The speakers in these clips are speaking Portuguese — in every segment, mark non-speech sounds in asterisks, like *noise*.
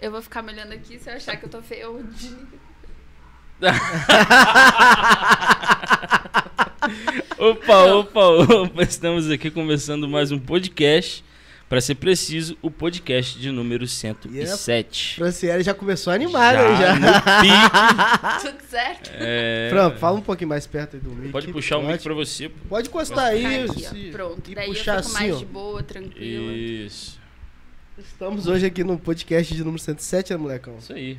Eu vou ficar me olhando aqui se eu achar que eu tô feia. Eu desligo. *laughs* Opa, opa, opa. Estamos aqui começando mais um podcast. Para ser preciso, o podcast de número 107. Franciele já começou animada Já aí já. *laughs* Tudo certo? É, Fran, fala um pouquinho mais perto aí do mic. Pode puxar o mic pra você. Pode encostar aí. Aqui, ó. Pronto. E Daí puxar eu fico assim, mais ó. de boa, tranquila. Isso. Estamos hoje aqui no podcast de número 107, né, molecão? Isso aí.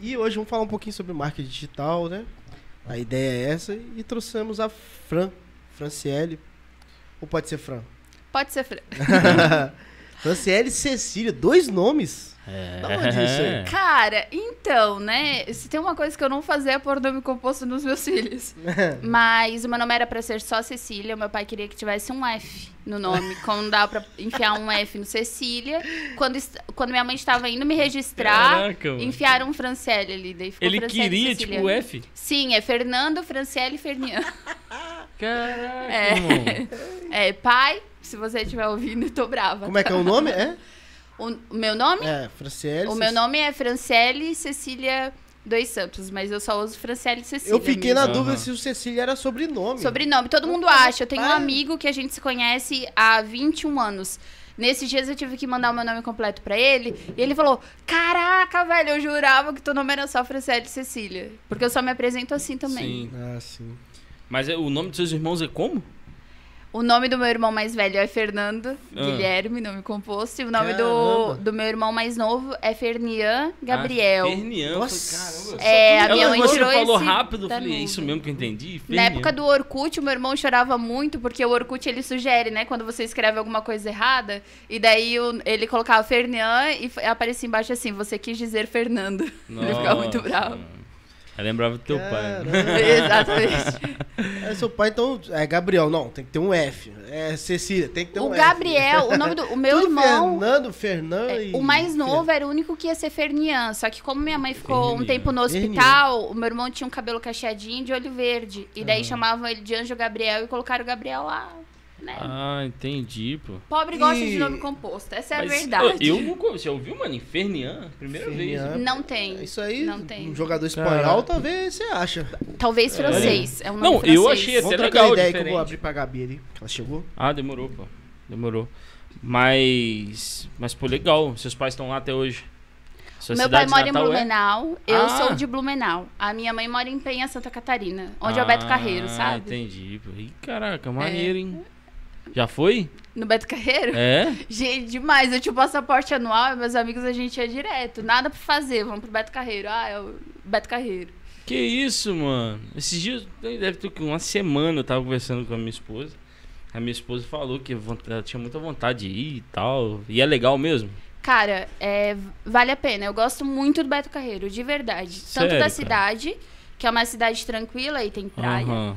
E hoje vamos falar um pouquinho sobre marketing digital, né? A ideia é essa. E trouxemos a Fran, Franciele. Ou pode ser Fran? Pode ser Fran. *laughs* Franciele e Cecília, dois nomes. É. Da onde isso aí? *laughs* Cara, então, né? Se tem uma coisa que eu não fazia é pôr nome composto nos meus filhos. *laughs* Mas o meu nome era pra ser só Cecília. Meu pai queria que tivesse um F no nome. Como dá pra enfiar um F no Cecília. Quando, quando minha mãe estava indo me registrar, Caraca, mano. enfiaram um Franciele ali. Daí ficou Ele Franciele queria, Cecília. tipo, o F? Sim, é Fernando, Franciele e Fernian. *laughs* Caraca, É. É, pai, se você estiver ouvindo, eu tô brava. Como é que é o nome? É? O, o meu nome? É, Franciele. o Cec- meu nome é Franciele Cecília Dois Santos, mas eu só uso Franciele Cecília. Eu fiquei na mesmo. dúvida Aham. se o Cecília era sobrenome. Sobrenome, todo mundo acha. Eu tenho um amigo que a gente se conhece há 21 anos. Nesses dias eu tive que mandar o meu nome completo pra ele. E ele falou: Caraca, velho, eu jurava que teu nome era só Franciele Cecília. Porque eu só me apresento assim também. Sim. Ah, sim. Mas é- o nome dos seus irmãos é como? O nome do meu irmão mais velho é Fernando Ah. Guilherme, nome composto. E o nome do, Caramba. do meu irmão mais novo é Fernian Gabriel. Ah, Fernian. Nossa. Caramba. É, a minha mãe você tirou falou esse rápido, falei, é isso mesmo que eu entendi? Na Fernian. época do Orkut, o meu irmão chorava muito, porque o Orkut ele sugere, né? Quando você escreve alguma coisa errada, e daí o- ele colocava Fernian e aparecia embaixo assim: você quis dizer Fernando. *laughs* ele ficava muito Nossa, bravo. Eu lembrava do teu pai. *laughs* Exatamente. É seu pai, então. É Gabriel, não, tem que ter um F. É Cecília, tem que ter o um F. Gabriel, o nome do o meu *laughs* Tudo irmão. Fernando, Fernando é, e. o mais novo era o único que ia ser Fernian. Só que como minha mãe ficou um Fernian. tempo no Fernian. hospital, o meu irmão tinha um cabelo cacheadinho de olho verde. E daí Aham. chamavam ele de Anjo Gabriel e colocaram o Gabriel lá. Né? Ah, entendi, pô. Pobre gosta E- de nome composto. Essa é a Mas, verdade. Eu, eu nunca. Você ouviu, mano? Infernian? Primeira Fernian. vez. Não tem. É Isso aí, Não tem. um jogador espanhol, Caraca. talvez você acha. Talvez francês. É um nome Não, francês. eu achei Vamos até trocar legal, ideia que eu vou diferente. abrir pra Gabi ali. que Ela chegou. Ah, demorou, pô. Demorou. Mas. Mas, pô, legal. Seus pais estão lá até hoje. Sua Meu pai mora em é? Blumenau, eu Ah. sou de Blumenau. A minha mãe mora em Penha, Santa Catarina, onde é o Beto Carreiro, Ah, sabe? entendi. pô. Ih, caraca, maneiro, hein? Já foi? No Beto Carreiro? É? Gente, demais. Eu tinha o passaporte anual e meus amigos a gente ia direto. Nada pra fazer, vamos pro Beto Carreiro. Ah, é o Beto Carreiro. Que isso, mano? Esses dias, deve ter que uma semana eu tava conversando com a minha esposa. A minha esposa falou que ela tinha muita vontade de ir e tal. E é legal mesmo? Cara, é, vale a pena. Eu gosto muito do Beto Carreiro, de verdade. Sério, Tanto da cara? cidade, que é uma cidade tranquila e tem praia, Aham.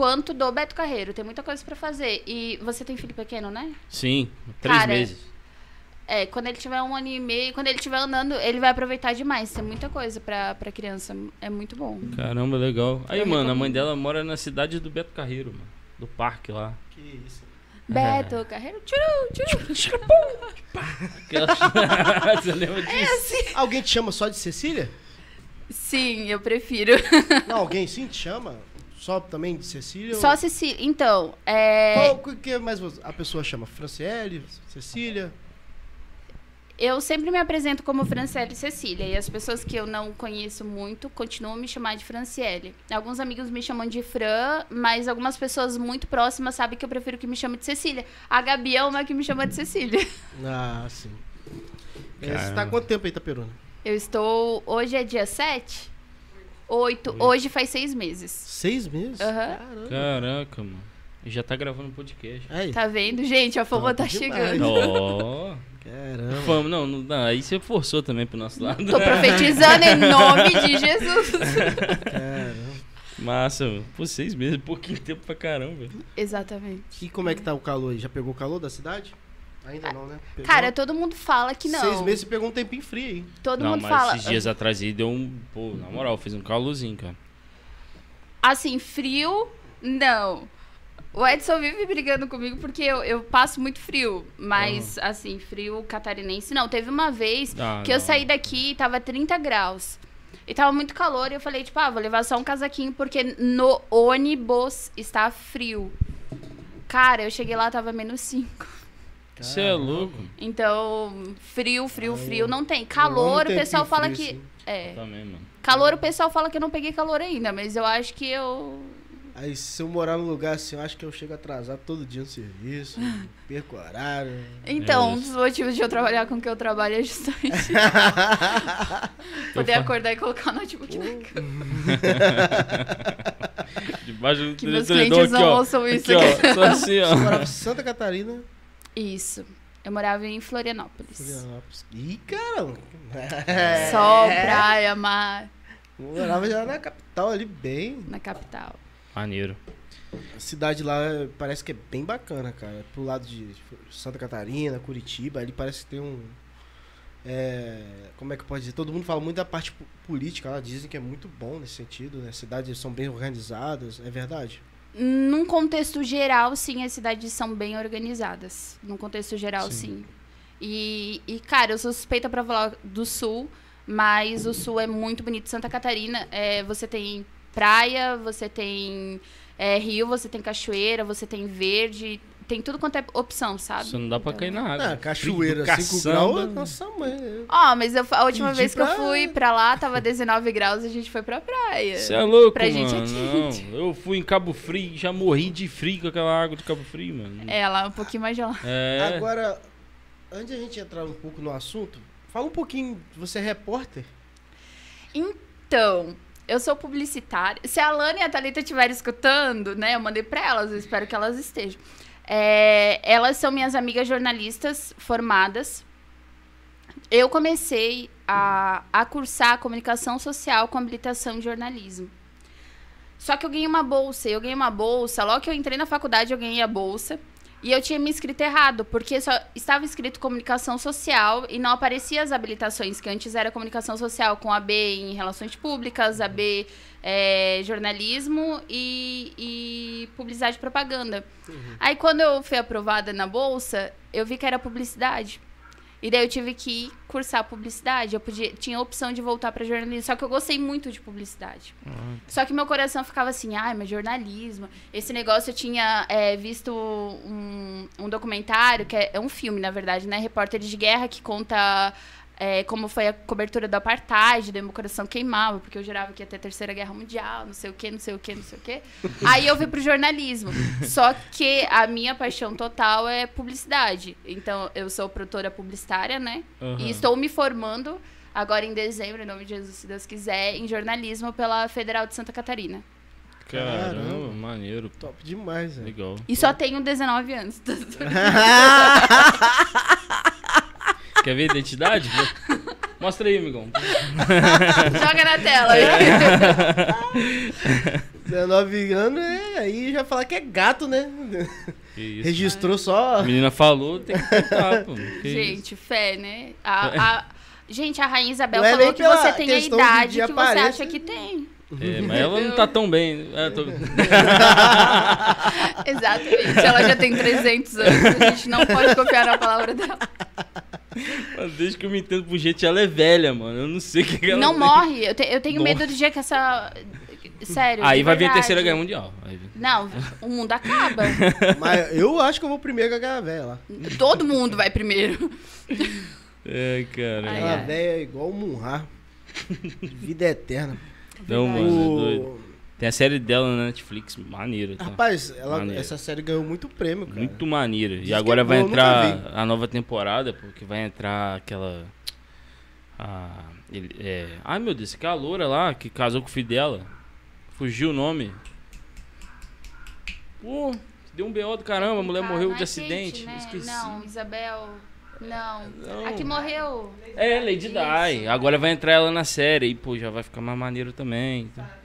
Quanto do Beto Carreiro. Tem muita coisa pra fazer. E você tem filho pequeno, né? Sim, três Cara, meses. É, quando ele tiver um ano e meio, quando ele estiver andando, ele vai aproveitar demais. Tem muita coisa pra, pra criança. É muito bom. Caramba, legal. Aí, Eu mano, a recomendo. mãe dela mora na cidade do Beto Carreiro, mano. Do parque lá. Que isso. Beto Carreiro, tchuru, tchuru. Aquela- *laughs* Você lembra disso? Alguém te chama só de Cecília? Sim, eu prefiro. Não, alguém sim te chama? Só também de Cecília? Só ou... Cecília. Então, é. Qual o que mais a pessoa chama? Franciele? Cecília? Eu sempre me apresento como Franciele Cecília. E as pessoas que eu não conheço muito continuam a me chamar de Franciele. Alguns amigos me chamam de Fran, mas algumas pessoas muito próximas sabem que eu prefiro que me chamem de Cecília. A Gabi é uma que me chama de Cecília. *laughs* Ah, sim. É, Você tá Caramba. há quanto tempo aí, Itaperuna? Eu estou. Hoje é dia 7? 8. Hoje faz seis meses. Seis meses? Aham. Caramba. Caraca, mano. E já tá gravando podcast. Aí. Tá vendo, gente? A fama tá Top chegando. Ó. *laughs* Caramba. Fama, não, não. Aí você forçou também pro nosso lado. Tô profetizando em nome de Jesus. *laughs* Caramba. Massa, mano. Pô, seis meses, pouquinho tempo pra caramba. Exatamente. E como é que tá o calor aí? Já pegou o calor da cidade? Ainda não, né? Pegou? Cara, todo mundo fala que não. Seis meses você pegou um tempinho frio aí. Todo não, mundo mas fala. esses dias atrás aí deu um. Pô, na moral, fez um calorzinho, cara. Assim, frio, não. O Edson vive brigando comigo porque eu, eu passo muito frio. Mas, assim, frio catarinense. Não, teve uma vez Ah, que eu não. saí daqui e tava 30 graus. E tava muito calor e eu falei, tipo, ah, vou levar só um casaquinho porque no ônibus está frio. Cara, eu cheguei lá, tava menos 5. Você é louco? Então, frio, frio, frio, não tem. Calor, o pessoal fala que. É. Também, mano. Calor, o pessoal fala que eu não peguei calor ainda, mas eu acho que eu. Aí se eu morar num lugar assim, eu acho que eu chego atrasado todo dia no serviço, *laughs* perco horário. Então, É um dos motivos de eu trabalhar com o que eu trabalho é justamente *laughs* poder fa- acordar e colocar o notebook na cama. *laughs* Debaixo do Que meus clientes aqui, não ó. ouçam isso. Aqui, ó. Só assim, ó. em Santa Catarina, Isso. Eu morava em Florianópolis. Florianópolis. Ih, caramba! *laughs* Sol, praia, mar, Morava já na capital ali, bem. na capital. Maneiro. A cidade lá parece que é bem bacana, cara. Pro lado de Santa Catarina, Curitiba, ali parece que tem um. é, como é que pode dizer? Todo mundo fala muito da parte po- política lá, dizem que é muito bom nesse sentido, né? As cidades são bem organizadas, é verdade? Num contexto geral, sim, as cidades são bem organizadas. Num contexto geral, Sim. sim. E, e, cara, eu sou suspeita pra falar do sul, mas o sul é muito bonito. Santa Catarina, é, você tem praia, você tem é, rio, você tem cachoeira, você tem verde, tem tudo quanto é opção, sabe? Só não dá pra Então- cair na água. Ah, cachoeira, Frio do 5 caçamba. graus, nossa mãe. Ó, mas eu- a última vez que eu pra- fui pra lá, tava 19 graus e a gente foi pra praia. Você é louco, Pra gente é mano. Não, eu fui em Cabo Frio, já morri de frio com aquela água de Cabo Frio, mano. É, lá um pouquinho mais gelado. É. Agora, antes de a gente entrar um pouco no assunto, fala um pouquinho, você é repórter? Então, eu sou publicitária. Se a Lana e a Thalita estiverem escutando, né? Eu mandei pra elas, eu espero que elas estejam. É, elas são minhas amigas jornalistas formadas. Eu comecei a, a cursar comunicação social com habilitação em jornalismo. Só que eu ganhei uma bolsa. Eu ganhei uma bolsa. Logo que eu entrei na faculdade, eu ganhei a bolsa. E eu tinha me inscrito errado, porque só estava escrito comunicação social e não aparecia as habilitações, que antes era comunicação social com AB em relações públicas, AB é, jornalismo e, e publicidade e propaganda. Aí quando eu fui aprovada na bolsa, eu vi que era publicidade. E daí eu tive que cursar publicidade. Eu podia, tinha a opção de voltar para jornalismo, só que eu gostei muito de publicidade. Só que meu coração ficava assim, ai, mas jornalismo. Esse negócio eu tinha é, visto um, um documentário, que é, é um filme, na verdade, né? Repórteres de Guerra, que conta é, como foi a cobertura do apartheid, meu coração queimava, porque eu jurava que ia ter terceira guerra mundial, não sei o quê, não sei o quê, não sei o quê. Aí eu fui pro jornalismo. Só que a minha paixão total é publicidade. Então, eu sou produtora publicitária, né? Aham. E estou me formando agora em dezembro, em nome de Jesus, se Deus quiser, em jornalismo pela Federal de Santa Catarina. Caramba, Caramba. maneiro. Top demais, velho. Legal. E só tenho 19 anos. *laughs* *laughs* Quer ver a identidade? *laughs* Mostra aí, amigão. *laughs* Joga na tela. É. *laughs* 19 anos, é, aí já falar que é gato, né? Que isso. Registrou só. A menina falou, tem que tentar, pô. Que isso. Gente, fé, né? A, a- Gente, a Rainha Isabel Não é falou que você tem a idade de que você aparência. acha que tem. É, mas ela não tá tão bem. É, tô- Exatamente. Ela já tem 300 anos. A gente não pode confiar na palavra dela. Mas Desde que eu me entendo por gente, ela é velha, mano. Eu não sei o que, ela Não tem. morre. Eu, te- eu tenho Nossa. medo do dia que essa. Sério. Aí vai vir a verdade. terceira guerra mundial. Não, o mundo acaba. *laughs* Mas eu acho que eu vou primeiro com aquela velha lá. Todo mundo vai primeiro. Ai, *laughs* cara. Ai, Aquela ai. velha é igual o Munhar. Vida eterna. Não, mano, é doido. Tem a série dela na Netflix, maneira. Tá? Rapaz, ela- Maneiro. essa série ganhou muito prêmio, cara. Muito maneira. Diz E que agora é vai eu entrar a nova temporada, porque vai entrar aquela. A, ele, é... Ai meu Deus, aquela loura lá que casou com o filho dela. Fugiu o nome. Pô, deu um BO do caramba, a mulher Ah, morreu não de é acidente. Kate, né? Esqueci. Não, Isabel. Não. Não. A que morreu. É, Lady Isso. Di. Agora vai entrar ela na série e, pô, já vai ficar mais maneiro também. então.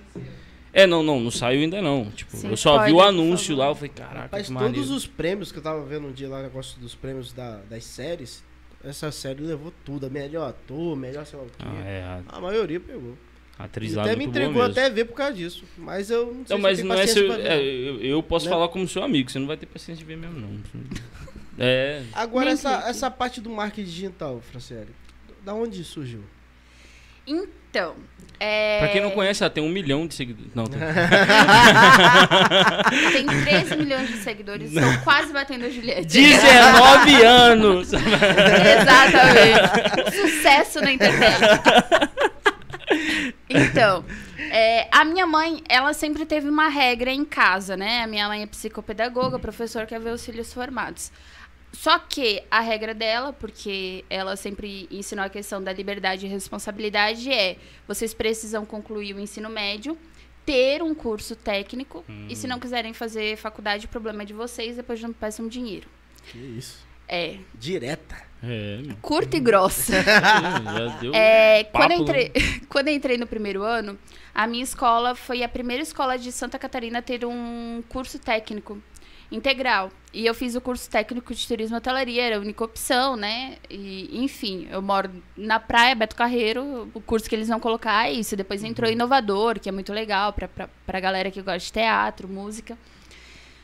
É, não, não, não saiu ainda não. Tipo, Sim, eu só vi o anúncio lá, eu falei, caraca, Rapaz, que maneiro. todos os prêmios que eu tava vendo um dia lá, negócio dos prêmios da- das séries, essa série levou tudo. A melhor ator, melhor sei lá o quê. Ah, é, A maioria pegou. A atriz lá até me entregou até ver por causa disso. Mas eu não sei Não, mas se não é seu. é, eu, eu posso Né? falar como seu amigo, você não vai ter paciência de ver mesmo, não. *laughs* É. Agora, essa, essa parte do marketing digital, Franciele, da onde surgiu? Então, é... Pra quem não conhece, ela tem um milhão de seguidores. Não, tô... *laughs* Tem 13 milhões de seguidores, estou quase batendo a Juliette. 19 *laughs* anos! Exatamente. Sucesso na internet. Então, é, a minha mãe, ela sempre teve uma regra em casa, né? A minha mãe é psicopedagoga, professor, quer ver os filhos formados. Só que a regra dela, porque ela sempre ensinou a questão da liberdade e responsabilidade, é vocês precisam concluir o ensino médio, ter um curso técnico, e se não quiserem fazer faculdade, o problema é de vocês, depois não peçam dinheiro. Que isso. É, Direta. É, curta e grossa. *laughs* já deu. É, quando, eu entrei, *laughs* quando eu entrei no primeiro ano, a minha escola foi a primeira escola de Santa Catarina a ter um curso técnico integral. E eu fiz o curso técnico de turismo e hotelaria, era a única opção, né? E, enfim, eu moro na praia, Beto Carreiro, o curso que eles vão colocar é isso. Depois entrou inovador, que é muito legal pra, pra galera que gosta de teatro, música.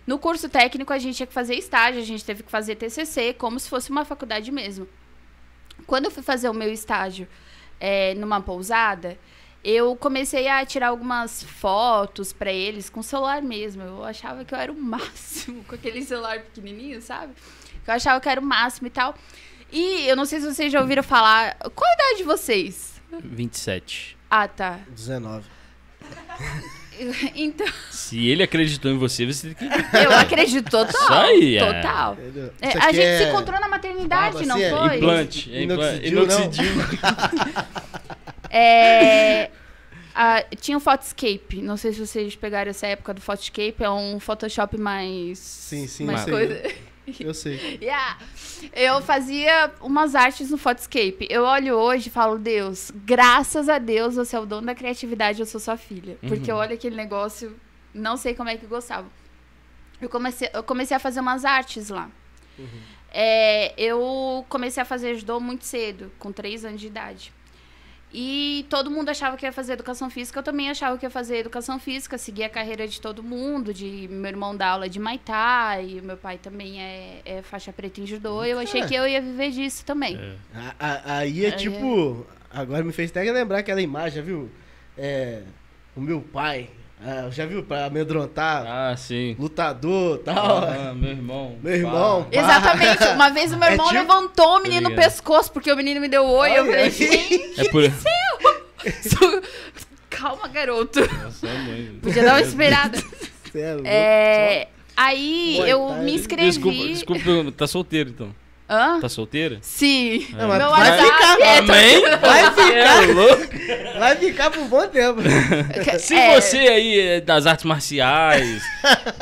No curso técnico, a gente tinha que fazer estágio, a gente teve que fazer TCC, como se fosse uma faculdade mesmo. Quando eu fui fazer o meu estágio é, numa pousada, eu comecei a tirar algumas fotos pra eles com celular mesmo. Eu achava que eu era o *laughs* máximo com aquele celular pequenininho, sabe? Eu achava que eu era o máximo e tal. E eu não sei se vocês já ouviram falar. Qual a idade de vocês? 27. Ah, tá. 19. *laughs* Então, Se ele acreditou em você, você tem que. eu acredito total. Isso aí, é. Total. É, a gente é- se encontrou na maternidade, Barba, não assim, é foi? Implante. É impla- Inoxidil, não? Inoxidil. *laughs* É, *laughs* a- tinha o Photoscape. Não sei se vocês pegaram essa época do Photoscape. É um Photoshop mais. Sim, sim, mais sei. coisa. *laughs* Eu sei. Yeah. Eu fazia umas artes no Photoscape. Eu olho hoje e falo, Deus, graças a Deus você é o dono da criatividade, eu sou sua filha. Porque eu olho aquele negócio, não sei como é que gostava. Eu comecei, eu comecei a fazer umas artes lá. É, eu comecei a fazer judô muito cedo, com 3 anos de idade. E todo mundo achava que ia fazer educação física, eu também achava que ia fazer educação física, seguir a carreira de todo mundo, de meu irmão dá aula de Thai, e meu pai também é, é faixa preta em judô, eu achei que eu ia viver disso também. É. A- a- Aí é Aí tipo. Agora me fez até lembrar aquela imagem, viu? É. O meu pai. Ah, já viu? Pra amedrontar, Ah, sim. lutador e tal. Ah, meu irmão. Meu irmão. Pá. Exatamente, uma vez o meu *laughs* É irmão tipo- levantou o menino no pescoço, porque o menino me deu oi, eu falei, gente, *laughs* É por. isso- *laughs* calma garoto, Nossa, mãe. podia dar uma esperada. É louco. É, aí Muay eu Thai. me inscrevi... Desculpa, desculpa, tá solteiro então. Hã? Tá solteira? Sim. Não, mas Meu vai ficar, é Amém? Vai ficar, É louco. Vai ficar por um bom tempo. Se É, você aí é das artes marciais,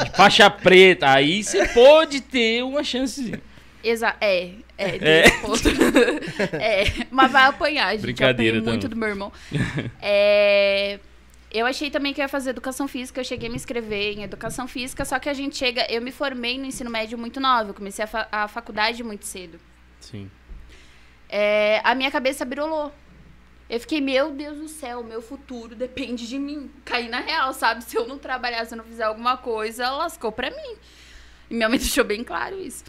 de faixa preta, aí você pode ter uma chance. Exa é, é, É. *laughs* é, mas vai apanhar, gente. Brincadeira, eu muito do meu irmão. *laughs* É, eu achei também que eu ia fazer educação física, eu cheguei a me inscrever em educação física, só que a gente chega, eu me formei no ensino médio muito nova, eu comecei a, fa- a faculdade muito cedo. Sim. É, a minha cabeça birolou. Eu fiquei, meu Deus do céu, meu futuro depende de mim. Caí na real, sabe? Se eu não trabalhar, se eu não fizer alguma coisa, lascou pra mim. E minha mãe *laughs* deixou bem claro isso.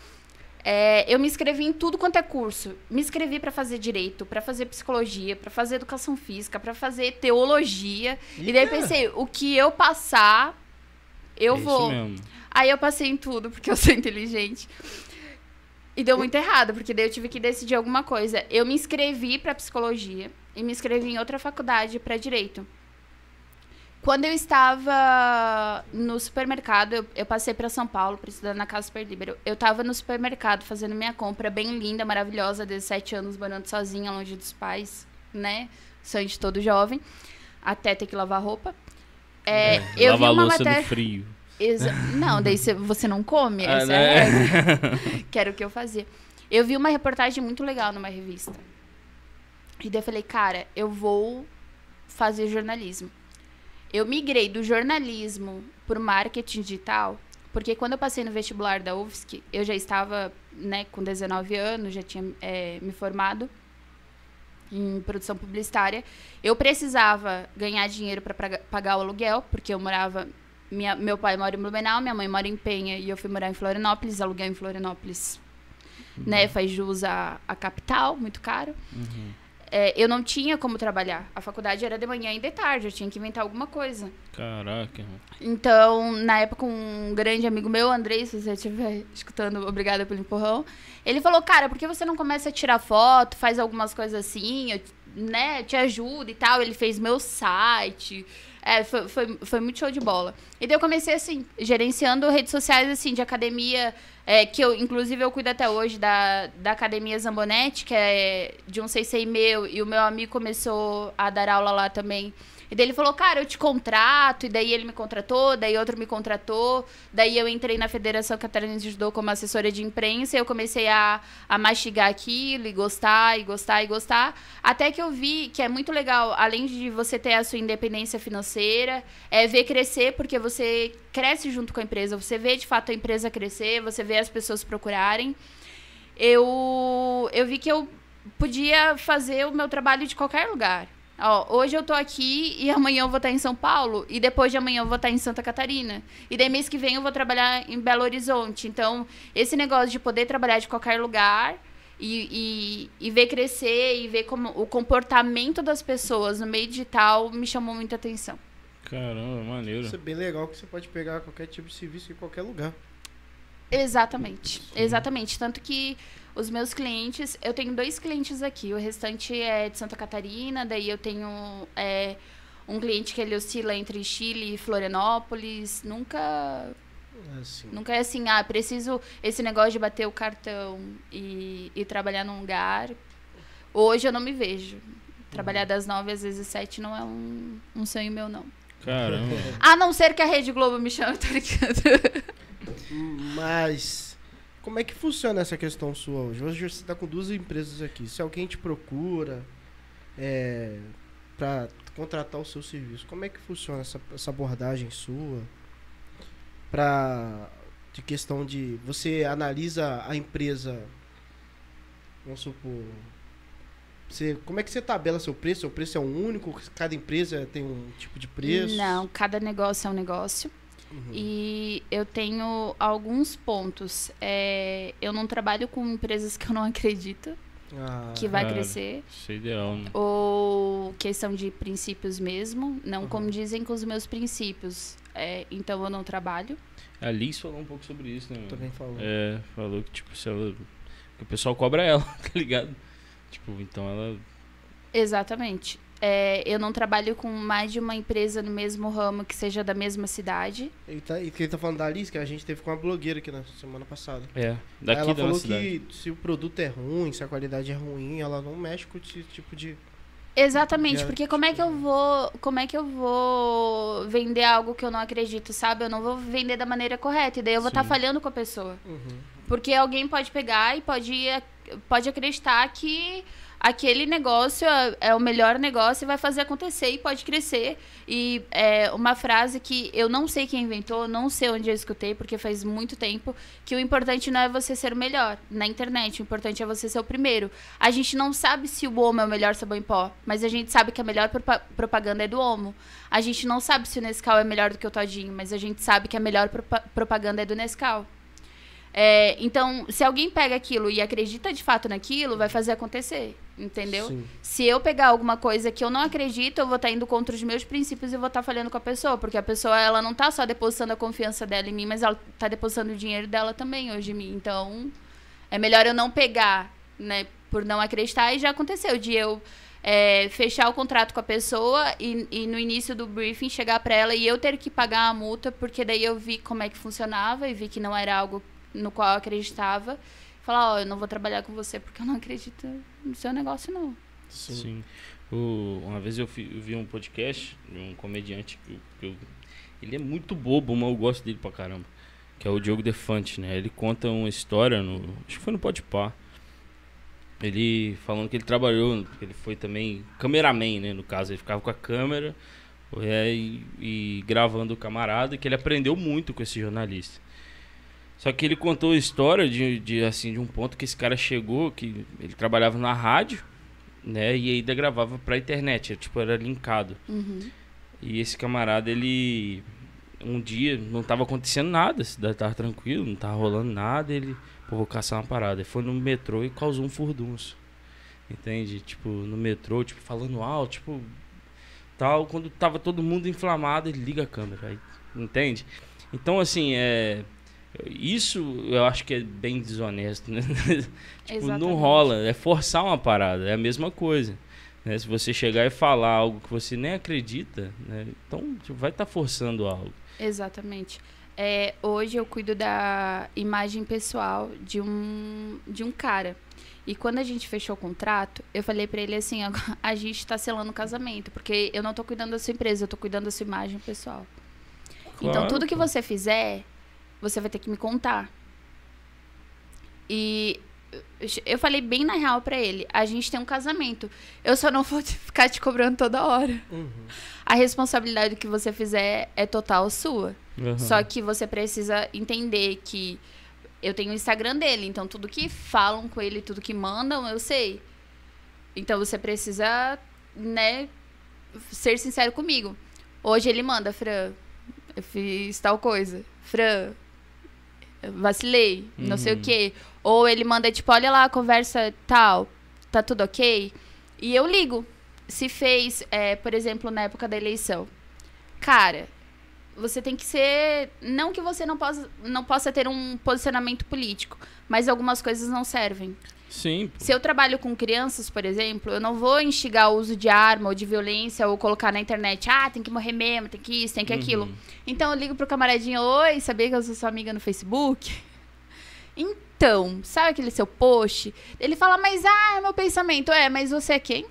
É, eu me inscrevi em tudo quanto é curso. Me inscrevi pra fazer direito, pra fazer psicologia, pra fazer educação física, pra fazer teologia. E daí Eita. pensei, o que eu passar, eu é vou. Isso mesmo. Aí eu passei em tudo, porque eu sou *laughs* inteligente. E deu muito errado, porque daí eu tive que decidir alguma coisa. Eu me inscrevi pra psicologia e me inscrevi em outra faculdade pra direito. Quando eu estava no supermercado, eu, eu passei pra São Paulo pra estudar na Casa Super Libero. Eu tava no supermercado fazendo minha compra bem linda, maravilhosa, 17 anos morando sozinha, longe dos pais, né? Sonho de todo jovem. Até ter que lavar roupa. É, eu vi Lava a uma louça matéria. no frio. Exa- Não, daí cê- você não come, Ah, essa é a né? regra. *laughs* Que era o que eu fazia. Eu vi uma reportagem muito legal numa revista. E daí eu falei, cara, eu vou fazer jornalismo. Eu migrei do jornalismo pro marketing digital, porque quando eu passei no vestibular da UFSC, eu já estava né, com 19 anos, já tinha é, me formado. em produção publicitária. Eu precisava ganhar dinheiro para pagar o aluguel, porque eu morava. Minha, meu pai mora em Blumenau, minha mãe mora em Penha e eu fui morar em Florianópolis, aluguel em Florianópolis. Uhum. Né, faz jus à, à capital, muito caro. Uhum é, eu não tinha como trabalhar. A faculdade era de manhã e de tarde, eu tinha que inventar alguma coisa. Caraca. Então, na época, um grande amigo meu, Andrei, se você estiver escutando, obrigada pelo empurrão, ele falou, cara, por que você não começa a tirar foto, faz algumas coisas assim, eu, né, te ajuda e tal. Ele fez meu site, é, foi, foi, foi muito show de bola. E daí eu comecei assim, gerenciando redes sociais assim, de academia, é, que eu, inclusive, eu cuido até hoje da, da Academia Zambonetti, que é de um CC meu, e o meu amigo começou a dar aula lá também. E daí ele falou, cara, eu te contrato, e daí ele me contratou, daí outro me contratou, daí eu entrei na Federação Catarinense de Judô como assessora de imprensa, e eu comecei a, a mastigar aquilo, e gostar, e gostar, e gostar, até que eu vi que é muito legal, além de você ter a sua independência financeira, é ver crescer, porque você cresce junto com a empresa, você vê de fato a empresa crescer, você vê as pessoas procurarem. Eu, eu vi que eu podia fazer o meu trabalho de qualquer lugar. Ó, hoje eu tô aqui e amanhã eu vou estar em São Paulo e depois de amanhã eu vou estar em Santa Catarina. E daí mês que vem eu vou trabalhar em Belo Horizonte. Então, esse negócio de poder trabalhar de qualquer lugar e, e, e ver crescer e ver como o comportamento das pessoas no meio digital me chamou muita atenção. Caramba, maneiro. Isso é bem legal que você pode pegar qualquer tipo de serviço em qualquer lugar. Exatamente, Sim. exatamente. Tanto que os meus clientes, eu tenho dois clientes aqui, o restante é de Santa Catarina, daí eu tenho é, um cliente que ele oscila entre Chile e Florianópolis, nunca Assim. Nunca é assim, ah, preciso esse negócio de bater o cartão e, e trabalhar num lugar. Hoje eu não me vejo. Trabalhar das nove às vezes sete não é um, um sonho meu, não. Caramba. A não ser que a Rede Globo me chame, *laughs* tá ligado? Mas como é que funciona essa questão sua hoje? Hoje você está com duas empresas aqui. Se alguém te procura é, para contratar o seu serviço, como é que funciona essa, essa abordagem sua? Para de questão de você analisa a empresa, vamos supor, você, como é que você tabela seu preço? Seu preço é um único? Cada empresa tem um tipo de preço? Não, cada negócio é um negócio. Uhum. E eu tenho alguns pontos. É, eu não trabalho com empresas que eu não *laughs* acredito ah, que vai cara, crescer. Isso é ideal, né? Ou questão de princípios mesmo. Não uhum. dizem com os meus princípios. É, então eu não trabalho. A Liz falou um pouco sobre isso, né? Também falou. É, falou que, tipo, se ela, que o pessoal cobra ela, *laughs* tá ligado? Tipo, então ela. Exatamente. É, eu não trabalho com mais de uma empresa no mesmo ramo que seja da mesma cidade. E, tá, e que ele tá falando da Alice, que a gente teve com uma blogueira aqui na semana passada. É, daqui ela da falou cidade. que se o produto é ruim, se a qualidade é ruim, ela não mexe com esse tipo de. Exatamente, porque como é que eu vou, como é que eu vou vender algo que eu não acredito, sabe? Eu não vou vender da maneira correta e daí eu vou estar tá falhando com a pessoa. Uhum. Porque alguém pode pegar e pode pode acreditar que aquele negócio é, é, o melhor negócio e vai fazer acontecer e pode crescer. E é uma frase que eu não sei quem inventou, não sei onde eu escutei, porque faz muito tempo, que o importante não é você ser o melhor na internet, o importante é você ser o primeiro. A gente não sabe se o Omo é o melhor sabão em pó, mas a gente sabe que a melhor propaganda é do Omo. A gente não sabe se o Nescau é melhor do que o Todinho, mas a gente sabe que a melhor propaganda é do Nescau. É, então, se alguém pega aquilo e acredita de fato naquilo, vai fazer acontecer, entendeu? Sim. Se eu pegar alguma coisa que eu não acredito, eu vou estar tá indo contra os meus princípios e vou estar tá falhando com a pessoa, porque a pessoa ela não está só depositando a confiança dela em mim, mas ela está depositando o dinheiro dela também hoje em mim. Então, é melhor eu não pegar, né, por não acreditar. E já aconteceu de eu é, fechar o contrato com a pessoa e, e no início do briefing chegar para ela e eu ter que pagar a multa, porque daí eu vi como é que funcionava e vi que não era algo no qual eu acreditava, falar, ó, oh, eu não vou trabalhar com você porque eu não acredito no seu negócio, não. Sim. Sim. O, uma vez eu, fi, eu, vi um podcast de um comediante que, que eu, ele é muito bobo, mas eu gosto dele pra caramba. Que é o Diogo Defante, né? Ele conta uma história no. Acho que foi no Podpah. Ele falando que ele trabalhou, que ele foi também cameraman, né? No caso, ele ficava com a câmera é, e, e gravando o camarada, que ele aprendeu muito com esse jornalista. Só que ele contou a história de, de, assim, de um ponto que esse cara chegou, que ele trabalhava na rádio, né? E ainda gravava pra internet, tipo, era linkado. Uhum. E esse camarada, ele. Um dia não tava acontecendo nada, a cidade tava tranquilo, não tava rolando nada. Ele, pô, vou caçar uma parada. Ele foi no metrô e causou um furdunço. Entende? Tipo, no metrô, tipo, falando alto, tipo. Tal. Quando tava todo mundo inflamado, ele liga a câmera. Aí, entende? Então, assim, é. Isso eu acho que é bem desonesto, né? *laughs* tipo, não Exatamente. rola. É forçar uma parada. É a mesma coisa. né? Se você chegar e falar algo que você nem acredita, né? então tipo, vai estar forçando algo. Exatamente. É, hoje eu cuido da imagem pessoal de um, de um cara. E quando a gente fechou o contrato, eu falei pra ele assim, *laughs* a gente tá selando o casamento, porque eu não tô cuidando da sua empresa, eu tô cuidando da sua imagem pessoal. então Claro, tudo que você fizer, você vai ter que me contar. E eu falei bem na real pra ele, a gente tem um casamento. Eu só não *laughs* vou ficar te cobrando toda hora. Uhum. A responsabilidade do que você fizer é total sua. Aham. Só que você precisa entender que eu tenho o Instagram dele, então tudo que falam com ele, tudo que mandam, eu sei. Então você precisa, né, ser sincero comigo. Hoje ele manda, Fran, eu fiz tal coisa. Fran, vacilei, não sei o Uhum. quê. Ou ele manda, tipo, olha lá, conversa tal, tá tudo ok? E eu ligo. Se fez, é, por exemplo, na época da eleição. Cara, você tem que ser. Não que você não possa, não possa ter um posicionamento político, mas algumas coisas não servem. Sim. Se eu trabalho com crianças, por exemplo, eu não vou instigar o uso de arma ou de violência ou colocar na internet, ah, tem que morrer mesmo, tem que isso, tem que aquilo. Uhum. Então eu ligo pro camaradinho, oi, sabia que eu sou sua amiga no Facebook? Então, sabe aquele seu post? Ele fala, mas ah, é meu pensamento. É, mas você é quem?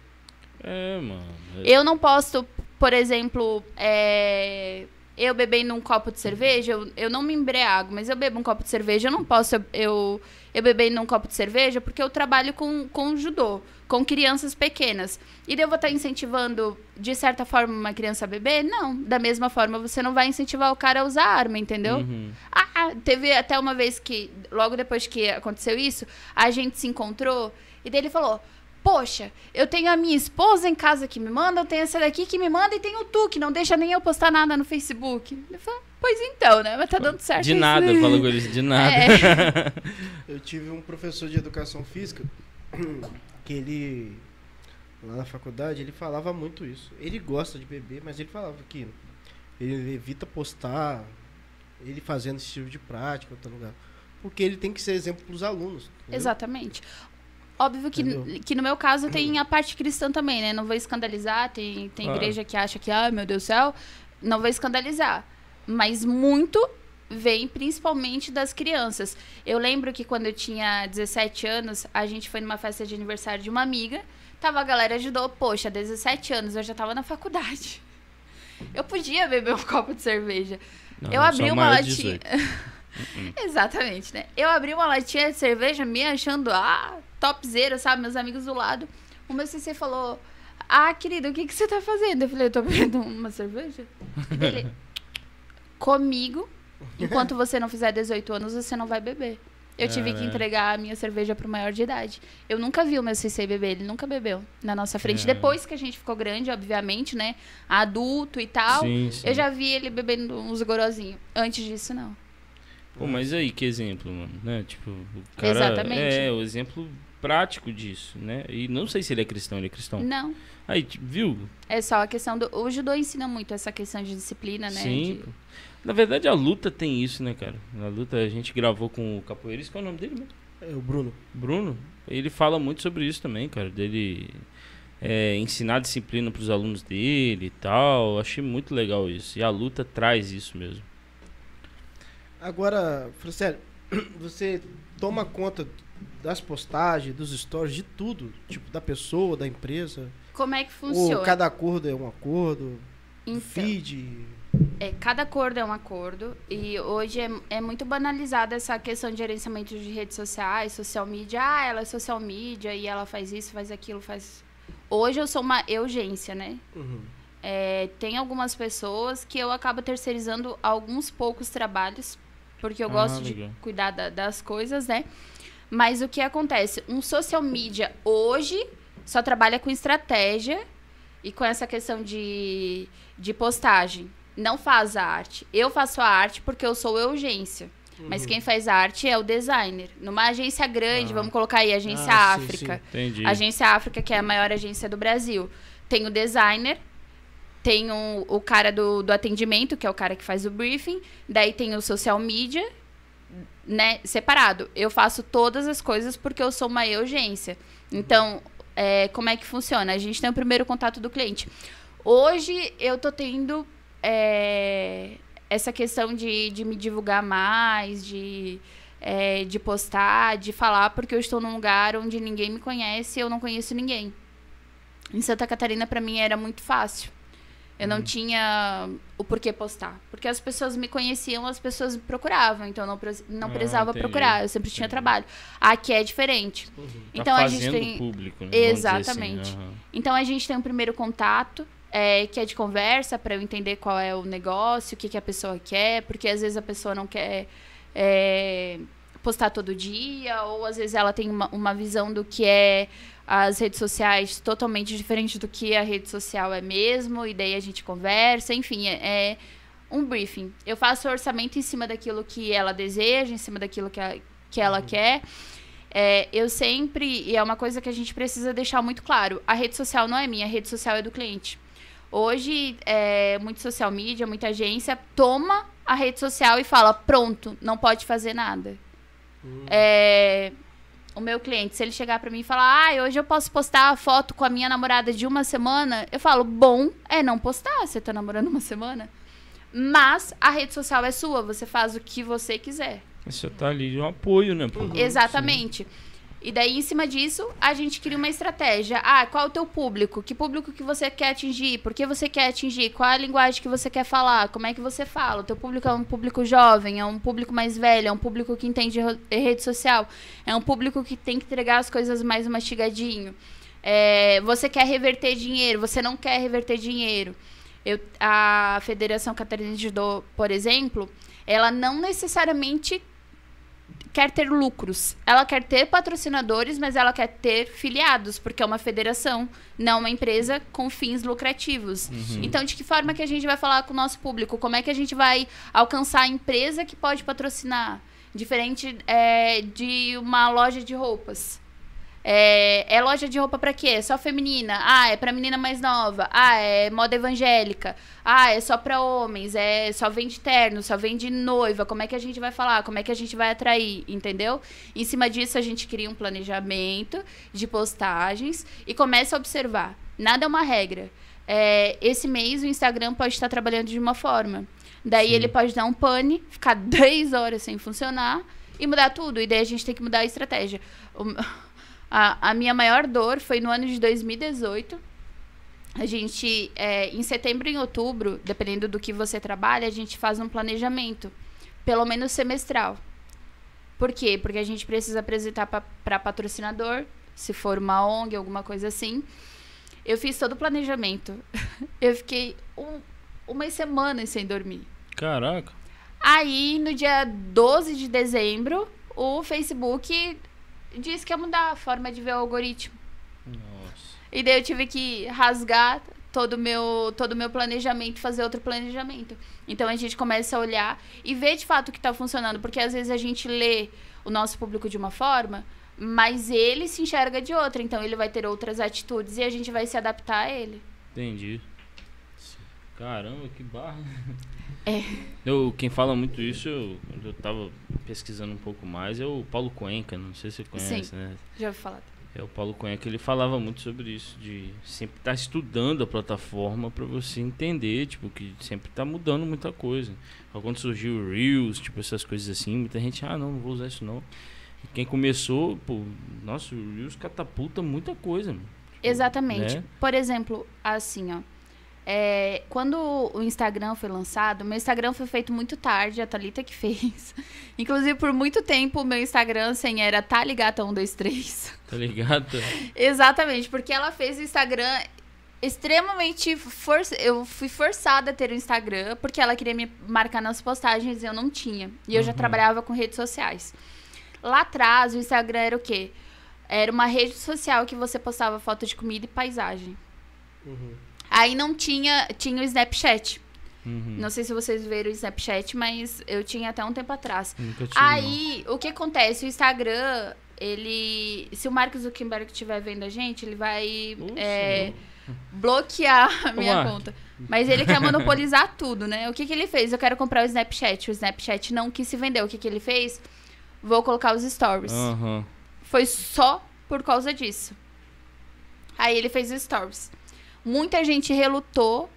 É, mano. Eu não posto, por exemplo, é, eu bebendo um copo de cerveja, eu, eu não me embriago, mas eu bebo um copo de cerveja, eu não posso eu, eu, eu bebendo um copo de cerveja porque eu trabalho com, com judô, com crianças pequenas. E daí eu vou estar incentivando, de certa forma, uma criança a beber? Não. Da mesma forma, você não vai incentivar o cara a usar arma, entendeu? Uhum. Ah, teve até uma vez que, logo depois que aconteceu isso, a gente se encontrou e daí ele falou: Poxa, eu tenho a minha esposa em casa que me manda, eu tenho essa daqui que me manda e tenho tu que não deixa nem eu postar nada no Facebook. Eu falei, pois então, né? Mas tá dando certo. De isso. nada, fala *laughs* com eles, de nada. É. *laughs* Eu tive um professor de educação física *clears throat* que ele, lá na faculdade, ele falava muito isso. Ele gosta de beber, mas ele falava que ele evita postar ele fazendo esse tipo de prática em outro lugar. Porque ele tem que ser exemplo para os alunos. entendeu? Exatamente. Óbvio que, Entendeu? que no meu caso *clears throat* tem a parte cristã também, né? Não vou escandalizar, tem, tem Claro. igreja que acha que, ai meu Deus do céu, não vou escandalizar. Mas muito vem principalmente das crianças. Eu lembro que quando eu tinha 17 anos, a gente foi numa festa de aniversário de uma amiga, tava a galera ajudou, poxa, 17 anos, eu já tava na faculdade. *laughs* Eu podia beber um *laughs* copo de cerveja. Não, eu abri uma latinha. 18. *laughs* Exatamente, né? Eu abri uma latinha de cerveja me achando, ah, topzera, sabe? Meus amigos do lado. O meu CC falou, ah, querido, o que, que você tá fazendo? Eu falei, eu tô bebendo uma cerveja. Ele, comigo, *laughs* enquanto você não fizer 18 anos, você não vai beber. Eu tive que Caraca. entregar a minha cerveja pro maior de idade. Eu nunca vi o meu CC beber, ele nunca bebeu na nossa frente. É. Depois que a gente ficou grande, obviamente, né? Adulto e tal. Sim, sim. Eu já vi ele bebendo uns gorozinhos. Antes disso, não. Pô, mas aí, que exemplo, mano, né? Tipo, o cara... Exatamente. É, o exemplo prático disso, né? E não sei se ele é cristão, ele é cristão. Não. Aí, tipo, viu? É só a questão do. O judô ensina muito essa questão de disciplina, né? Sim. De-. Na verdade, a luta tem isso, né, cara? Na luta, a gente gravou com o capoeirista, qual é o nome dele mesmo? É, o Bruno. Bruno. Ele fala muito sobre isso também, cara. Dele é, ensinar disciplina pros alunos dele e tal. Achei muito legal isso. E a luta traz isso mesmo. Agora, Francélio, *clears throat* você toma conta das postagens, dos stories, de tudo. Tipo, da pessoa, da empresa. Como é que funciona? Ou cada acordo é um acordo. Então, Feed. É, cada acordo é um acordo. E hoje é, é muito banalizada essa questão de gerenciamento de redes sociais, social media. Ah, ela é social media e ela faz isso, faz aquilo, faz. Hoje eu sou uma urgência, né? Uhum. É, tem algumas pessoas que eu acabo terceirizando alguns poucos trabalhos, porque eu Ah, gosto de legal. cuidar da- das coisas, né? Mas o que acontece? Um social media hoje só trabalha com estratégia e com essa questão de, de postagem. Não faz a arte. Eu faço a arte porque eu sou urgência. Mas quem faz a arte é o designer. Numa agência grande, Ah. vamos colocar aí, Agência Ah, sim, África. Entendi. Agência África, que é a maior agência do Brasil. Tem o designer, tem o, o cara do, do atendimento, que é o cara que faz o briefing. Daí tem o social media, né? Separado. Eu faço todas as coisas porque eu sou uma urgência. Então, é, como é que funciona? A gente tem o primeiro contato do cliente. Hoje eu tô tendo é, essa questão de, de me divulgar mais, de, é, de postar, de falar, porque eu estou num lugar onde ninguém me conhece e eu não conheço ninguém. Em Santa Catarina, para mim, era muito fácil. Eu não tinha o porquê postar. Porque as pessoas me conheciam, as pessoas me procuravam. Então, eu não, não Ah, precisava entendi. procurar. Eu sempre tinha Entendi. trabalho. Aqui é diferente. Tá Então, a gente tem... público, né? Dizer Exatamente. Assim, aham. Então a gente tem um primeiro contato, é, que é de conversa, para eu entender qual é o negócio, o que, que a pessoa quer, porque às vezes a pessoa não quer é, postar todo dia, ou às vezes ela tem uma, uma visão do que é as redes sociais totalmente diferente do que a rede social é mesmo, e daí a gente conversa, enfim, é, é um briefing. Eu faço orçamento em cima daquilo que ela deseja, em cima daquilo que, a- que ela quer. É, eu sempre, e é uma coisa que a gente precisa deixar muito claro, a rede social não é minha, a rede social é do cliente. Hoje, é, muito social media, muita agência toma a rede social e fala, pronto, não pode fazer nada. É, o meu cliente, se ele chegar pra mim e falar, ah, hoje eu posso postar a foto com a minha namorada de uma semana, eu falo, bom é não postar, você tá namorando uma semana. Mas a rede social é sua, você faz o que você quiser. Você tá ali de um apoio, né? pô? Exatamente. E daí, em cima disso, a gente cria uma estratégia. Ah, qual é o teu público? Que público que você quer atingir? Por que você quer atingir? Qual é a linguagem que você quer falar? Como é que você fala? O teu público é um público jovem? É um público mais velho? É um público que entende ro- rede social? É um público que tem que entregar as coisas mais mastigadinho? É, você quer reverter dinheiro? Você não quer reverter dinheiro? Eu, a Federação Catarinense de Judô, por exemplo, ela não necessariamente quer ter lucros. Ela quer ter patrocinadores, mas ela quer ter filiados, porque é uma federação, não uma empresa com fins lucrativos. Então, de que forma que a gente vai falar com o nosso público? Como é que a gente vai alcançar a empresa que pode patrocinar? Diferente é, de uma loja de roupas. É, é loja de roupa pra quê? Só feminina. Ah, é pra menina mais nova. Ah, é moda evangélica. Ah, é só pra homens. É só vende terno, só vende noiva. Como é que a gente vai falar? Como é que a gente vai atrair? Entendeu? Em cima disso, a gente cria um planejamento de postagens e começa a observar. Nada é uma regra. É, esse mês o Instagram pode estar trabalhando de uma forma. Daí Sim. ele pode dar um pane, ficar *laughs* 10 horas sem funcionar e mudar tudo. E daí a gente tem que mudar a estratégia. O- *laughs* a, a minha maior dor foi no ano de 2018. A gente, é, em setembro e em outubro, dependendo do que você trabalha, a gente faz um planejamento, pelo menos semestral. Por quê? Porque a gente precisa apresentar para patrocinador, se for uma ONG, alguma coisa assim. Eu fiz todo o planejamento. *laughs* Eu fiquei um, umas semanas sem dormir. Caraca. Aí, no dia 12 de dezembro, o Facebook disse que ia mudar a forma de ver o algoritmo. Nossa. E daí eu tive que rasgar todo o meu, todo meu planejamento e fazer outro planejamento. Então a gente começa a olhar e ver de fato o que está funcionando. Porque às vezes a gente lê o nosso público de uma forma, mas ele se enxerga de outra. Então ele vai ter outras atitudes e a gente vai se adaptar a ele. Entendi. Caramba, que barra. É. Eu, quem fala muito isso, eu, quando eu tava pesquisando um pouco mais, é o Paulo Cuenca, não sei se você conhece, Sim. né? Já ouvi falar. É o Paulo Cuenca, ele falava muito sobre isso, de sempre estar estudando a plataforma para você entender, tipo, que sempre tá mudando muita coisa. Quando surgiu o Reels, tipo, essas coisas assim, muita gente, ah, não, não vou usar isso não. E quem começou, pô, nossa, o Reels catapulta muita coisa, mano. Exatamente. né? Por exemplo, assim, ó. É, quando o Instagram foi lançado, meu Instagram foi feito muito tarde, a Thalita que *laughs* fez. Inclusive, por muito tempo, o meu Instagram sem era taligata123. Tá ligado? *laughs* Exatamente, porque ela fez o Instagram extremamente for... eu fui forçada a ter o Instagram porque ela queria me marcar nas postagens e eu não tinha. E eu já Uhum. trabalhava com redes sociais. Lá atrás, o Instagram era o quê? Era uma rede social que você postava foto de comida e paisagem. Uhum. Aí não tinha, tinha o Snapchat. Uhum. Não sei se vocês viram o Snapchat, mas eu tinha até um tempo atrás. Nunca tive, Aí, o que acontece? O Instagram, ele. Se o Mark Zuckerberg estiver vendo a gente, ele vai é, bloquear a minha Mark. conta. Mas ele quer monopolizar *laughs* tudo, né? O que, que ele fez? Eu quero comprar o Snapchat. O Snapchat não quis se vender. O que, que ele fez? Vou colocar os stories. não. Aham. Foi só por causa disso. Aí ele fez os stories. Muita gente relutou.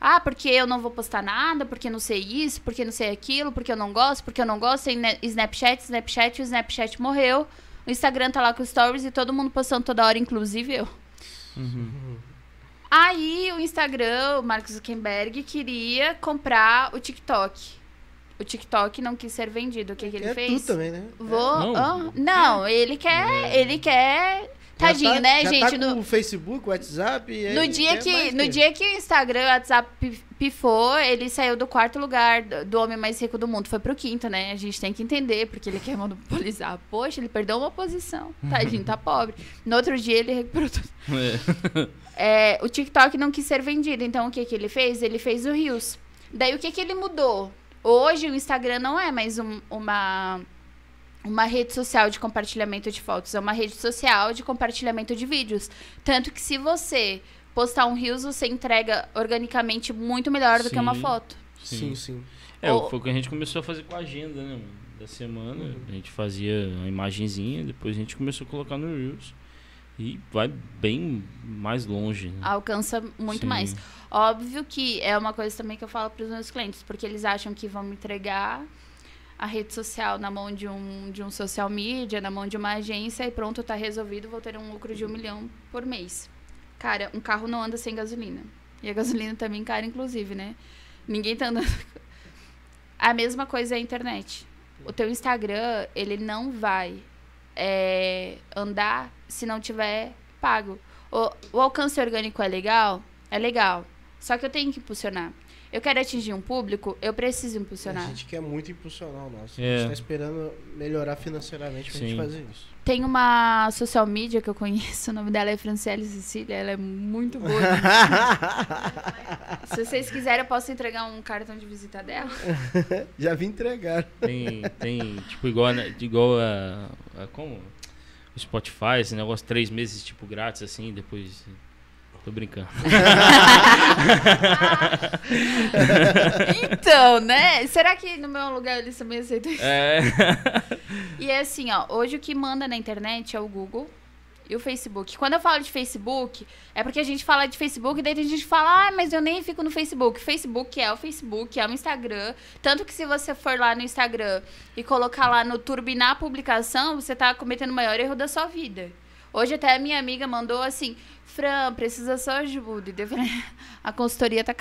Ah, porque eu não vou postar nada, porque não sei isso, porque não sei aquilo, porque eu não gosto, porque eu não gosto. Tem Snapchat, Snapchat, o Snapchat morreu. O Instagram tá lá com stories e todo mundo postando toda hora, inclusive eu. Uhum. Aí o Instagram, o Mark Zuckerberg, queria comprar o TikTok. O TikTok não quis ser vendido. O que, que ele é fez? tu também, né? Vou. Não. ah, não, ele quer. Ele quer. Tadinho, tá- né, já gente? Tá no, o Facebook, o WhatsApp. no dia, que, no dia que o Instagram o WhatsApp pi- pifou, ele saiu do quarto lugar do homem mais rico do mundo. Foi pro quinto, né? A gente tem que entender, porque ele quer *laughs* monopolizar. Poxa, ele perdeu uma posição. Tadinho, tá *laughs* pobre. No outro dia ele recuperou tudo. É. É, o TikTok não quis ser vendido, então o que, que ele fez? Ele fez o Reels. Daí o que, que ele mudou? Hoje o Instagram não é mais um- uma, uma rede social de compartilhamento de fotos, é uma rede social de compartilhamento de vídeos. Tanto que se você postar um Reels, você entrega organicamente muito melhor do que uma Sim. foto. Sim, sim. É, Ou- foi o que a gente começou a fazer com a agenda, né? Da semana. A gente fazia uma imagenzinha, depois a gente começou a colocar no Reels. E vai bem mais longe. Né? Alcança muito Sim. mais. Óbvio que é uma coisa também que eu falo para os meus clientes, porque eles acham que vão me entregar a rede social na mão de um, de um social media, na mão de uma agência e pronto, tá resolvido, vou ter um lucro de um milhão por mês. Cara, um carro não anda sem gasolina. E a gasolina também cara, inclusive, né? Ninguém tá andando. *laughs* A mesma coisa é a internet. O teu Instagram, ele não vai é, andar se não tiver pago. O, o alcance orgânico é legal? É legal. Só que eu tenho que impulsionar. Eu quero atingir um público, eu preciso A impulsionar. gente quer muito impulsionar o nosso. É. A gente tá esperando melhorar financeiramente pra gente fazer isso. Tem uma social media que eu conheço, o nome dela é Franciele Cecília, ela é muito boa. *laughs* Se vocês quiserem, eu posso entregar um cartão de visita dela. *laughs* Já vim entregar. Tem, tem tipo, igual, a- igual a, a- Como? O Spotify, esse negócio, três meses, tipo, grátis, assim, depois. Tô brincando. *laughs* Então, né? Será que no meu lugar eles também aceitam isso? É. E é assim, ó, hoje o que manda na internet é o Google e o Facebook. Quando eu falo de Facebook, é porque a gente fala de Facebook e daí a gente fala, ah, mas eu nem fico no Facebook. Facebook é o Facebook, é o Instagram. Tanto que se você for lá no Instagram e colocar lá no turbinar a publicação, você tá cometendo o maior erro da sua vida. Hoje até a minha amiga mandou assim, Fran, precisa só ajuda. E eu falei, *laughs* a consultoria tá.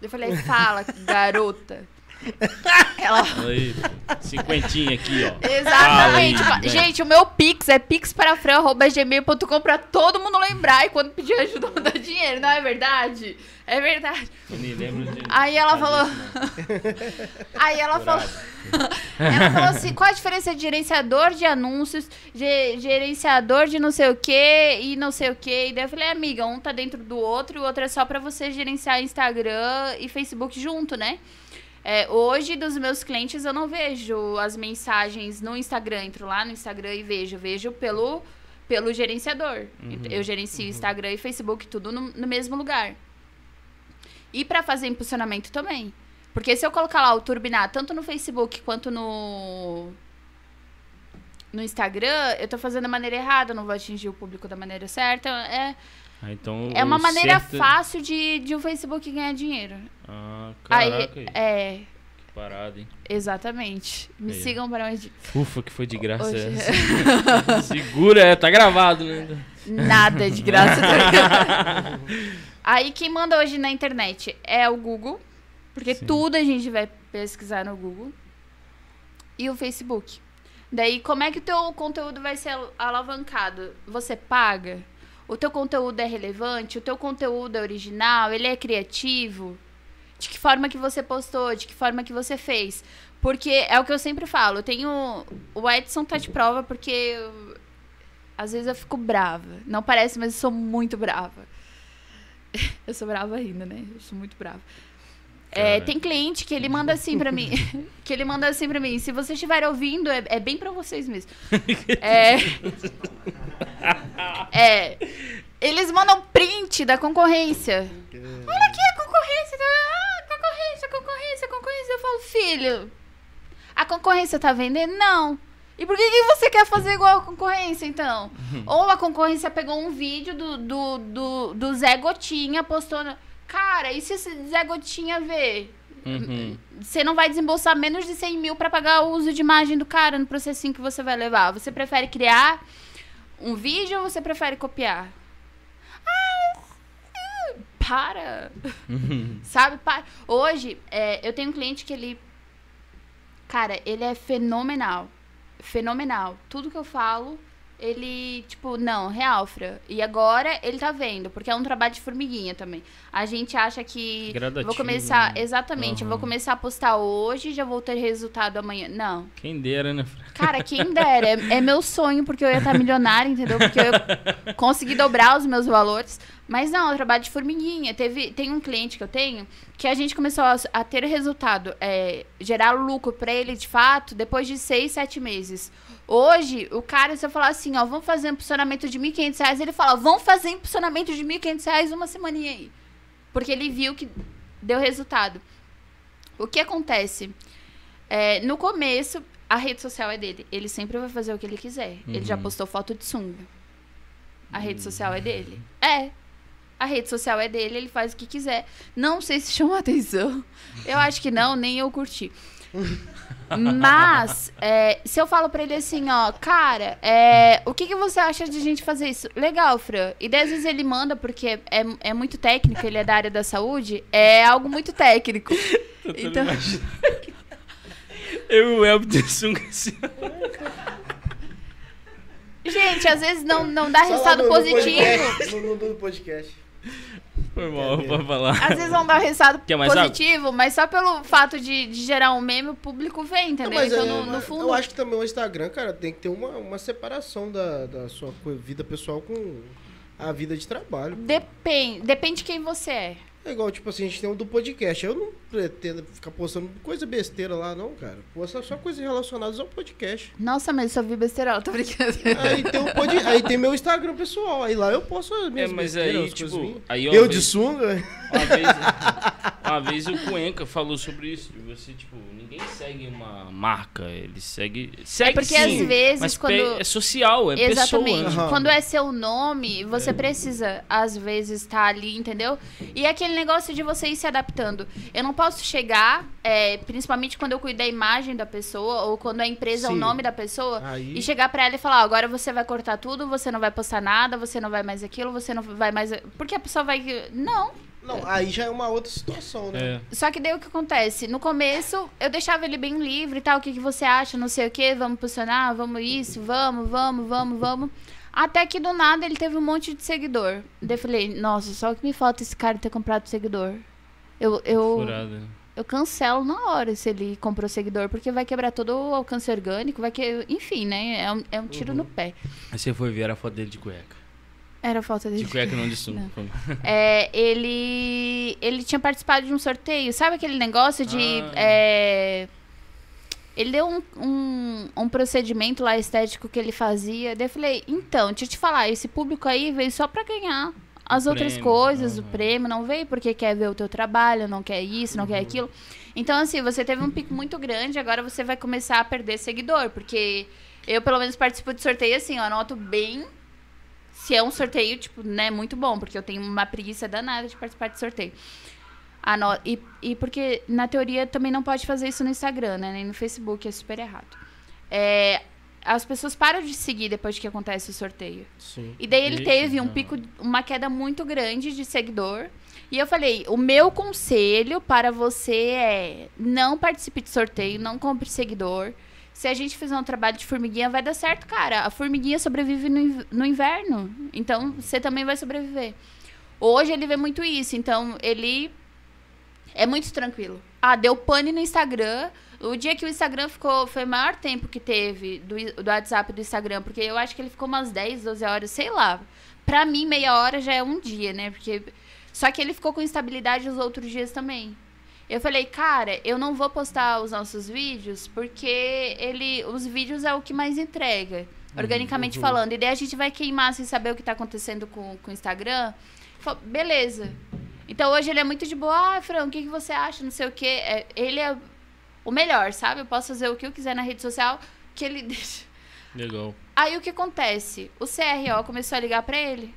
Eu falei, fala, garota. *laughs* Ela Aí, cinquentinha aqui, ó. Exatamente. Aí, né? Gente, o meu Pix é pixparafran.gmail.com pra todo mundo lembrar e quando pedir ajuda *laughs* mandar dinheiro. Não é verdade? É verdade. Eu nem lembro de. Aí ela falou- não. *laughs* Aí ela falou, Dourado. ela falou assim: qual a diferença de gerenciador de anúncios, ge- gerenciador de não sei o que e não sei o que? E daí eu falei, amiga, um tá dentro do outro e o outro é só pra você gerenciar Instagram e Facebook junto, né? É, hoje, dos meus clientes, eu não vejo as mensagens no Instagram. Entro lá no Instagram e vejo. Vejo pelo, pelo gerenciador. Uhum. Eu gerencio Instagram e Facebook, tudo no, no mesmo lugar. E pra fazer impulsionamento também. Porque se eu colocar lá o turbinar, tanto no Facebook quanto no. No Instagram, eu tô fazendo da maneira errada, não vou atingir o público da maneira certa. É, então, é uma maneira certo- fácil de, de o Facebook ganhar dinheiro. Ah, caraca, aí, é, que parada, hein? Exatamente. Me Aí, sigam para mais. Ufa, que foi de graça Hoje- essa. *laughs* Segura, é, tá gravado, né? Nada de graça. tá *laughs* Aí quem manda hoje na internet é o Google, porque Sim. tudo a gente vai pesquisar no Google. E o Facebook. Daí, como é que o teu conteúdo vai ser al- alavancado? Você paga? O teu conteúdo é relevante? O teu conteúdo é original? Ele é criativo? De que forma que você postou? De que forma que você fez? Porque é o que eu sempre falo. Eu tenho... O Edson tá de prova porque... eu- às vezes eu fico brava. Não parece, mas eu sou muito brava. *laughs* Eu sou brava ainda, né? Eu sou muito brava. É, tem cliente que ele manda assim pra mim. *laughs* que ele manda assim pra mim. Se vocês estiverem ouvindo, é, é bem pra vocês mesmo. *laughs* é. é. Eles mandam print da concorrência. Olha aqui a concorrência. Ah, concorrência, concorrência, concorrência. Eu falo, filho, a concorrência tá vendendo? Não. E por que, que você quer fazer igual a concorrência, então? Ou a concorrência pegou um vídeo do, do, do, do Zé Gotinha, postou. Cara, e se esse Zé Gotinha ver? Uhum. Você não vai desembolsar menos de 100 mil pra pagar o uso de imagem do cara no processinho que você vai levar. Você prefere criar um vídeo ou você prefere copiar? Ah, para! *laughs* Sabe? Para. Hoje, é, eu tenho um cliente que ele. Cara, ele é fenomenal. Fenomenal. Tudo que eu falo, ele, tipo, não, real, Fran. E agora ele tá vendo, porque é um trabalho de formiguinha também. A gente acha que. Gradativo, vou começar. né? Exatamente, eu vou começar a postar hoje já vou ter resultado amanhã. Não. Quem dera, né? Cara, quem dera. É, é meu sonho, porque eu ia estar milionária, entendeu? Porque eu ia conseguir dobrar os meus valores. Mas não, é um trabalho de formiguinha. Teve, tem um cliente que eu tenho que a gente começou a, a ter resultado, é, gerar lucro pra ele de fato, depois de seis, sete meses. Hoje, o cara, se eu falar assim, ó, vamos fazer um impulsionamento de 1.500 reais, ele fala, vamos fazer impulsionamento de 1.500 reais uma semaninha aí. Porque ele viu que deu resultado. O que acontece? É, no começo, a rede social é dele. Ele sempre vai fazer o que ele quiser. Ele já Uhum. postou foto de sunga. A rede social é dele. É. A rede social é dele, ele faz o que quiser. Não sei se *laughs* chama atenção. Eu acho que não, nem eu curti. Mas, é, se eu falo pra ele assim, ó, cara, é, o que, que você acha de a gente fazer isso? Legal, Fran. E daí, às vezes ele manda, porque é, é muito técnico, ele é da área da saúde, é algo muito técnico. *laughs* Então, Eu e o Elb de sunga assim. gente, às vezes não, não dá Só resultado no- no positivo. podcast, No, no, no podcast. Foi mal Cadê? pra falar. Às vezes não dá resultado Quer mais água? positivo, mas só pelo fato de, de gerar um meme, o público vem, entendeu? Não, mas então, é, no, no mas fundo. Eu acho que também o Instagram, cara, tem que ter uma, uma separação da, da sua vida pessoal com a vida de trabalho. Depende, depende de quem você é. É igual, tipo assim, a gente tem um do podcast. Eu não pretendo ficar postando coisa besteira lá, não, cara. Posta só coisas relacionadas ao podcast. Nossa, mas eu só vi besteira, tô brincando. Aí tem, o pod... aí tem meu Instagram pessoal. Aí lá eu posto as É, minhas mas besteiras, aí, tipo, aí Eu de vez- sunga? Uma vez, *laughs* uma vez o Cuenca falou sobre isso. de Você, tipo, ninguém segue uma marca, ele segue. segue É porque sim, às vezes mas quando. é social, é Exatamente. pessoa. Quando é seu nome, você precisa, às vezes, estar ali, entendeu? E é aquele negócio de você ir se adaptando. Eu não posso chegar, é, principalmente quando eu cuido da imagem da pessoa, ou quando a empresa é o Sim. nome da pessoa, Aí- e chegar pra ela e falar, "Ó, agora você vai cortar tudo, você não vai postar nada, você não vai mais aquilo, você não vai mais. Porque a pessoa vai. Não. Não, aí já é uma outra situação, né? É. Só que daí o que acontece? No começo, eu deixava ele bem livre e tal. O que, que você acha? Não sei o que, vamos posicionar, vamos isso, vamos, vamos, vamos, vamos. Até que do nada ele teve um monte de seguidor. Daí eu falei, nossa, só o que me falta esse cara ter comprado seguidor. Eu, eu, Furada. eu cancelo na hora se ele comprou seguidor, porque vai quebrar todo o alcance orgânico, vai que. Enfim, né? É um, é um tiro no pé. Aí você foi ver a foto dele de cueca. Era falta de. De cueca não de *laughs* sunga. Não. É, ele, ele tinha participado de um sorteio. Sabe aquele negócio de. Ah. é, ele deu um, um, um procedimento lá estético que ele fazia. Daí eu falei, então, deixa eu te falar, esse público aí veio só pra ganhar as O outras prêmio, coisas, o aham. prêmio, não veio porque quer ver o teu trabalho, não quer isso, não quer Uhum. aquilo. Então, assim, você teve um pico muito grande, agora você vai começar a perder seguidor, porque eu, pelo menos, participo de sorteio assim, eu anoto bem se é um sorteio, tipo, né, muito bom, porque eu tenho uma preguiça danada de participar de sorteio. Ano... E, e porque, na teoria, também não pode fazer isso no Instagram, né? Nem no Facebook, é super errado. É, as pessoas param de seguir depois que acontece o sorteio. Sim. E daí ele Ixi, teve um não. pico, uma queda muito grande de seguidor. E eu falei, o meu conselho para você é não participe de sorteio, não compre seguidor. Se a gente fizer um trabalho de formiguinha, vai dar certo, cara. A formiguinha sobrevive no, inv- no inverno. Então, você também vai sobreviver. Hoje ele vê muito isso. Então, ele é muito tranquilo. Ah, deu pane no Instagram. O dia que o Instagram ficou. Foi o maior tempo que teve do, do WhatsApp do Instagram. Porque eu acho que ele ficou umas 10, 12 horas, sei lá. Pra mim, meia hora já é um dia, né? Porque. Só que ele ficou com instabilidade os outros dias também. Eu falei, cara, eu não vou postar os nossos vídeos porque ele, os vídeos é o que mais entrega, organicamente uhum. falando. E daí a gente vai queimar sem saber o que tá acontecendo com, com o Instagram. Falei, Beleza. Então hoje ele é muito de boa. Ah, Fran, o que, que você acha? Não sei o quê. É, ele é o melhor, sabe? Eu posso fazer o que eu quiser na rede social que ele *laughs* deixa. Legal. Aí o que acontece? O CRO começou a ligar pra ele.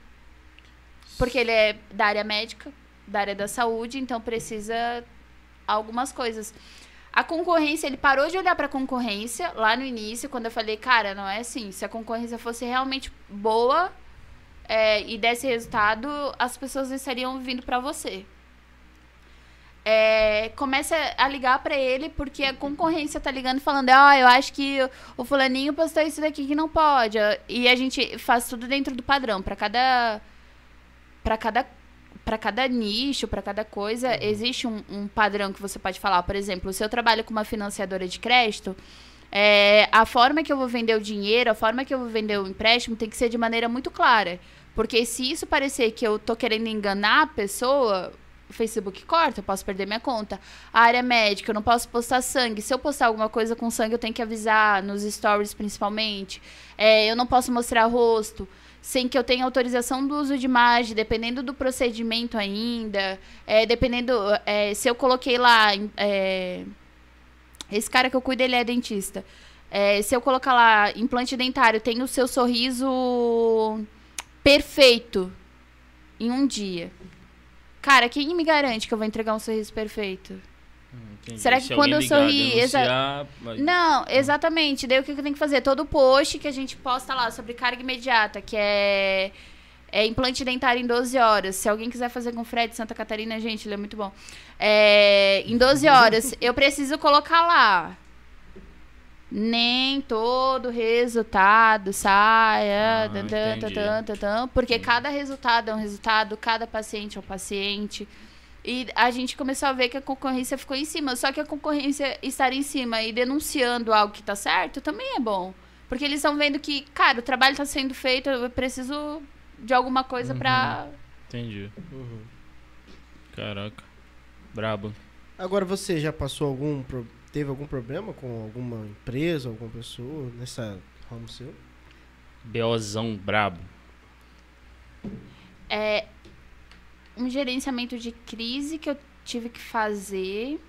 Porque ele é da área médica, da área da saúde, então precisa algumas coisas. A concorrência, ele parou de olhar pra concorrência lá no início, quando eu falei, cara, não é assim. Se a concorrência fosse realmente boa é, e desse resultado, as pessoas estariam vindo pra você. É, começa a ligar pra ele porque a concorrência tá ligando falando, ah, eu acho que o fulaninho postou isso daqui que não pode. E a gente faz tudo dentro do padrão. Pra cada para cada para cada nicho, para cada coisa, existe um, um padrão que você pode falar. Por exemplo, se eu trabalho com uma financiadora de crédito, é, a forma que eu vou vender o dinheiro, a forma que eu vou vender o empréstimo tem que ser de maneira muito clara. Porque se isso parecer que eu tô querendo enganar a pessoa, o Facebook corta, eu posso perder minha conta. A área médica, eu não posso postar sangue. Se eu postar alguma coisa com sangue, eu tenho que avisar, nos stories principalmente. É, eu não posso mostrar rosto sem que eu tenha autorização do uso de imagem, dependendo do procedimento ainda, é, dependendo, é, se eu coloquei lá, é, esse cara que eu cuido, ele é dentista, É, se eu colocar lá, implante dentário, tem o seu sorriso perfeito em um dia. Cara, quem me garante que eu vou entregar um sorriso perfeito? Hum, entendi. Será que Se quando eu sorri, exa- mas- Não, exatamente. Daí o que eu tenho que fazer? Todo post que a gente posta lá sobre carga imediata, que é, é implante dentário em 12 horas. Se alguém quiser fazer com o Fred Santa Catarina, gente, ele é muito bom. É, em 12 horas, eu preciso colocar lá. Nem todo resultado saia. Ah, tan, tan, entendi. tan, porque cada resultado é um resultado, cada paciente é um paciente. E a gente começou a ver que a concorrência ficou em cima. Só que a concorrência estar em cima e denunciando algo que tá certo também é bom. Porque eles estão vendo que, cara, o trabalho tá sendo feito, eu preciso de alguma coisa pra. Entendi. Uhum. Caraca. Brabo. Agora você já passou algum. pro- Teve algum problema com alguma empresa, alguma pessoa nessa ramo seu? BOzão brabo. É. Um gerenciamento de crise que eu tive que fazer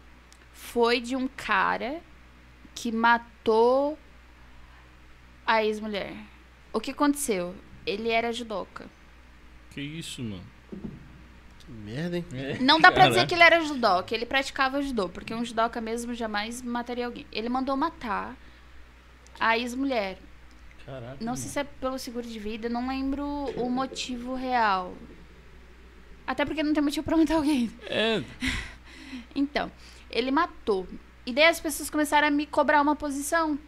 foi de um cara que matou a ex-mulher. O que aconteceu? Ele era judoca. Que isso, mano? Que merda, hein? Não dá pra Caraca. dizer que ele era judoca, ele praticava judô, porque um judoca mesmo jamais mataria alguém. Ele mandou matar a ex-mulher. Caraca. Não sei se é pelo seguro de vida, não lembro o motivo real. Até porque não tem motivo pra matar alguém. É. *laughs* Então, ele matou. E daí as pessoas começaram a me cobrar uma posição.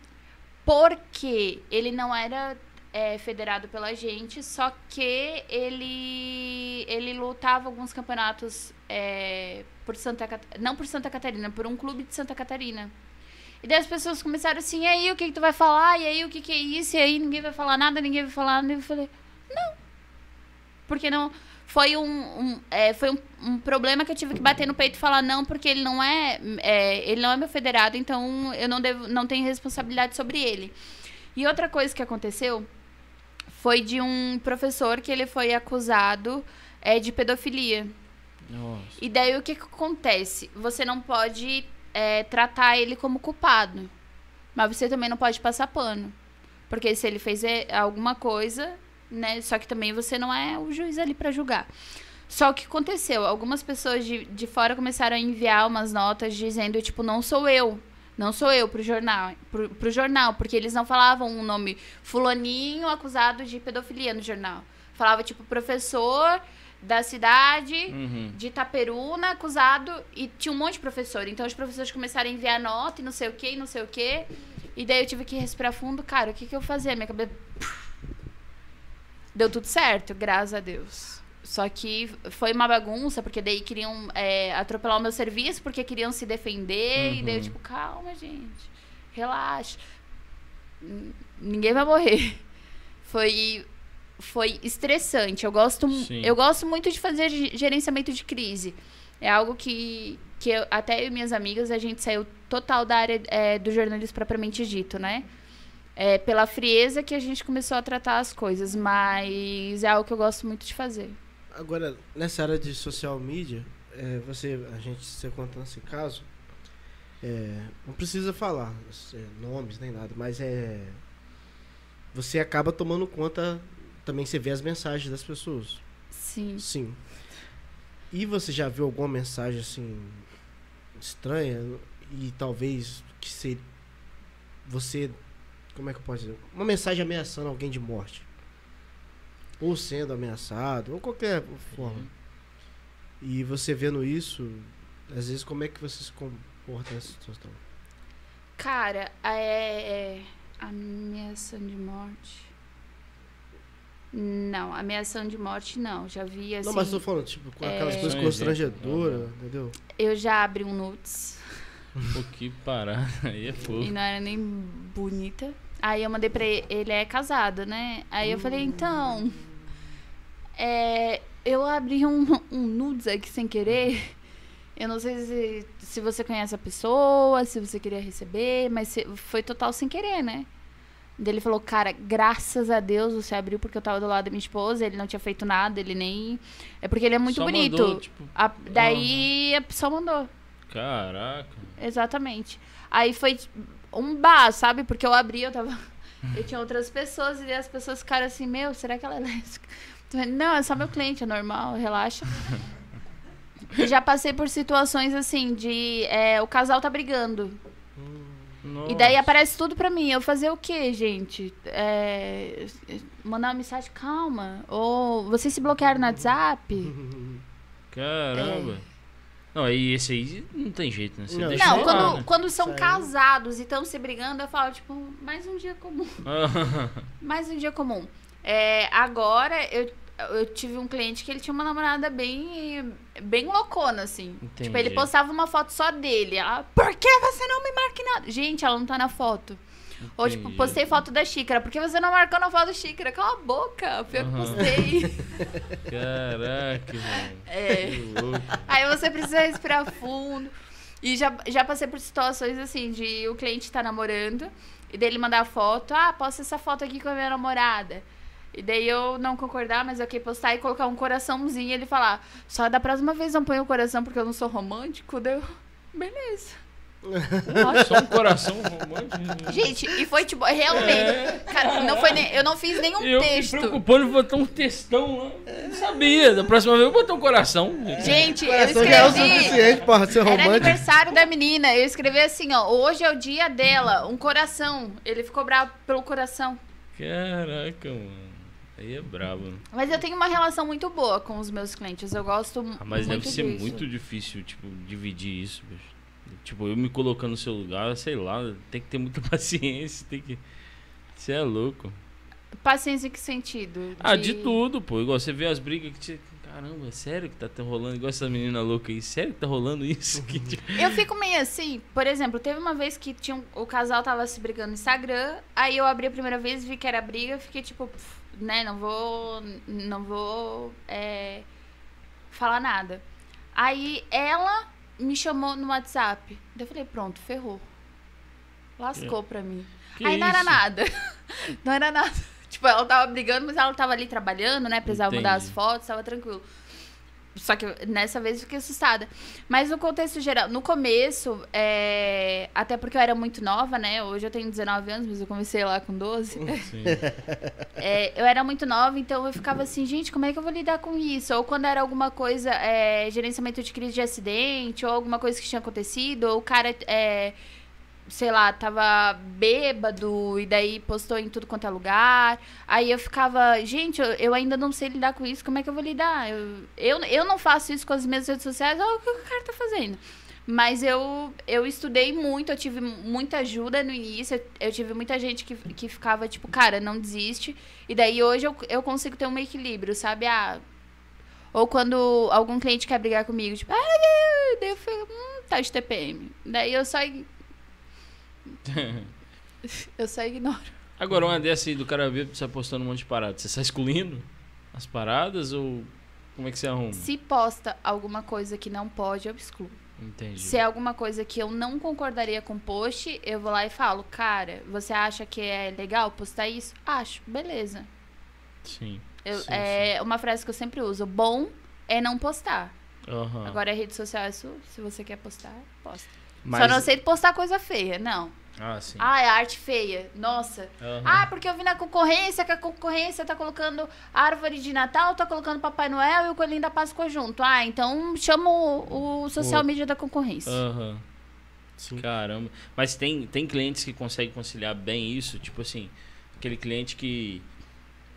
Porque ele não era é, federado pela gente, só que ele ele lutava alguns campeonatos é, por Santa Cat- não por Santa Catarina, por um clube de Santa Catarina. E daí as pessoas começaram assim, e aí o que, que tu vai falar? E aí o que, que é isso? E aí ninguém vai falar nada, ninguém vai falar nada. E eu falei, não. Porque não. Foi um, um, é, foi um, um problema que eu tive que bater no peito e falar não, porque ele não é, é, ele não é meu federado, então eu não devo, não tenho responsabilidade sobre ele. E outra coisa que aconteceu foi de um professor que ele foi acusado é, de pedofilia. Nossa. E daí o que, que acontece? Você não pode é, tratar ele como culpado. Mas você também não pode passar pano. Porque se ele fez é, alguma coisa, né? Só que também você não é o juiz ali pra julgar. Só que aconteceu, algumas pessoas de, de fora começaram a enviar umas notas dizendo, tipo, não sou eu. Não sou eu pro jornal, pro, pro jornal, porque eles não falavam o nome fulaninho acusado de pedofilia no jornal. Falava, tipo, professor da cidade Uhum. de Itaperuna, acusado, e tinha um monte de professor. Então os professores começaram a enviar nota e não sei o que, não sei o que. E daí eu tive que respirar fundo, cara, o que, que eu fazia? Minha cabeça. Deu tudo certo, graças a Deus. Só que foi uma bagunça, porque daí queriam é, atropelar o meu serviço, porque queriam se defender. E daí eu, Uhum. tipo, calma, gente. Relaxa. Ninguém vai morrer. Foi, foi estressante. Eu gosto, Sim. eu gosto muito de fazer ge- gerenciamento de crise. É algo que, que eu- até eu e minhas amigas, a gente saiu total da área é, do jornalismo propriamente dito, né? É pela frieza que a gente começou a tratar as coisas, mas é algo que eu gosto muito de fazer. Agora, nessa área de social media, é, você, a gente, você contando esse caso, é, não precisa falar é, nomes nem nada, mas é. Você acaba tomando conta, também você vê as mensagens das pessoas. Sim. Sim. E você já viu alguma mensagem assim estranha e talvez que se você como é que eu posso dizer? Uma mensagem ameaçando alguém de morte. Ou sendo ameaçado, ou qualquer forma. E você vendo isso, às vezes como é que você se comporta nessa situação? Cara, é. é ameação de morte. Não, ameação de morte não. Já vi assim. Não, mas tô falando, tipo, com aquelas é- coisas constrangedoras, entendeu? Eu já abri um nudes Pô, que parada. Aí é e fofo. não era nem bonita. Aí eu mandei pra ele, ele é casado, né? Aí eu falei, então. É, eu abri um, um nudes aqui sem querer. Eu não sei se, se você conhece a pessoa, se você queria receber, mas se- foi total sem querer, né? Ele falou, cara, graças a Deus você abriu porque eu tava do lado da minha esposa, ele não tinha feito nada, ele nem. É porque ele é muito Só bonito. mandou, tipo, A- daí a pessoa mandou. caraca. Exatamente. Aí foi um bar, sabe? Porque eu abri, eu tava. *laughs* Eu tinha outras pessoas e as pessoas ficaram assim, meu, será que ela é lésbica? *laughs* Não, é só meu cliente, é normal, relaxa. *laughs* E já passei por situações assim, de é, o casal tá brigando. E daí Nossa. aparece tudo pra mim. Eu fazer o quê, gente? É, mandar uma mensagem, calma. Ou vocês se bloquearam no WhatsApp? Caramba. Não, aí esse aí não tem jeito, né? Você Não, deixa Não, Sei lá, quando, né? quando são aí- casados e estão se brigando, eu falo, tipo, mais um dia comum. *laughs* Mais um dia comum. É, agora, eu, eu tive um cliente que ele tinha uma namorada bem, bem loucona, assim. Entendi. Tipo, ele postava uma foto só dele. Ela, por que você não me marca em nada? Gente, ela não tá na foto. Ou, tipo, Entendi. postei foto da xícara. Por que você não marcou na foto da xícara? Cala a boca. Foi eu que Aham. postei. *laughs* Caraca, velho. É. Que louco. Aí você precisa respirar fundo. E já, já passei por situações assim, de o cliente tá namorando, e dele mandar foto, ah, posta essa foto aqui com a minha namorada. E daí eu não concordar, mas eu queria postar e colocar um coraçãozinho e ele falar, só da próxima vez não põe o coração porque eu não sou romântico, deu. Beleza. Só um coração romântico. Gente, e foi tipo, realmente. Cara, não foi nem, eu não fiz nenhum Eu me texto. preocupando em botar um textão lá. Não sabia. Da próxima vez eu vou botar um coração. Gente, eu Coração já é o escrevi. suficiente pra ser Era romântico. aniversário da menina. Eu escrevi assim, ó. Hoje é o dia dela. Um coração. Ele ficou bravo pelo coração. Caraca, mano. Aí é brabo. né? Mas eu tenho uma relação muito boa com os meus clientes. Eu gosto Ah, mas muito deve ser disso. muito difícil, tipo, dividir isso, bicho. Tipo, eu me colocando no seu lugar, sei lá, tem que ter muita *laughs* paciência, tem que. Você é louco. Paciência em que sentido? Ah, de tudo, pô. Igual você vê as brigas que te. Caramba, é sério que tá tão rolando? Igual essa menina louca aí. Sério que tá rolando isso? *laughs* Tipo, Eu fico meio assim, por exemplo, teve uma vez que tinha um- o casal tava se brigando no Instagram, aí eu abri a primeira vez, vi que era briga, fiquei tipo, pff, né, não vou, não vou é, falar nada. Aí ela me chamou no WhatsApp, eu falei, pronto, ferrou. Lascou pra mim. que aí não era isso? nada, *laughs* não era nada. *laughs* Tipo, ela tava brigando, mas ela tava ali trabalhando, né, precisava mudar as Entendi. fotos, tava tranquilo. Só que nessa vez eu fiquei assustada. Mas no contexto geral, no começo, é, até porque eu era muito nova, né? Hoje eu tenho 19 anos, mas eu comecei lá com 12. Sim. *laughs* É, eu era muito nova, então eu ficava assim, gente, como é que eu vou lidar com isso? Ou quando era alguma coisa, é, gerenciamento de crise de acidente, ou alguma coisa que tinha acontecido, ou o cara, é, sei lá, tava bêbado e daí postou em tudo quanto é lugar. Aí eu ficava, gente, eu, eu ainda não sei lidar com isso, como é que eu vou lidar? Eu, eu, eu não faço isso com as minhas redes sociais, olha o que o cara tá fazendo. Mas eu, eu estudei muito, eu tive muita ajuda no início, eu, eu tive muita gente que, que ficava tipo, cara, não desiste. E daí hoje eu, eu consigo ter um equilíbrio, sabe? Ah, Ou quando algum cliente quer brigar comigo, tipo, ah, daí eu fico, hum, tá de TPM. Daí eu só. *laughs* eu só ignoro. Agora, uma dessa aí do cara ver você postando um monte de paradas. Você sai excluindo as paradas ou como é que você arruma? Se posta alguma coisa que não pode, eu excluo. Entendi. Se é alguma coisa que eu não concordaria com o post, eu vou lá e falo, cara, você acha que é legal postar isso? Acho, beleza. Sim. Eu- Sim, é uma frase que eu sempre uso. Bom é não postar. Aham. Agora a rede social é sua. Se você quer postar, posta. Mas- Só não aceito postar coisa feia, não. Ah, sim. Ah, é arte feia. Nossa. Aham. Ah, porque eu vi na concorrência que a concorrência tá colocando árvore de Natal, tá colocando Papai Noel e o Coelhinho da Páscoa junto. Ah, então chama o, o social O- media da concorrência. Aham. Sim. Caramba. Mas tem, tem clientes que conseguem conciliar bem isso, tipo assim, aquele cliente que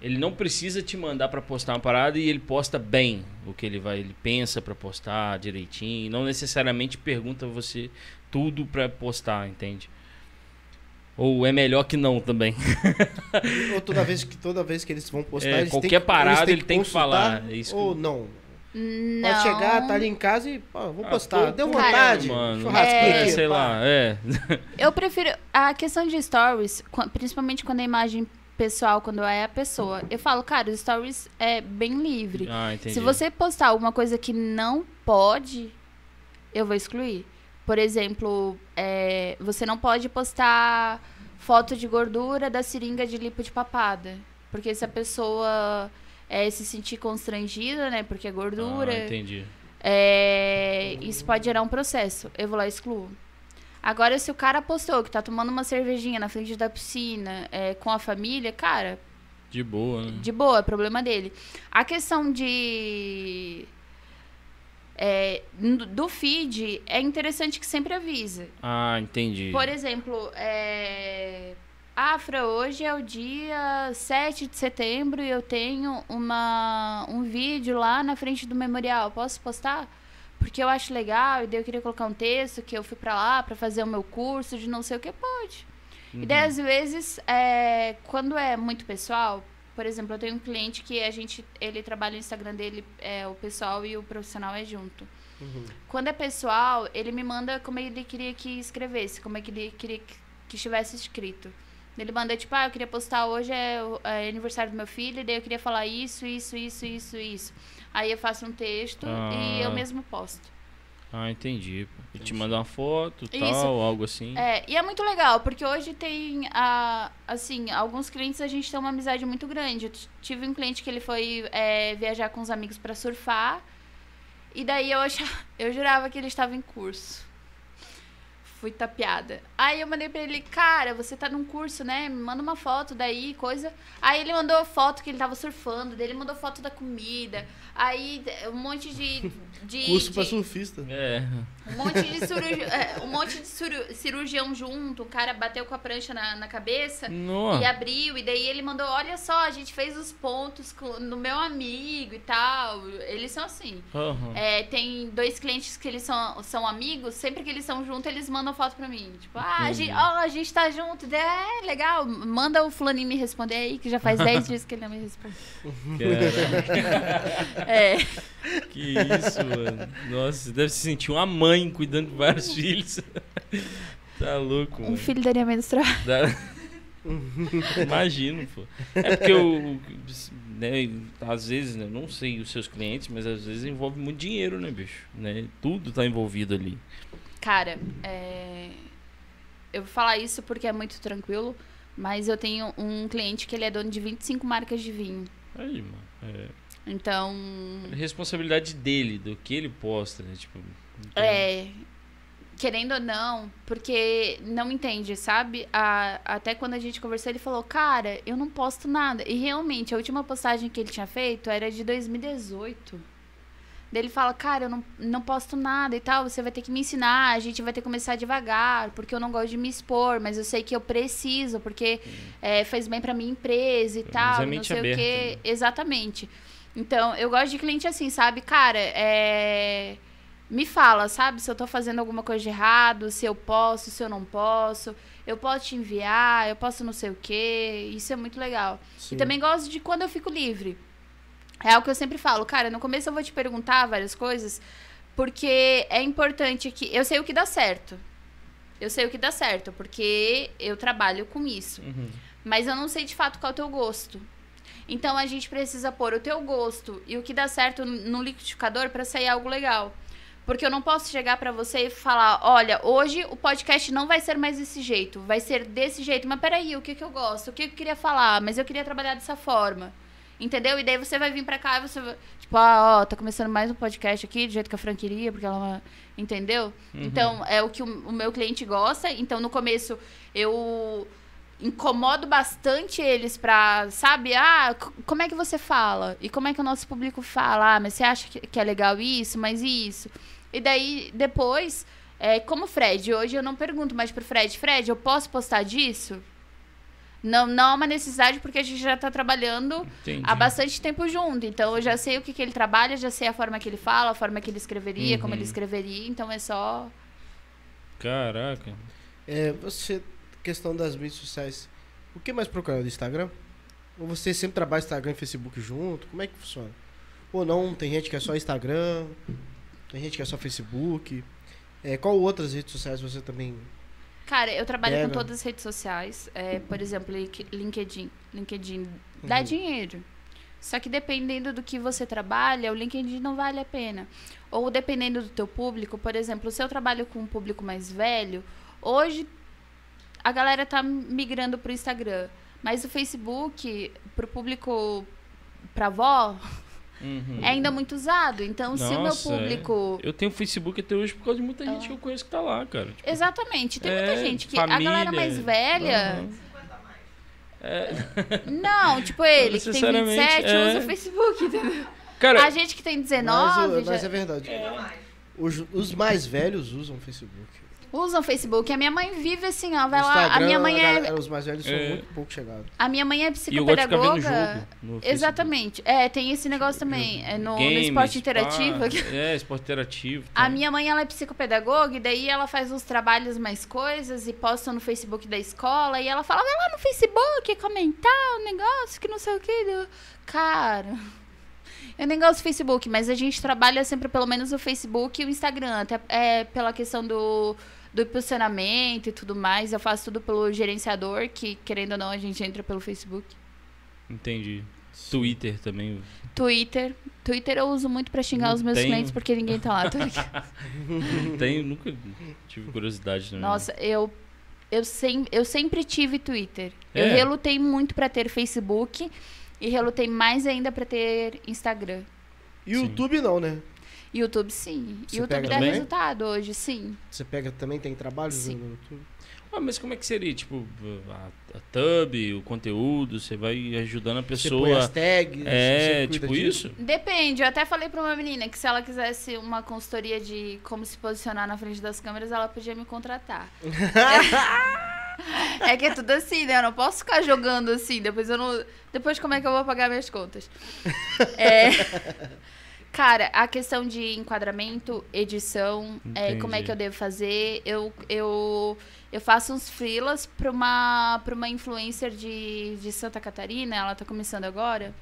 ele não precisa te mandar pra postar uma parada e ele posta bem o que ele vai, ele pensa pra postar direitinho, não necessariamente pergunta você tudo pra postar, entende? Ou é melhor que não também. Ou toda vez que, toda vez que eles vão postar, É, eles qualquer têm parada eles têm ele tem que falar, é isso Ou não. Não. Pode chegar, tá ali em casa e, pô, vou Ah, postar. pô, Deu vontade. mano. É, aqui, sei pá. lá, é. Eu prefiro. A questão de stories, principalmente quando a imagem pessoal, quando é a pessoa, eu falo, cara, os stories é bem livre. Ah, entendi. Se você postar alguma coisa que não pode, eu vou excluir. Por exemplo, é, você não pode postar foto de gordura da seringa de lipo de papada. Porque se a pessoa é, se sentir constrangida, né? Porque é gordura. Ah, entendi. É, isso pode gerar um processo. Eu vou lá e excluo. Agora, se o cara postou que tá tomando uma cervejinha na frente da piscina é, com a família, cara, De boa, né? de boa, é problema dele. A questão de. É, do feed, é interessante que sempre avisa. Ah, entendi. Por exemplo, é, Afra, hoje é o dia 7 de setembro e eu tenho uma, um vídeo lá na frente do memorial. Posso postar? Porque eu acho legal e daí eu queria colocar um texto que eu fui pra lá pra fazer o meu curso de não sei o que. Pode. Uhum. E daí, às vezes, é, quando é muito pessoal, por exemplo, eu tenho um cliente que a gente, ele trabalha no Instagram dele, é, o pessoal e o profissional é junto. Uhum. Quando é pessoal, ele me manda como ele queria que escrevesse, como é que ele queria que, que estivesse escrito. Ele manda, tipo, ah, eu queria postar hoje é, o- é aniversário do meu filho, e daí eu queria falar isso, isso, isso, isso, isso. Aí eu faço um texto e eu Ah. mesmo posto. Ah, entendi. Ele te manda uma foto, Isso. tal, algo assim. É, e é muito legal, porque hoje tem, a, assim, alguns clientes a gente tem uma amizade muito grande. Eu tive um cliente que ele foi é, viajar com os amigos pra surfar, e daí eu, achava, *laughs* eu jurava que ele estava em curso. Fui tapeada. Aí eu mandei pra ele, cara, você tá num curso, né? Me manda uma foto daí, coisa. Aí ele mandou foto que ele tava surfando, daí ele mandou foto da comida. Aí um monte de. de Curso pra de- surfista. É. um monte de, cirurgi- é, um monte de ciru- cirurgião junto. O cara bateu com a prancha na, na cabeça Nossa. e abriu. E daí ele mandou: Olha só, a gente fez os pontos com- no meu amigo e tal. Eles são assim. Aham. É, tem dois clientes que eles são, são amigos. Sempre que eles são juntos, eles mandam foto pra mim. Tipo, ah, a gente, ó, a gente tá junto. É, legal. Manda o fulaninho me responder aí, que já faz *laughs* 10 dias que ele não me responde. Caraca, *laughs* É. que isso, mano. Nossa, você deve se sentir uma mãe cuidando de vários *laughs* filhos. tá louco, Um mano. filho daria menos trabalho. Dá- Imagino, pô. É porque eu, né, às vezes, né, não sei os seus clientes, mas às vezes envolve muito dinheiro, né, bicho? Né? Tudo tá envolvido ali. Cara, é, eu vou falar isso porque é muito tranquilo, mas eu tenho um cliente que ele é dono de 25 marcas de vinho. Aí, mano. É Então, responsabilidade dele, do que ele posta, né? Tipo, então- é, querendo ou não, porque não entende, sabe? A- até quando a gente conversou, ele falou, cara, eu não posto nada. E realmente, a última postagem que ele tinha feito era de 2018. Daí ele fala, cara, eu não, não posto nada e tal, você vai ter que me ensinar, a gente vai ter que começar devagar, porque eu não gosto de me expor, mas eu sei que eu preciso, porque é, faz bem pra minha empresa e Pelo tal, não sei aberta, o quê. né? Exatamente. Então, eu gosto de cliente assim, sabe? Cara, é... me fala, sabe? Se eu tô fazendo alguma coisa de errado, se eu posso, se eu não posso. Eu posso te enviar, eu posso não sei o quê. Isso é muito legal. Sim. E também gosto de quando eu fico livre. É algo que eu sempre falo, cara, no começo eu vou te perguntar várias coisas, porque é importante que. Eu sei o que dá certo. Eu sei o que dá certo, porque eu trabalho com isso. Uhum. Mas eu não sei de fato qual é o teu gosto. Então a gente precisa pôr o teu gosto e o que dá certo no liquidificador para sair algo legal. Porque eu não posso chegar para você e falar, olha, hoje o podcast não vai ser mais desse jeito, vai ser desse jeito. Mas peraí, o que, que eu gosto? O que eu queria falar? Mas eu queria trabalhar dessa forma. Entendeu? E daí você vai vir pra cá e você vai. Tipo, ah, ó, tá começando mais um podcast aqui, do jeito que a Fran queria, porque ela. Entendeu? Uhum. Então, é o que o, o meu cliente gosta. Então, no começo, eu incomodo bastante eles pra, sabe? Ah, como é que você fala? E como é que o nosso público fala? Ah, mas você acha que, que é legal isso, mas isso? E daí, depois, é, como Fred, hoje eu não pergunto mais pro Fred, Fred, eu posso postar disso? Não, não há uma necessidade, porque a gente já tá trabalhando Entendi. há bastante tempo junto. Então, eu já sei o que, que ele trabalha, já sei a forma que ele fala, a forma que ele escreveria, como Uhum. ele escreveria. Então, é só... Caraca. É, você, questão das mídias sociais, o que mais procura no Instagram? Ou você sempre trabalha Instagram e Facebook junto? Como é que funciona? Ou não, tem gente que é só Instagram, tem gente que é só Facebook. É, qual outras redes sociais você também... Cara, eu trabalho Pega. com todas as redes sociais. É, por exemplo, Link- LinkedIn. LinkedIn dá Uhum. dinheiro. Só que dependendo do que você trabalha, o LinkedIn não vale a pena. Ou dependendo do teu público, por exemplo, se eu trabalho com um público mais velho, hoje a galera tá migrando pro Instagram. Mas o Facebook, pro público pra avó, Uhum. é ainda muito usado. Então, se o meu Nossa, é. público. Eu tenho Facebook até hoje por causa de muita gente que eu conheço que tá lá, cara. Tipo, Exatamente. Tem É, muita gente que. A família. galera mais velha. Aham. É. Não, tipo ele, que tem necessariamente, 27, é. usa o Facebook, entendeu? Cara, A gente que tem Mas, 19 o- mas já é verdade. Os, os mais velhos usam Facebook. Usam Facebook. A minha mãe vive assim, ó, vai lá. A minha mãe é os mais velhos são É. muito pouco chegados. a minha mãe é e eu gosto de ficar vendo psicopedagoga. jogo no Facebook. Exatamente. É, tem esse negócio também, é no, no esporte pá, interativo. É, esporte interativo. A tá. minha mãe, ela é psicopedagoga, e daí ela faz uns trabalhos, mais coisas, e posta no Facebook da escola, e ela fala, vai lá no Facebook comentar o negócio, que não sei o que. Cara, *laughs* eu nem gosto do Facebook, mas a gente trabalha sempre pelo menos o Facebook e o Instagram, até é, pela questão do, do impulsionamento e tudo mais. Eu faço tudo pelo gerenciador, que querendo ou não, a gente entra pelo Facebook. Entendi. Twitter também. Twitter. Twitter eu uso muito pra xingar Não os meus tem. clientes, porque ninguém tá lá. *laughs* Brincando. Tem, nunca tive curiosidade também. Nossa, eu, eu, sem, eu sempre tive Twitter. Eu É? relutei muito pra ter Facebook e relutei mais ainda pra ter Instagram. YouTube não, né? YouTube, sim. Você YouTube dá também? resultado hoje, sim. Você pega também, tem trabalhos Sim. no YouTube? Ah, mas como é que seria? Tipo, a, a thumb, o conteúdo, você vai ajudando a Você põe as pessoa. tags, É, você cuida tipo disso? isso? Depende. Eu até falei pra uma menina que se ela quisesse uma consultoria de como se posicionar na frente das câmeras, ela podia me contratar. *laughs* é que é tudo assim, né? Eu não posso ficar jogando assim. Depois eu não. Depois como é que eu vou pagar minhas contas? *laughs* É. Cara, a questão de enquadramento, edição, é, como é que eu devo fazer, eu, eu, eu faço uns freelas pra uma, pra uma influencer de, de Santa Catarina, ela tá começando agora.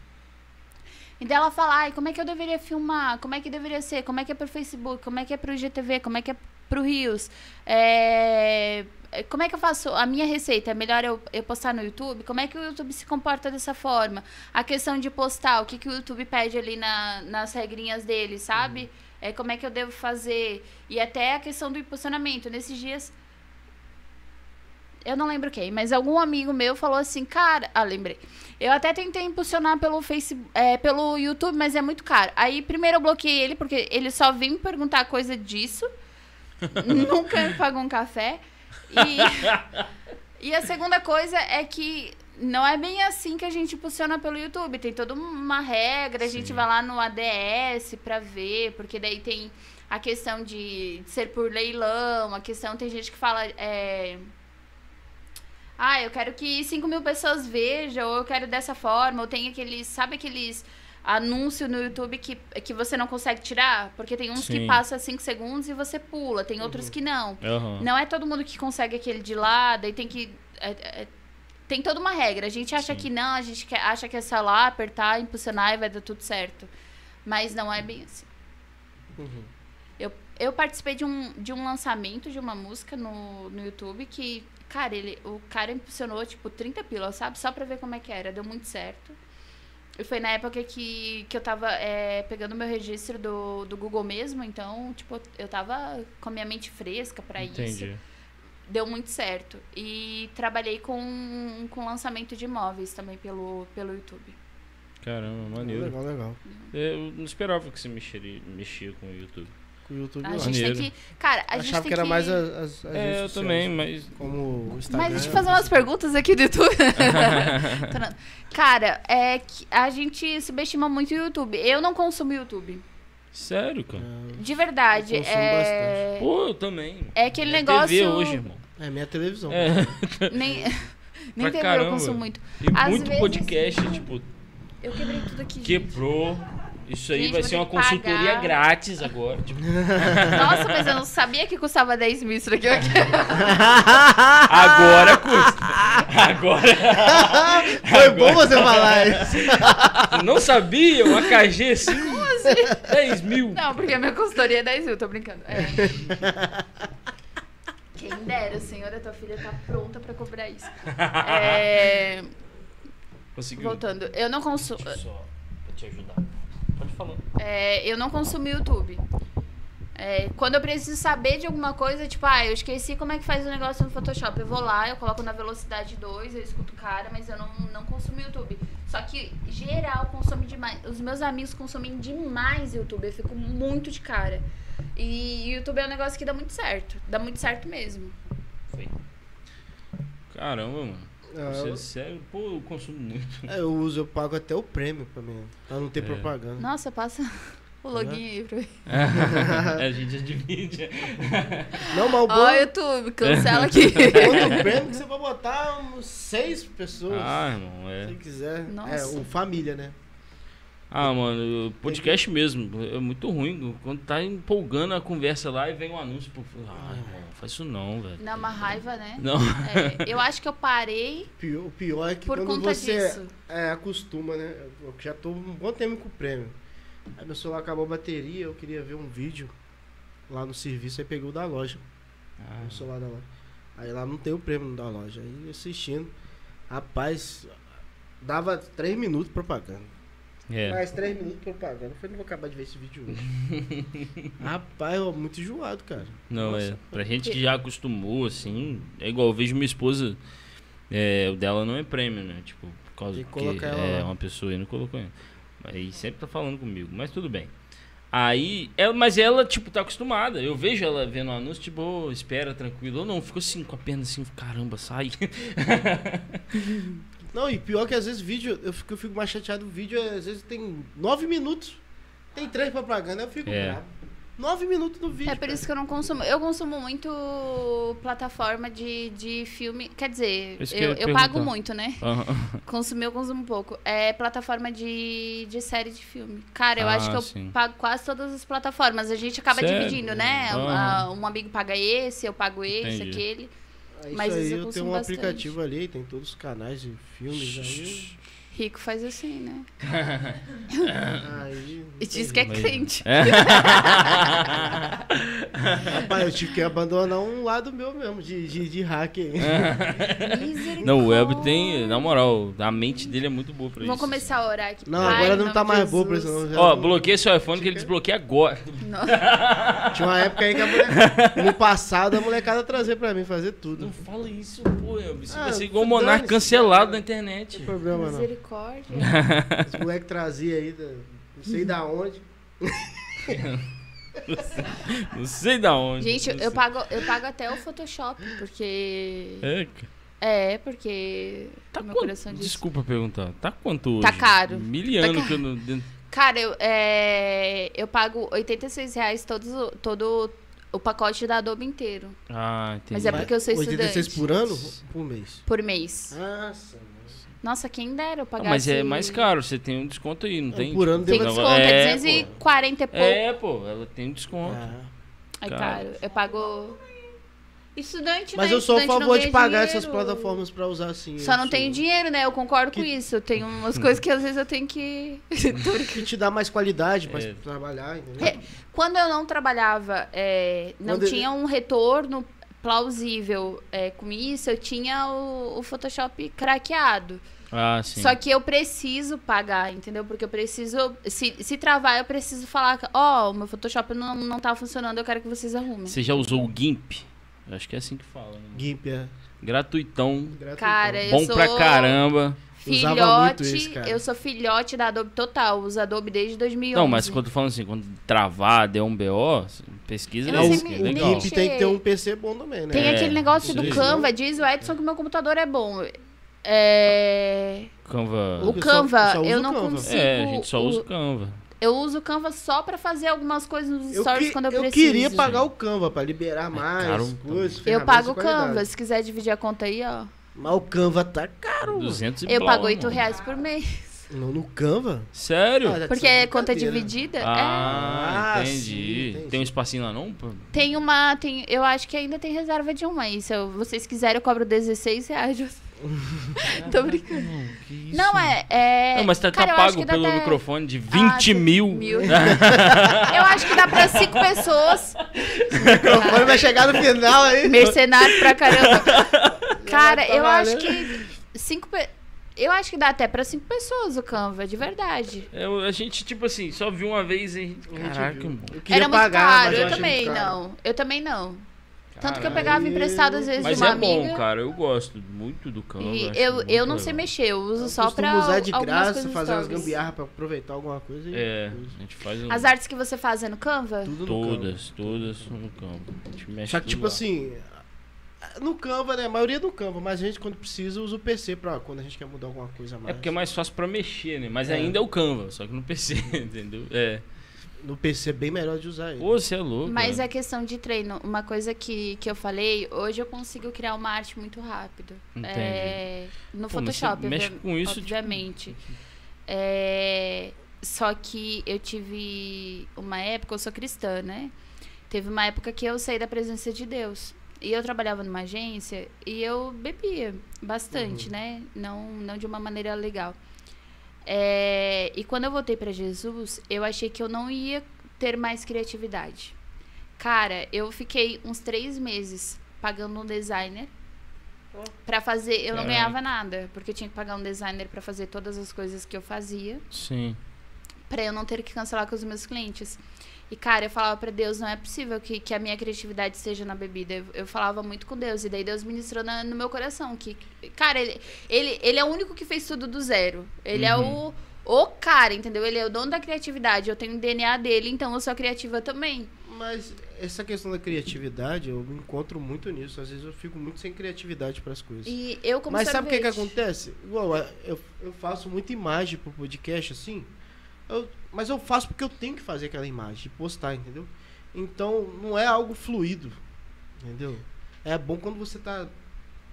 E dela fala, ai, como é que eu deveria filmar? Como é que deveria ser? Como é que é pro Facebook? Como é que é pro GTV? Como é que é pro Rios? É, é, Como é que eu faço? A minha receita é melhor eu, eu postar no YouTube? Como é que o YouTube se comporta dessa forma? A questão de postar, o que, que o YouTube pede ali na, nas regrinhas dele, sabe? É, como é que eu devo fazer? E até a questão do impulsionamento. Nesses dias, eu não lembro quem, mas algum amigo meu falou assim, cara. Ah, lembrei. Eu até tentei impulsionar pelo Facebook, é, pelo YouTube, mas é muito caro. Aí primeiro eu bloqueei ele, porque ele só vem me perguntar coisa disso. *laughs* nunca me pagou um café. E, *laughs* e a segunda coisa é que não é bem assim que a gente impulsiona pelo YouTube. Tem toda uma regra, a gente Sim. vai lá no ADS pra ver, porque daí tem a questão de ser por leilão, a questão, tem gente que fala. é, ah, eu quero que 5 mil pessoas vejam, ou eu quero dessa forma, ou tem aqueles, sabe aqueles anúncios no YouTube que, que você não consegue tirar? Porque tem uns que Sim. passa 5 segundos e você pula, tem outros que não. Aham. Não é todo mundo que consegue aquele de lá, daí tem que. é- é- tem toda uma regra. A gente acha Sim. que não, a gente quer, acha que é só lá apertar, impulsionar e vai dar tudo certo. Mas não é bem assim. Uhum. Eu, participei de um, de um lançamento de uma música no, no YouTube que, cara, ele, o cara impulsionou, tipo, 30 pilas, sabe? Só pra ver como é que era. Deu muito certo. E foi na época que, que eu tava é, pegando meu registro do, do Google mesmo, então, tipo, eu tava com a minha mente fresca pra isso. Entendi. Deu muito certo. E trabalhei com, com lançamento de imóveis também pelo, pelo YouTube. Caramba, maneiro. Legal, legal. Eu não esperava que você mexeria, mexia com o YouTube. Com o YouTube A lá. gente tem Maneiro. que. Cara, a Eu gente achava tem que era mais as, as, as É, eu também, mas. Como o Instagram. Mas deixa eu fazer umas perguntas aqui do YouTube. *laughs* *laughs* Cara, é que a gente subestima muito o YouTube. Eu não consumo YouTube. Sério, cara? De verdade. Eu consumo É, Pô, eu também. é aquele É negócio. TV hoje, irmão. É, é minha televisão. É, Nem, *laughs* nem Pra TV eu caramba. consumo muito. e Às muito vezes- podcast, tipo, Eu quebrei tudo aqui. gente. Isso aí Gente, vai ser uma consultoria pagar. grátis agora. Tipo, *laughs* Nossa, mas eu não sabia que custava 10 mil isso daqui. *laughs* agora custa. Agora. *laughs* Foi bom você falar isso. Não sabia? Um AKG assim? 10 mil. Não, porque a minha consultoria é 10 mil, tô brincando. É. Quem dera, senhora, tua filha tá pronta pra cobrar isso. É, Conseguiu. voltando, eu não consumo. Deixa eu só pra te ajudar. Pode falar. É, eu não consumo YouTube. É, quando eu preciso saber de alguma coisa, tipo, ah, eu esqueci como é que faz o negócio no Photoshop. Eu vou lá, eu coloco na velocidade 2, eu escuto o cara, mas eu não, não consumo YouTube. Só que, geral, consome demais. Os meus amigos consomem demais YouTube. Eu fico muito de cara. E YouTube é um negócio que dá muito certo. Dá muito certo mesmo. Foi. Caramba, mano. Ah, Você, eu- sério, pô, eu consumo muito. É, eu uso, eu pago até o prêmio pra mim. Pra não ter É. propaganda. Nossa, passa *laughs* o login aí pra mim. *laughs* a gente divide. *laughs* Não, mas o bom Ó, YouTube, cancela aqui. o bom do prêmio é que você vai botar uns seis pessoas. Ah, irmão, é. Se quiser. Nossa. É, o família, né? Ah, mano, o podcast mesmo é muito ruim. Quando tá empolgando a conversa lá e vem um anúncio. Pô, ah, irmão, faz isso não, velho. Dá uma raiva, né? Não. É, eu acho que eu parei Pior- o pior é que por quando conta você disso. é, acostuma, né? Eu já tô um bom tempo com o prêmio. Aí meu celular acabou a bateria, eu queria ver um vídeo lá no serviço, aí peguei o da loja. Ah, O celular da loja. Aí lá não tem o prêmio da loja. Aí assistindo. Rapaz, dava três minutos de propaganda. É. Mais três minutos propaganda. Eu falei, não vou acabar de ver esse vídeo hoje. *laughs* Rapaz, eu muito enjoado, cara. Não, é. Nossa. Pra gente que já acostumou, assim, é igual, eu vejo minha esposa, é, o dela não é prêmio, né? Tipo, por causa que que colocar ela é lá. uma pessoa aí não colocou ainda. Aí sempre tá falando comigo, mas tudo bem. Aí, ela, mas ela, tipo, tá acostumada. Eu vejo ela vendo o anúncio, tipo, ô, espera, tranquilo. Ou não, fico assim, com a perna assim, caramba, sai. *laughs* Não, e pior que às vezes vídeo, eu fico, eu fico mais chateado, o vídeo às vezes tem nove minutos. Tem três propaganda, eu fico É. bravo. Nove minutos no vídeo. É por isso que eu não consumo. Eu consumo muito plataforma de, de filme. Quer dizer, eu eu, eu pago muito, né? Aham. *laughs* Consumir eu consumo pouco. É plataforma de, de série de filme. Cara, eu Ah, acho que eu sim. pago quase todas as plataformas. A gente acaba Sério? dividindo, né? Aham. Ah, Um amigo paga esse, eu pago esse, Entendi. aquele. Aí, mas isso aí eu tenho um bastante. aplicativo ali, tem todos os canais de filmes aí. Rico faz assim, né? aí E diz que é crente. É. *laughs* Rapaz, eu tive que abandonar um lado meu mesmo, de, de, de hacker. Misericórdia. Não, o Web tem, na moral, a mente dele é muito boa pra Vamos isso. começar a orar aqui. Não, Pai, agora não tá mais boa pra isso Jesus. não. Ó, não- bloqueia seu iPhone que ele desbloqueia agora. Não. Tinha uma época aí que a mulher, *laughs* no passado a molecada trazia pra mim fazer tudo. Não fala isso, pô. Isso Ah, vai ser igual o Monark cara. cancelado na Não internet. tem problema não. Misericórdia. *laughs* Os moleques traziam aí, não sei da onde. *laughs* Não sei da onde. Gente, não eu sei. pago, eu pago até o Photoshop, porque. É. É, porque. Tá meu quanto- coração diz. Desculpa perguntar. Tá quanto hoje? Tá caro. Miliano Tá que eu não... Cara, eu, é, eu pago 86 reais todos, todo o pacote da Adobe inteiro. Ah, entendi. Mas é porque eu sou 86 estudante. por ano? Por mês. Por mês. Nossa. Nossa, quem dera eu Ah, pagasse... mas é mais caro, você tem um desconto aí, não É, tem? por ano Tem deu- desconto, É, é 240 e pouco. É, pô, ela tem um desconto. Ai, cara. caro. Eu pago... Estudante, Mas né? eu sou a favor de pagar essas dinheiro. plataformas pra usar assim. Só não eu tenho dinheiro, né? Eu concordo com Que- isso. Tem *laughs* umas coisas que às vezes eu tenho que. *laughs* Que te dá mais qualidade pra É. trabalhar, entendeu? É, Quando eu não trabalhava, é, não Quando- tinha um retorno plausível é, com isso, eu tinha o, o Photoshop craqueado. Ah, sim. Só que eu preciso pagar, entendeu? Porque eu preciso. Se, se travar, eu preciso falar: ó, o meu Photoshop não, não tá funcionando, eu quero que vocês arrumem. Você já usou o GIMP? Eu acho que é assim que fala. Né? Gimp, é. Gratuitão. Gratuitão. Cara, eu Bom sou pra caramba. Usava muito filhote. cara. eu sou filhote da Adobe total. Uso Adobe desde 2011. Não, mas quando eu falando assim, quando travar, der um BO, pesquisa Eu É, isso, me- é legal. Tem que ter um PC bom também, né? Tem É, aquele negócio do isso. Canva, diz o Edson que meu computador é bom. É... Canva. O Eu só- Canva, eu só uso eu não Canva. consigo. É, a gente só usa o- Canva. Eu uso o Canva só pra fazer algumas coisas nos Eu, stories que- quando eu, eu preciso. queria pagar o Canva pra liberar mais caro coisas. Eu pago o. Canva. Se quiser dividir a conta aí, ó. Mas o Canva tá caro. mano. 200 e Eu pago 8 mano. reais por mês. No, no Canva? Sério? Ah, Porque é conta brincadeira. dividida. Ah, Ah, entendi. sim, entendi. Tem um espacinho lá não? pô? É. Tem uma. Tem, eu acho que ainda tem reserva de uma aí. Se eu- vocês quiserem, eu cobro 16 reais. *laughs* Tô brincando. Que isso? Não, é. é... Não, mas tá, tá Cara, eu acho pago pelo até- microfone de Ah, 20 mil. mil. *laughs* eu acho que dá pra cinco pessoas. Agora vai chegar no final aí. Mercenário pra caramba. *laughs* Cara, tá eu acho que cinco pe... Eu acho que dá até pra cinco pessoas o Canva, de verdade. É, a gente, tipo assim, só viu uma vez e. Caraca. Eu queria Era muito pagar, caro, mas eu também não. Eu também não. Tanto que eu pegava emprestado às vezes Mas de uma é bom, amiga. cara. Eu gosto muito do Canva. E eu, eu não sei legal. mexer, eu uso Eu só pra usar de graça, fazer umas stories. gambiarra pra aproveitar alguma coisa. e- É, a gente faz um... As artes que você faz é no Canva? Tudo no Canva. Todas, todas no Canva. A gente mexe Só que, tipo lá. assim, no Canva, né? A maioria do Canva, mas a gente, quando precisa, usa o PC pra quando a gente quer mudar alguma coisa mais. É porque é mais fácil pra mexer, né? Mas É. ainda é o Canva, só que no PC, *laughs* entendeu? É. No PC é bem melhor de usar ele. Pô, você é louco. Mas né? é questão de treino. Uma coisa que, que eu falei, hoje eu consigo criar uma arte muito rápido. Entendi. É, no Pô, Photoshop, mexe com isso, tipo, obviamente. É, só que eu tive uma época, eu sou cristã, né? Teve uma época que eu saí da presença de Deus. E eu trabalhava numa agência e eu bebia bastante, Uhum. né? Não, não de uma maneira legal. É, e quando eu voltei pra Jesus, eu achei que eu não ia ter mais criatividade. Cara, eu fiquei uns três meses pagando um designer pra fazer. Eu não Caraca. ganhava nada, porque eu tinha que pagar um designer pra fazer todas as coisas que eu fazia, Sim. pra eu não ter que cancelar com os meus clientes. E, cara, eu falava pra Deus, não é possível que, que a minha criatividade seja na bebida. Eu, eu falava muito com Deus, e daí Deus ministrou na- no meu coração que, cara, ele, ele, ele é o único que fez tudo do zero. Ele é o, o cara, entendeu? Ele é o dono da criatividade. Eu tenho o DNA dele, então eu sou criativa também. Mas essa questão da criatividade, eu me encontro muito nisso. Às vezes eu fico muito sem criatividade pras coisas. E eu, como Mas sabe o que, que acontece? Igual, eu, eu faço muita imagem pro podcast, assim. Eu- mas eu faço porque eu tenho que fazer aquela imagem, de postar, entendeu? Então, não é algo fluido, entendeu? É bom quando você tá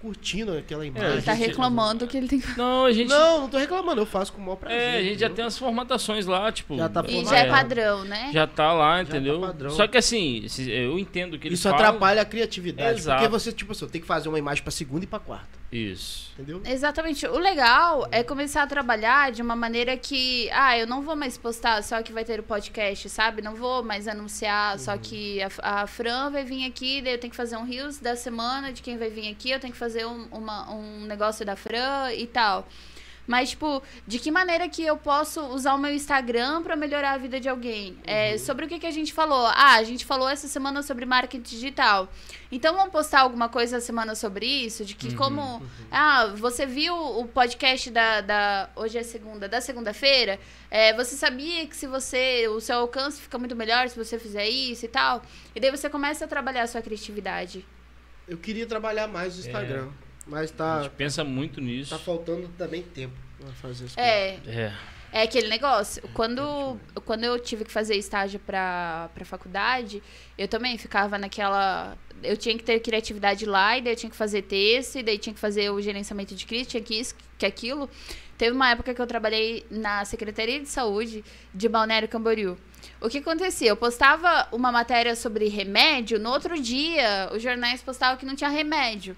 curtindo aquela imagem. Ele tá gente- reclamando que ele tem que Não, a gente. Não, não tô reclamando, eu faço com o maior prazer. é, a gente já entendeu? tem as formatações lá, tipo. Já tá E formado. já é É. padrão, né? Já tá lá, Já tá entendeu? padrão. Só que assim, eu entendo que eles Isso falam- atrapalha a criatividade. Exato. Porque você, tipo assim, eu tenho que fazer uma imagem pra segunda e pra quarta. Isso. Entendeu? Exatamente. O legal é começar a trabalhar de uma maneira que, ah, eu não vou mais postar só que vai ter o podcast, sabe? Não vou mais anunciar só que a, a Fran vai vir aqui, daí eu tenho que fazer um Reels da semana de quem vai vir aqui, eu tenho que fazer um, uma- um negócio da Fran e tal. Mas, tipo, de que maneira que eu posso usar o meu Instagram pra melhorar a vida de alguém? É, sobre o que, que a gente falou? Ah, a gente falou essa semana sobre marketing digital. Então, vamos postar alguma coisa essa semana sobre isso? De que como... Ah, você viu o podcast da... da hoje é segunda, da segunda-feira? É, você sabia que se você... O seu alcance fica muito melhor se você fizer isso e tal? E daí você começa a trabalhar a sua criatividade. Eu queria trabalhar mais no Instagram. Mas A tá, gente pensa muito nisso. tá faltando também tempo pra fazer as coisas. É, É. É aquele negócio. Quando, quando eu tive que fazer estágio pra, pra faculdade, eu também ficava naquela. Eu tinha que ter criatividade lá, e daí eu tinha que fazer texto, e daí tinha que fazer o gerenciamento de crise, tinha que isso, que aquilo. Teve uma época que eu trabalhei na Secretaria de Saúde de Balneário Camboriú. O que acontecia? Eu postava uma matéria sobre remédio, no outro dia os jornais postavam que não tinha remédio.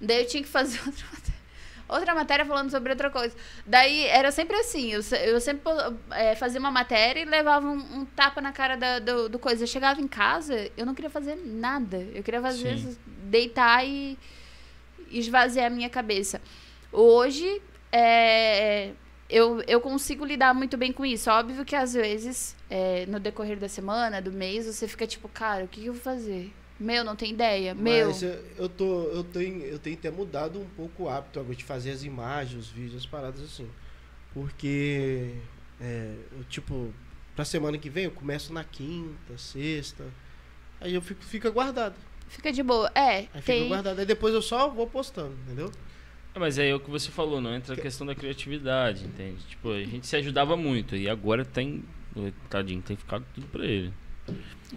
Daí eu tinha que fazer *laughs* outra matéria, outra matéria falando sobre outra coisa. Daí era sempre assim, eu, eu sempre é, fazia uma matéria e levava um, um tapa na cara da, do, do, coisa. Eu chegava em casa, eu não queria fazer nada. Eu queria fazer deitar e esvaziar a minha cabeça. Hoje, é, eu, eu consigo lidar muito bem com isso. Óbvio que às vezes, é, no decorrer da semana, do mês, você fica tipo, cara, o que, eu vou fazer? Meu, não tem ideia. Meu. Mas eu, eu, tô, eu, tenho, eu tenho até mudado um pouco o hábito agora de fazer as imagens, os vídeos, as paradas assim. Porque, é, eu, tipo, pra semana que vem eu começo na quinta, sexta. Aí eu fico, fica guardado. Fica de boa. É, aí tem... fica guardado. Aí depois eu só vou postando, entendeu? É, mas é o que você falou, não entra a questão da criatividade, entende? Tipo, a gente se ajudava muito e agora tem. Tadinho, tem ficado tudo pra ele.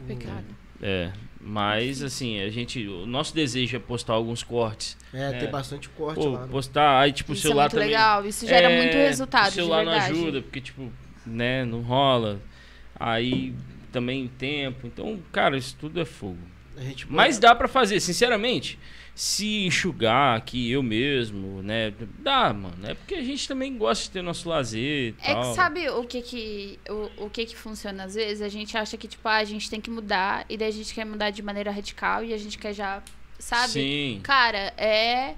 Pecado. É, mas assim, a gente. O nosso desejo é postar alguns cortes. É, né? tem bastante corte Pô, lá. Né? Postar, aí tipo, isso o celular é muito também. legal, isso gera é, muito resultado. O celular não ajuda, porque, tipo, né, não rola. Aí também tempo. Então, cara, isso tudo é fogo. Mas dá para fazer, sinceramente se enxugar aqui eu mesmo, né? Dá, mano. É porque a gente também gosta de ter nosso lazer e é tal. que sabe o que que, o, o que que funciona às vezes? A gente acha que, tipo, ah, a gente tem que mudar e daí a gente quer mudar de maneira radical e a gente quer já, sabe? Sim. Cara, é...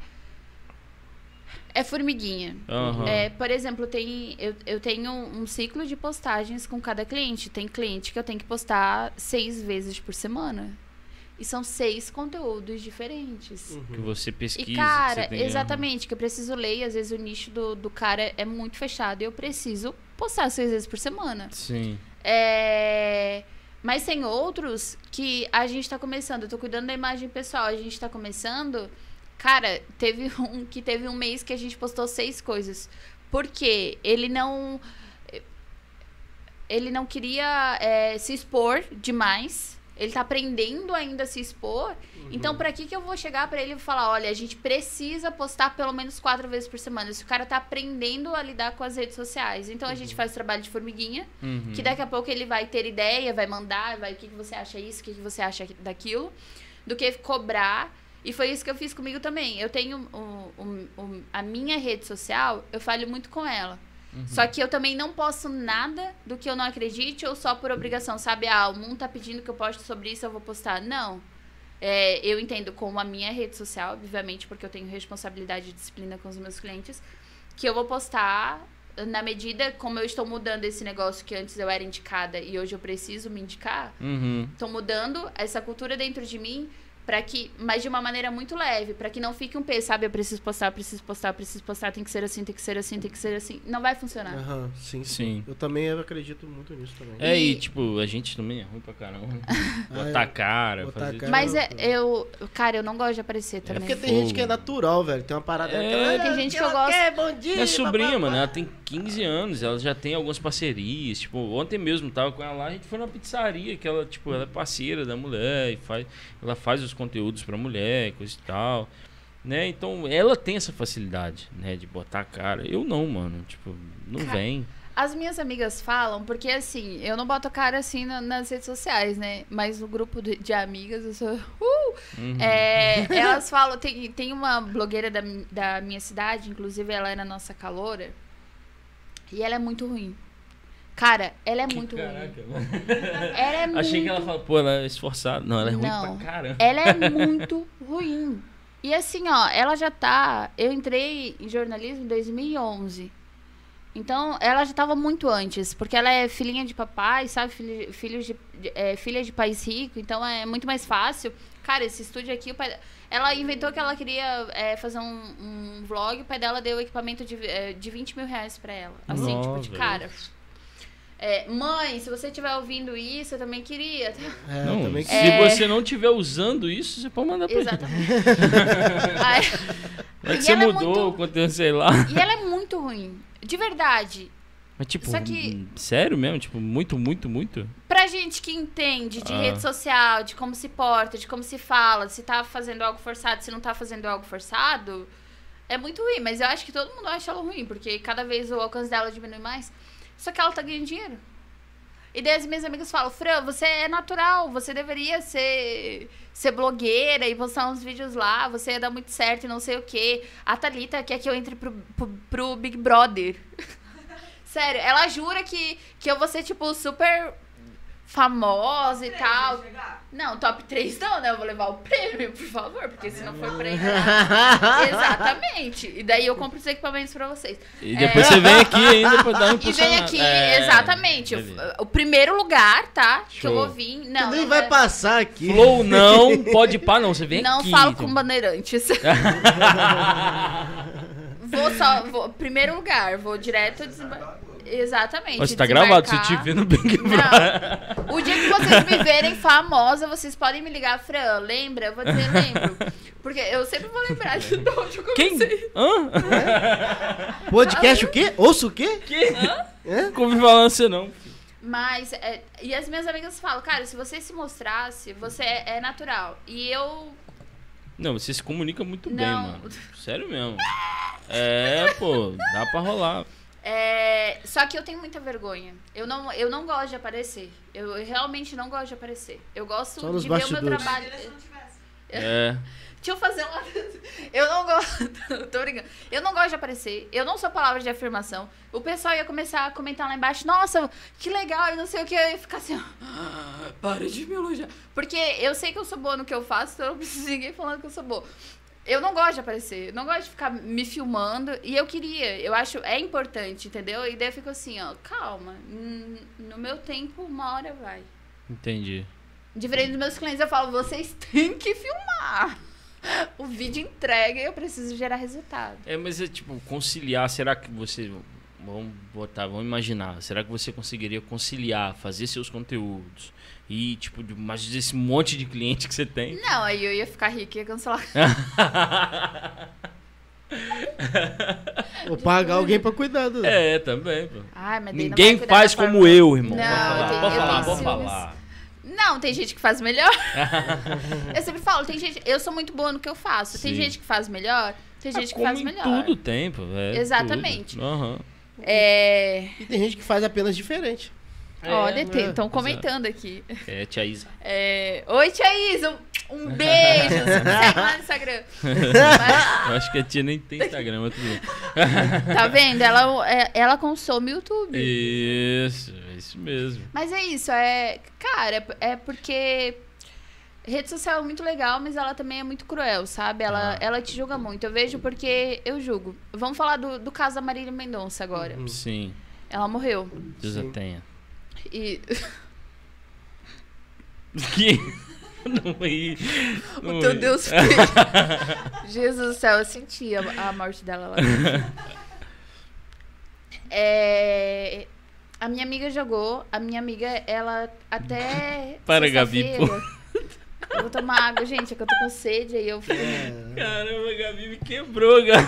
É formiguinha. Uhum. É, por exemplo, tem, eu, eu tenho um ciclo de postagens com cada cliente. Tem cliente que eu tenho que postar seis vezes por semana. E são seis conteúdos diferentes. Uhum. Que você pesquisa. E, cara, que exatamente, que eu preciso ler. E às vezes o nicho do, do cara é muito fechado. E eu preciso postar seis vezes por semana. Sim. É... Mas tem outros que a gente tá começando. Eu tô cuidando da imagem pessoal. A gente tá começando. Cara, teve *laughs* um que teve um mês que a gente postou seis coisas. Porque ele não. Ele não queria é, se expor demais ele tá aprendendo ainda a se expor. Uhum. Então, para que que eu vou chegar para ele e falar, olha, a gente precisa postar pelo menos quatro vezes por semana. Se o cara tá aprendendo a lidar com as redes sociais. Então, uhum. a gente uhum. faz o trabalho de formiguinha, uhum. que daqui a pouco ele vai ter ideia, vai mandar, vai, o que, que você acha isso, o que, que você acha daquilo, do que cobrar. E foi isso que eu fiz comigo também. Eu tenho a minha rede social, eu falho muito com ela. Uhum. Só que eu também não posso nada do que eu não acredite ou só por obrigação, sabe? Ah, o mundo tá pedindo que eu poste sobre isso, eu vou postar. Não. É, eu entendo como a minha rede social, obviamente, porque eu tenho responsabilidade e disciplina com os meus clientes, que eu vou postar na medida como eu estou mudando esse negócio que antes eu era indicada e hoje eu preciso me indicar, estou uhum. mudando essa cultura dentro de mim para que mas de uma maneira muito leve para que não fique um peso sabe eu preciso postar preciso postar preciso postar tem que ser assim tem que ser assim tem que ser assim. Não vai funcionar. Uhum, sim, sim. Eu também acredito muito nisso também. É e, e tipo a gente também é ruim pra caramba. *laughs* Botar ah, é. cara, botar fazer... cara mas é, eu cara eu não gosto de aparecer é também. É porque tem gente que é natural velho tem uma parada é, que ela, tem gente que, eu gosto. quer, bom dia minha sobrinha mano ela tem 15 anos ela já tem algumas parcerias tipo ontem mesmo tava com ela lá a gente foi na pizzaria que ela tipo ela é parceira da mulher e faz ela faz os conteúdos pra mulher coisa e tal. Né? Então ela tem essa facilidade, né, de botar a cara. Eu não, mano, tipo, não cara, vem. As minhas amigas falam, porque assim, eu não boto cara assim na, nas redes sociais, né? Mas no grupo de, de amigas eu sou. Uh! Uhum. É, *laughs* elas falam, tem, tem uma blogueira da, da minha cidade, inclusive ela é na nossa caloura, e ela é muito ruim. Cara, ela é muito Caraca, ruim. Mano. Ela é Achei muito... que ela falou, pô, ela é esforçada. Não, ela é Não, ruim pra caramba. Ela é *laughs* muito ruim. E assim, ó, ela já tá. Eu entrei em jornalismo em 2011. Então, ela já tava muito antes, porque ela é filhinha de papai, sabe? Filho, filho de, é, filha de país rico, então é muito mais fácil. Cara, esse estúdio aqui, o pai, ela inventou que ela queria é, fazer um, um vlog, o pai dela deu equipamento de, é, de 20 mil reais pra ela. Assim, Nossa, tipo, de cara. É, mãe, se você estiver ouvindo isso, eu também queria. É, não, também se é... você não estiver usando isso, você pode mandar pra Exatamente. *laughs* Aí, é que você mudou é muito... conteúdo, sei lá. E ela é muito ruim. De verdade. Mas, tipo, Só que, sério mesmo? Tipo, muito, muito, muito? Pra gente que entende de ah. rede social, de como se porta, de como se fala, se tá fazendo algo forçado, se não tá fazendo algo forçado, É muito ruim, mas eu acho que todo mundo acha ela ruim, porque cada vez o alcance dela diminui mais. Só que ela tá ganhando dinheiro. E daí as minhas amigas falam, Fran, você é natural, você deveria ser, ser blogueira e postar uns vídeos lá, você ia dar muito certo e não sei o quê. A Thalita quer que eu entre pro, pro, pro Big Brother. *laughs* Sério, ela jura que, que eu vou ser, tipo, super famosa e tal. Não, top 3 não, né? Eu vou levar o prêmio, por favor, porque se não for prêmio. *laughs* Exatamente. E daí eu compro os equipamentos pra vocês. E depois você vem aqui ainda pra dar um *laughs* E vem aqui, É, exatamente. O, primeiro lugar, tá? Que eu Show. vou vir. Não, nem não vai é- passar aqui. Flow não, *laughs* pode pá não, você vem Não aqui. falo então. com bandeirantes. vou só. Vou, primeiro lugar, vou direto desembarcar. Exatamente. Você tá gravado, você desembarcar. te vê no Big Brother. Não. O dia que vocês me verem famosa, vocês podem me ligar, Fran, lembra? Eu vou dizer, lembro. Porque eu sempre vou lembrar de onde eu Quem? comecei. Hã? *laughs* Podcast o quê? Ouço o quê? Que? É? Ouvi falar você não. Mas, é, e as minhas amigas falam, cara, se você se mostrasse, você é, é natural. E eu. Não, você se comunica muito bem, Não. mano. Sério mesmo. É, pô, dá pra rolar. É, só que eu tenho muita vergonha. Eu não, eu não gosto de aparecer. Eu realmente não gosto de aparecer. Eu gosto Só de ver o meu trabalho. É. Deixa eu fazer uma. *laughs* *laughs* Eu não gosto. *laughs* Tô brincando. Eu não gosto de aparecer. Eu não sou palavra de afirmação. O pessoal ia começar a comentar lá embaixo. Nossa, que legal. E não sei o que. Eu ia ficar assim. ó, "Ah, Para de me elogiar. Porque eu sei que eu sou boa no que eu faço. Então eu não preciso de ninguém falando que eu sou boa. Eu não gosto de aparecer. Eu não gosto de ficar me filmando. E eu queria. Eu acho. É importante, entendeu? E daí eu fico assim, ó. Calma. No meu tempo, uma hora vai. Entendi. Diferente dos meus clientes, eu falo, vocês *laughs* têm que filmar. O vídeo entrega e eu preciso gerar resultado. É, mas é tipo, conciliar, será que você. Vamos botar, vamos imaginar. Será que você conseguiria conciliar, fazer seus conteúdos e, tipo, de mais desse monte de cliente que você tem? Não, aí eu ia ficar rica e ia cancelar. *laughs* Vou pagar alguém pra cuidar do... É, também, pô. Ai, mas Ninguém faz como forma- eu, irmão. Não, falar, tenho- pode falar, pode falar. Não, tem gente que faz melhor. *laughs* eu sempre falo, tem gente. Eu sou muito boa no que eu faço. Tem Sim. gente que faz melhor, tem Ah, gente que como faz em melhor. Tudo tem, pô. É, Exatamente. tudo. Aham. É. E tem gente que faz apenas diferente. Olha, é, estão exato. comentando aqui. É, tia Isa. É, Oi, Tia Isa, um, um beijo. *laughs* Segue lá no Instagram. Mas- *laughs* Eu acho que a tia nem tem Instagram, mas tudo bem. Tá vendo? Ela, é- ela consome YouTube. Isso, é isso mesmo. Mas é isso, é. Cara, é- é porque. Rede social é muito legal, mas ela também é muito cruel, sabe? Ela, Ah. ela te julga muito. Eu vejo porque eu julgo. Vamos falar do, do caso da Marília Mendonça agora. Sim, Ela morreu. Deus a tenha. E Que? *laughs* Não não o teu ri. Deus fez. *laughs* Jesus do céu, eu senti a, a morte dela lá. *laughs* É, a minha amiga jogou. A minha amiga, ela até. Para, Gabi, sexta-feira- Eu vou tomar água, gente, é que eu tô com sede aí eu fico. É. Caramba, a Gabi me quebrou, cara.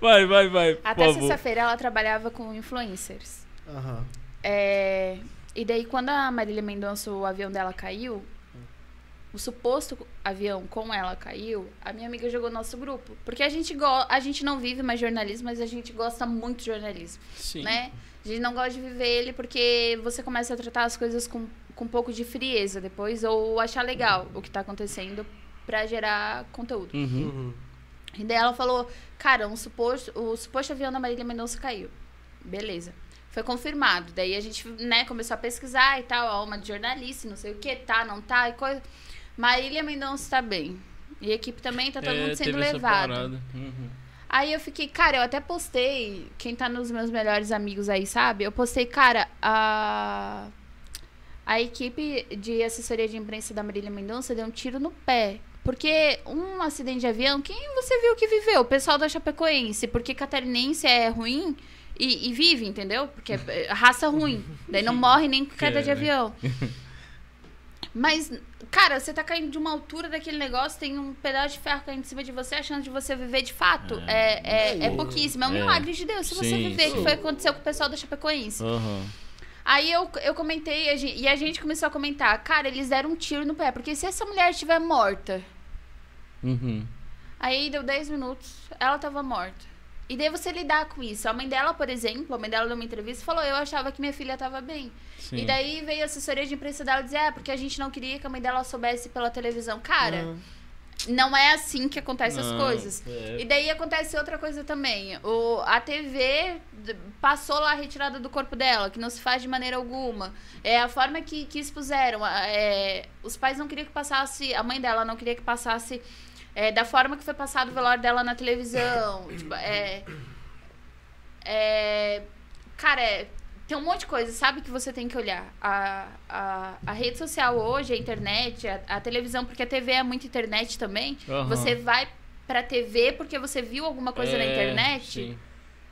Vai, vai, vai. Até sexta-feira ela trabalhava com influencers. Aham. É, E daí, quando a Marília Mendonça, o avião dela caiu, o suposto avião com ela caiu, a minha amiga jogou no nosso grupo. Porque a gente, go a gente não vive mais jornalismo, mas a gente gosta muito de jornalismo, Sim. né? A gente não gosta de viver ele porque você começa a tratar as coisas com, com um pouco de frieza depois, ou achar legal o que tá acontecendo pra gerar conteúdo. Uhum. Uhum. E daí ela falou, cara, um suposto, o suposto avião da Marília Mendonça caiu. Beleza. Foi confirmado. Daí a gente, né, começou a pesquisar e tal, ó, uma de jornalista, não sei o que, tá, não tá, e coisa. Marília Mendonça tá bem. E a equipe também tá todo É, mundo sendo levado. Uhum. Aí eu fiquei, cara, eu até postei, quem tá nos meus melhores amigos aí, sabe? Eu postei, cara, a a equipe de assessoria de imprensa da Marília Mendonça deu um tiro no pé. Porque um acidente de avião, quem você viu que viveu? O pessoal da Chapecoense. Porque catarinense é ruim e, e vive, entendeu? Porque é raça ruim. Daí não morre nem com queda de É. avião. *laughs* Mas, cara, você tá caindo de uma altura daquele negócio, tem um pedaço de ferro caindo em cima de você, a chance de você viver de fato é, é, é pouquíssima. É um É. milagre de Deus se você Sim, viver, que sim. foi o que aconteceu com o pessoal da Chapecoense. Aham. Aí eu, eu comentei a gen- e a gente começou a comentar, cara, eles deram um tiro no pé, porque se essa mulher estiver morta, Uhum. Aí deu 10 minutos, ela tava morta. E daí você lidar com isso. A mãe dela, por exemplo, a mãe dela deu uma entrevista e falou: Eu achava que minha filha tava bem. Sim. E daí veio a assessoria de imprensa dela dizer: É, porque a gente não queria que a mãe dela soubesse pela televisão. Cara, Ah. Não é assim que acontecem as coisas. é. E daí acontece outra coisa também. O, a TV passou lá a retirada do corpo dela, que não se faz de maneira alguma. É a forma que, que expuseram. é, os pais não queriam que passasse, a mãe dela não queria que passasse é, da forma que foi passado o velório dela na televisão. tipo, é, é, cara, é, tem um monte de coisa, sabe, que você tem que olhar. A, a, a rede social hoje, a internet, a, a televisão, porque a TV é muito internet também. Aham. Você vai pra TV porque você viu alguma coisa na É, internet. Sim.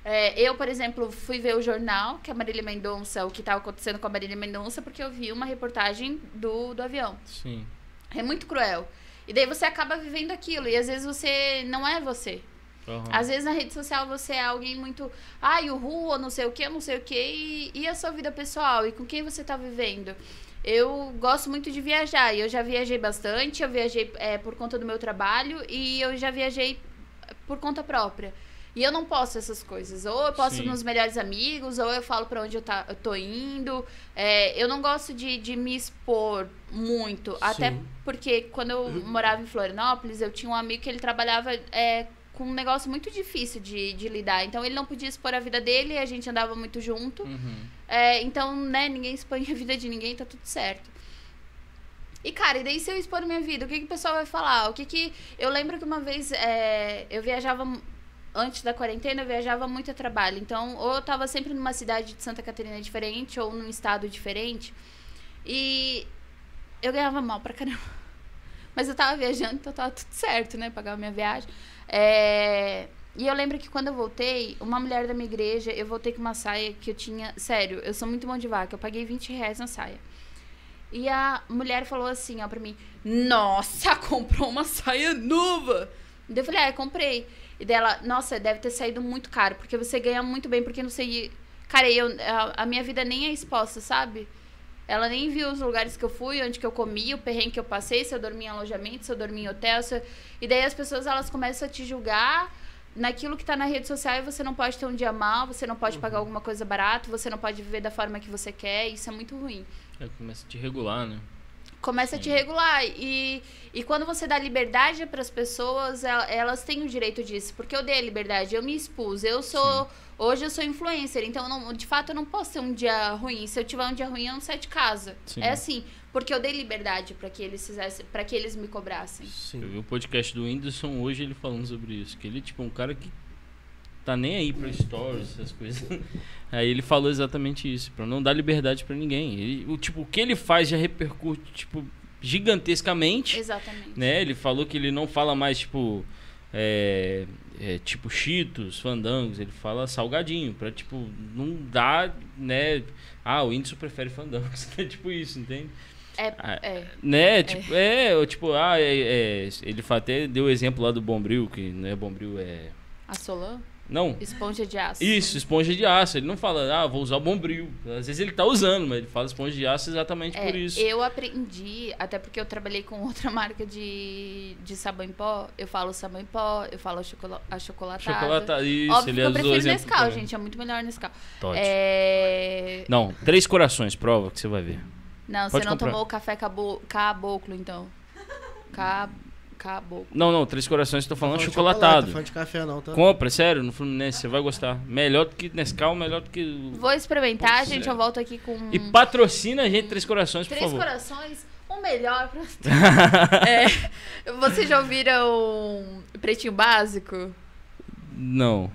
É, eu, por exemplo, fui ver o jornal que a Marília Mendonça, o que estava acontecendo com a Marília Mendonça, porque eu vi uma reportagem do, do avião. Sim. É muito cruel. E daí você acaba vivendo aquilo. E às vezes você não é você. Aham. Às vezes na rede social você é alguém muito. Ai, o ou não sei o que, não sei o que. E, e a sua vida pessoal? E com quem você tá vivendo? Eu gosto muito de viajar. E eu já viajei bastante. Eu viajei é, por conta do meu trabalho. E eu já viajei por conta própria. E eu não posso essas coisas. Ou eu posso Sim. nos melhores amigos, ou eu falo pra onde eu, tá, eu tô indo. É, eu não gosto de, de me expor muito. Até Sim. porque quando eu morava em Florianópolis, eu tinha um amigo que ele trabalhava é, com um negócio muito difícil de, de lidar. Então ele não podia expor a vida dele, a gente andava muito junto. Uhum. É, então, né, ninguém expõe *laughs* a vida de ninguém, tá tudo certo. E, cara, e daí se eu expor minha vida, o que, que o pessoal vai falar? O que que... Eu lembro que uma vez é, eu viajava... Antes da quarentena, eu viajava muito a trabalho. Então, ou eu tava sempre numa cidade de Santa Catarina diferente, ou num estado diferente. E eu ganhava mal pra caramba. *laughs* Mas eu tava viajando, então tava tudo certo, né? Pagava minha viagem. É, E eu lembro que quando eu voltei, uma mulher da minha igreja, eu voltei com uma saia que eu tinha. Sério, eu sou muito mão de vaca. Eu paguei 20 reais na saia. E a mulher falou assim, ó, pra mim: Nossa, *laughs* comprou uma saia nova! Eu falei: Ah, eu comprei. E dela, nossa, deve ter saído muito caro, porque você ganha muito bem, porque não sei. Cara, eu, a, a minha vida nem é exposta, sabe? Ela nem viu os lugares que eu fui, onde que eu comi, o perrengue que eu passei, se eu dormi em alojamento, se eu dormi em hotel. Se eu... E daí as pessoas elas começam a te julgar naquilo que tá na rede social e você não pode ter um dia mal, você não pode pagar alguma coisa barato, você não pode viver da forma que você quer, isso é muito ruim. É, começa a te regular, né? Começa a te regular. E, e quando você dá liberdade para as pessoas, el- elas têm o direito disso. Porque eu dei a liberdade, eu me expus. Eu sou. Hoje eu sou influencer, então eu não- de fato eu não posso ter um dia ruim. Se eu tiver um dia ruim, eu não saio de casa. Sim. É assim. Porque eu dei liberdade para que eles fizessem, para que eles me cobrassem. Eu Sim. vi o podcast do Whindersson hoje ele falando sobre isso. Que ele é tipo um cara que tá nem aí pra stories, essas coisas. *laughs* Aí ele falou exatamente isso, pra não dar liberdade pra ninguém. Ele, o, tipo, o que ele faz já repercute, tipo, gigantescamente. Exatamente. né? Ele falou que ele não fala mais, tipo, é, é, tipo, cheetos, fandangos. Ele fala salgadinho, pra, tipo, não dar, né? Ah, o Whindersson prefere fandangos. *laughs* É tipo isso, entende? É, Ah, é. Né? Tipo, é, ou tipo, ah, é, é, ele até deu o exemplo lá do Bombril, que não é Bombril, é... A Solan? Não, Esponja de aço. isso, esponja de aço. Ele não fala, ah, vou usar o Bombril. Às vezes ele tá usando, mas ele fala esponja de aço exatamente É, por isso. eu aprendi, até porque eu trabalhei com outra *laughs* marca de, de sabão em pó. Eu falo sabão em pó, eu falo chocola, achocolatado. Chocolate, isso, Óbvio ele que eu prefiro Nescau, também. gente. É muito melhor Nescau. Tote. É... Não, três corações, prova que você vai ver. Não, Pode você não comprar. tomou o café cabo... caboclo, então. Cab... Caboclo. Não, não, três corações, tô falando Fã de chocolatado. Fã de café não, tá? Compra, sério, no Fluminense, você vai gostar. Melhor do que Nescau, melhor do que. o- Vou experimentar, Putz, gente. é. Eu volto aqui com E patrocina a gente, Três Corações, por três favor. corações. O melhor pra... *laughs* é, Vocês já ouviram Pretinho Básico? Não,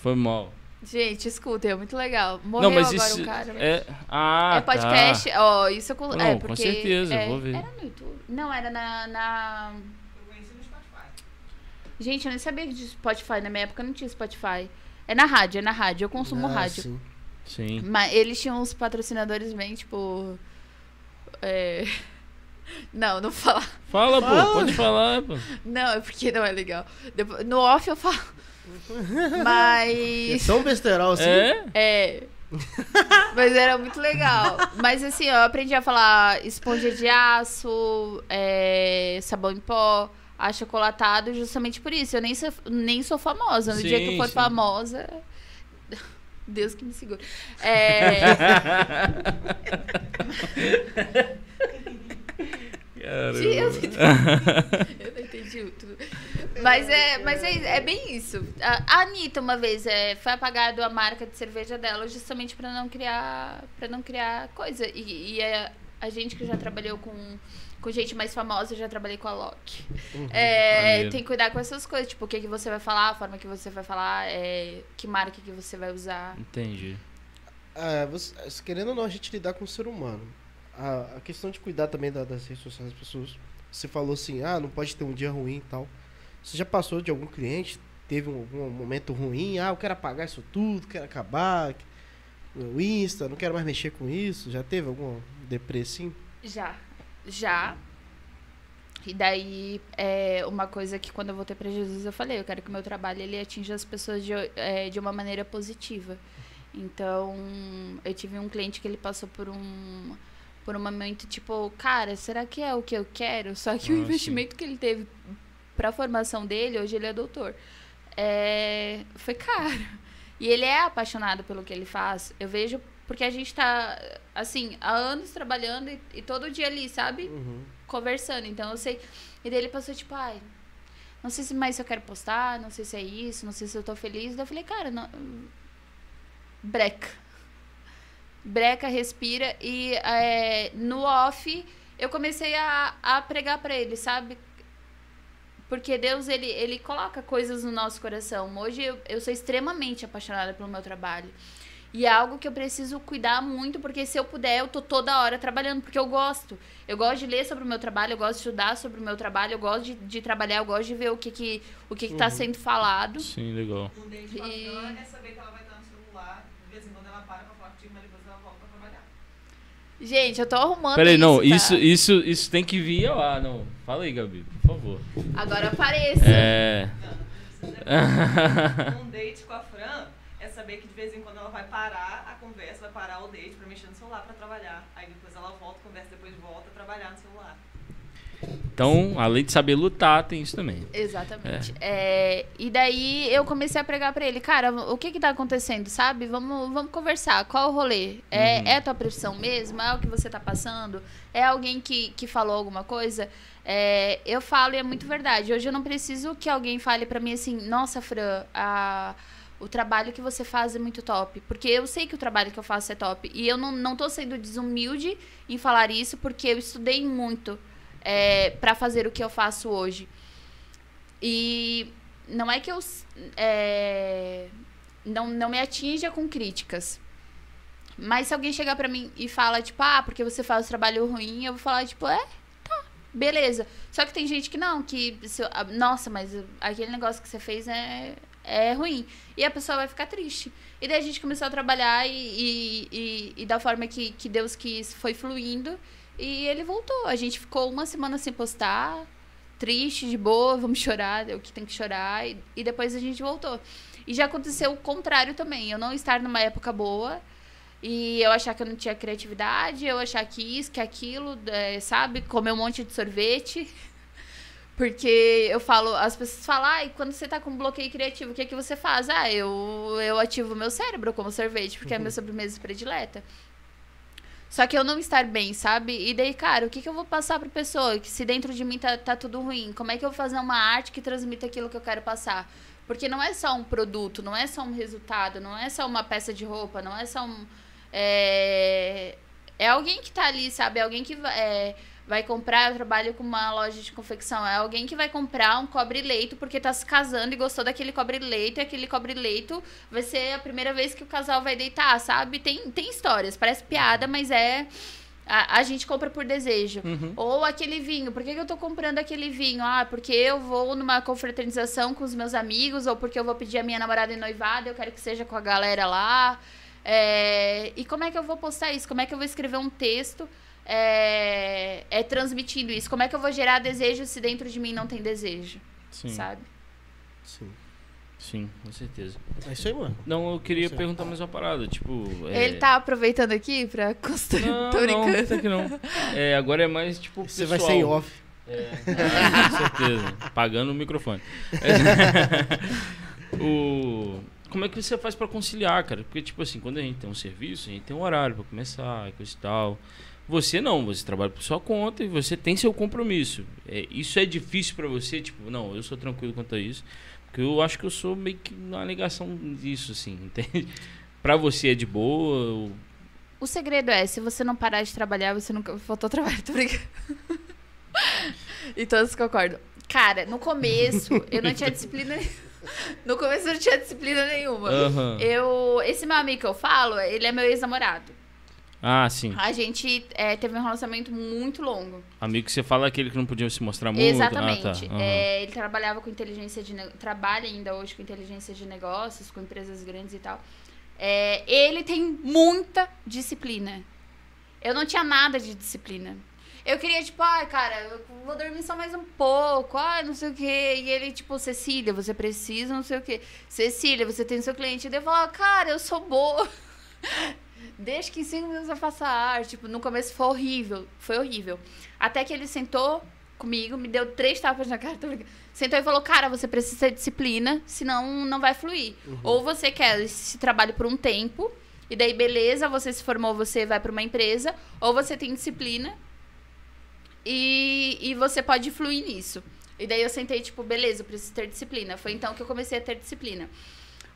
foi mal. Gente, escutem, é muito legal. Morreu não, mas agora isso um cara. mas- é. Ah, é podcast, ó, isso com, Não, é com porque certeza, é, vou ver. Era no YouTube? Não, era na, na Gente, eu nem sabia que tinha Spotify na minha época, não tinha Spotify. É na rádio, é na rádio, eu consumo Ah, rádio. sim. Sim. Mas eles tinham uns patrocinadores bem, tipo. É... *laughs* Não, não falar. Fala, Fala. pô, pode falar, pô. Não, é porque não é legal. Depois- no off eu falo. *laughs* É Mas. tão besterol assim. É? É. *laughs* Mas era muito legal. Mas assim, eu aprendi a falar esponja de aço, é, sabão em pó, achocolatado justamente por isso. Eu nem sou, nem sou famosa. No dia que eu Sim, for sim. famosa. *laughs* Deus que me segura. É, eu, não entendi tudo. Mas é, mas é, é bem isso. A a Anitta, uma vez, é, foi apagado a marca de cerveja dela justamente para não criar para não criar coisa. E, e é, a gente que já trabalhou com, com gente mais famosa, eu já trabalhei com a Loki. É, Maneiro. tem que cuidar com essas coisas, tipo, o que, que você vai falar, a forma que você vai falar, é, que marca que você vai usar. Entendi. Ah, você- querendo ou não, a gente lidar com o ser humano. A, a questão de cuidar também da- das redes sociais das pessoas. Você falou assim, ah, não pode ter um dia ruim e tal. Você já passou de algum cliente, teve um, algum momento ruim, ah, eu quero apagar isso tudo, quero acabar. O Insta, não quero mais mexer com isso. Já teve algum deprê assim? Já. Já. E daí, é uma coisa que quando eu voltei pra Jesus, eu falei, eu quero que o meu trabalho ele atinja as pessoas de, é, de uma maneira positiva. Então, eu tive um cliente que ele passou por um por um momento tipo, cara, será que é o que eu quero? Só que o Ah, sim. investimento que ele teve pra formação dele, hoje ele é doutor, é, foi caro. E ele é apaixonado pelo que ele faz. Eu vejo porque a gente tá, assim, há anos trabalhando e, e todo dia ali, sabe? Uhum. Conversando. Então eu sei. E daí ele passou, tipo, ai, não sei se mais eu quero postar, não sei se é isso, não sei se eu tô feliz. Daí eu falei, cara, não... breca. Breca, respira. E é, no off eu comecei a, a pregar pra ele, sabe? Porque Deus, ele, ele coloca coisas no nosso coração. Hoje eu, eu sou extremamente apaixonada pelo meu trabalho. E é algo que eu preciso cuidar muito, porque se eu puder, eu tô toda hora trabalhando, porque eu gosto. Eu gosto de ler sobre o meu trabalho, eu gosto de estudar sobre o meu trabalho, eu gosto de, de trabalhar, eu gosto de ver o que que, o que, que tá sendo falado. Sim, legal. Um date com a E- Fran é saber que ela vai estar no celular, de vez em quando ela para pra falar contigo, mas depois ela volta pra trabalhar. Gente, eu tô arrumando Peraí, isso, não, tá? isso, isso, isso tem que vir lá, não. Fala aí, Gabi, por favor. Agora apareça. É. Não, não precisa. *laughs* um date com a Fran saber que de vez em quando ela vai parar a conversa, vai parar o date pra mexer no celular pra trabalhar. Aí depois ela volta, conversa, depois volta a trabalhar no celular. Então, além de saber lutar, tem isso também. Exatamente. É, e daí eu comecei a pregar pra ele, cara, o que que tá acontecendo, sabe? Vamos, vamos conversar. Qual o rolê? É, Uhum. é a tua profissão mesmo? É o que você tá passando? É alguém que, que falou alguma coisa? É, eu falo e é muito verdade. Hoje eu não preciso que alguém fale pra mim assim, nossa, Fran, a, o trabalho que você faz é muito top. Porque eu sei que o trabalho que eu faço é top. E eu não, não tô sendo desumilde em falar isso, porque eu estudei muito é, para fazer o que eu faço hoje. E não é que eu é, não, não me atinja com críticas. Mas se alguém chegar pra mim e fala, tipo, ah, porque você faz trabalho ruim, eu vou falar, tipo, é, tá, beleza. Só que tem gente que não, que, se ah, nossa, mas aquele negócio que você fez é, é ruim. E a pessoa vai ficar triste. E daí a gente começou a trabalhar e, e, e, e da forma que, que Deus quis, foi fluindo. E ele voltou. A gente ficou uma semana sem postar, triste, de boa, vamos chorar, é o que tem que chorar. E, e depois a gente voltou. E já aconteceu o contrário também. Eu não estar numa época boa e eu achar que eu não tinha criatividade, eu achar que isso, que aquilo, é, sabe? Comer um monte de sorvete. Porque eu falo, as pessoas falam, ah, e quando você tá com bloqueio criativo, o que é que você faz? Ah, eu, eu ativo o meu cérebro como sorvete, porque é a minha sobremesa predileta. Só que eu não estar bem, sabe? E daí, cara, o que, que eu vou passar pra pessoa? Que se dentro de mim tá, tá tudo ruim, como é que eu vou fazer uma arte que transmita aquilo que eu quero passar? Porque não é só um produto, não é só um resultado, não é só uma peça de roupa, não é só um. É, é alguém que tá ali, sabe? É alguém que vai, é, vai comprar. Eu trabalho com uma loja de confecção. É alguém que vai comprar um cobre-leito porque tá se casando e gostou daquele cobre-leito. E aquele cobre-leito vai ser a primeira vez que o casal vai deitar, sabe? Tem, tem histórias, parece piada, mas é. A, a gente compra por desejo. Ou aquele vinho. Por que, que eu tô comprando aquele vinho? Ah, porque eu vou numa confraternização com os meus amigos, ou porque eu vou pedir a minha namorada em noivado, eu quero que seja com a galera lá. É, e como é que eu vou postar isso? Como é que eu vou escrever um texto é, é, transmitindo isso? Como é que eu vou gerar desejo se dentro de mim não tem desejo? Sim, Sabe? Sim. sim, com certeza. É isso aí, mano. Não, eu queria Você- perguntar mais uma parada, tipo... é- Ele tá aproveitando aqui pra construir. Não, Tô não, até que não. É, agora é mais, tipo, Você pessoal. vai ser em off. É, com certeza. Pagando o microfone. *laughs* o... Como é que você faz pra conciliar, cara? Porque, tipo assim, quando a gente tem um serviço, a gente tem um horário pra começar e coisa e tal. Você não, você trabalha por sua conta e você tem seu compromisso. É, isso é difícil pra você? Tipo, não, eu sou tranquilo quanto a isso. Porque eu acho que eu sou meio que uma negação disso, assim, *laughs* entende? Pra você é de boa? ou- O segredo é, se você não parar de trabalhar, você nunca faltou trabalho, *laughs* tô brincando. e todos concordam. Cara, no começo, eu não tinha disciplina *laughs* No começo eu não tinha disciplina nenhuma. Aham. Eu, esse meu amigo que eu falo, ele é meu ex-namorado. Ah, sim. A gente é, teve um relacionamento muito longo. Amigo que você fala aquele que não podia se mostrar muito. Exatamente. Ah, tá. Aham. É, ele trabalhava com inteligência de trabalha ainda hoje com inteligência de negócios, com empresas grandes e tal. É, ele tem muita disciplina. Eu não tinha nada de disciplina. Eu queria, tipo, ai, cara, eu vou dormir só mais um pouco, ai, não sei o quê. E ele, tipo, Cecília, você precisa, não sei o quê. Cecília, você tem seu cliente. E eu falava, cara, eu sou boa. *laughs* Deixa que em cinco minutos eu faça arte. Tipo, no começo foi horrível. Foi horrível. Até que ele sentou comigo, me deu três tapas na cara. brincando. Sentou e falou, cara, você precisa ter disciplina, senão não vai fluir. Ou você quer esse trabalho por um tempo, e daí beleza, você se formou, você vai para uma empresa, ou você tem disciplina e, e você pode fluir nisso. E daí eu sentei, tipo, beleza, eu preciso ter disciplina. Foi então que eu comecei a ter disciplina.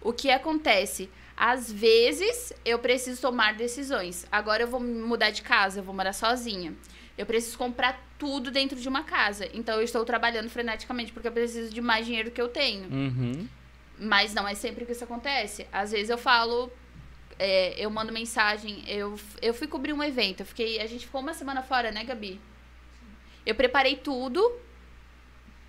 O que acontece? Às vezes eu preciso tomar decisões. Agora eu vou mudar de casa, eu vou morar sozinha. Eu preciso comprar tudo dentro de uma casa. Então eu estou trabalhando freneticamente porque eu preciso de mais dinheiro que eu tenho. Uhum. Mas não é sempre que isso acontece. Às vezes eu falo, é, eu mando mensagem, eu, eu fui cobrir um evento, eu fiquei, a gente ficou uma semana fora, né, Gabi? Eu preparei tudo.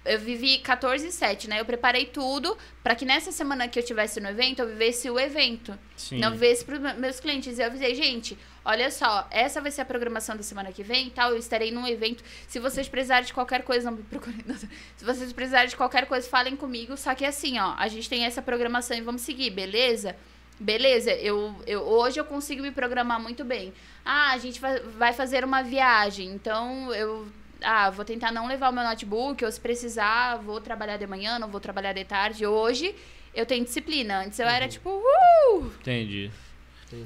Eu vivi 14 e 7, né? Eu preparei tudo pra que nessa semana que eu tivesse no evento, eu vivesse o evento. Sim. Não vivesse pros me- meus clientes. E eu avisei, gente, olha só, essa vai ser a programação da semana que vem e tal. Eu estarei num evento. Se vocês precisarem de qualquer coisa, não me *laughs* procurem. Se vocês precisarem de qualquer coisa, falem comigo. Só que assim, ó, a gente tem essa programação e vamos seguir, beleza? Beleza, eu, eu, hoje eu consigo me programar muito bem. Ah, a gente vai fazer uma viagem, então eu ah, vou tentar não levar o meu notebook, ou se precisar, vou trabalhar de manhã, não vou trabalhar de tarde. Hoje eu tenho disciplina. Antes eu era tipo, uh! Entendi.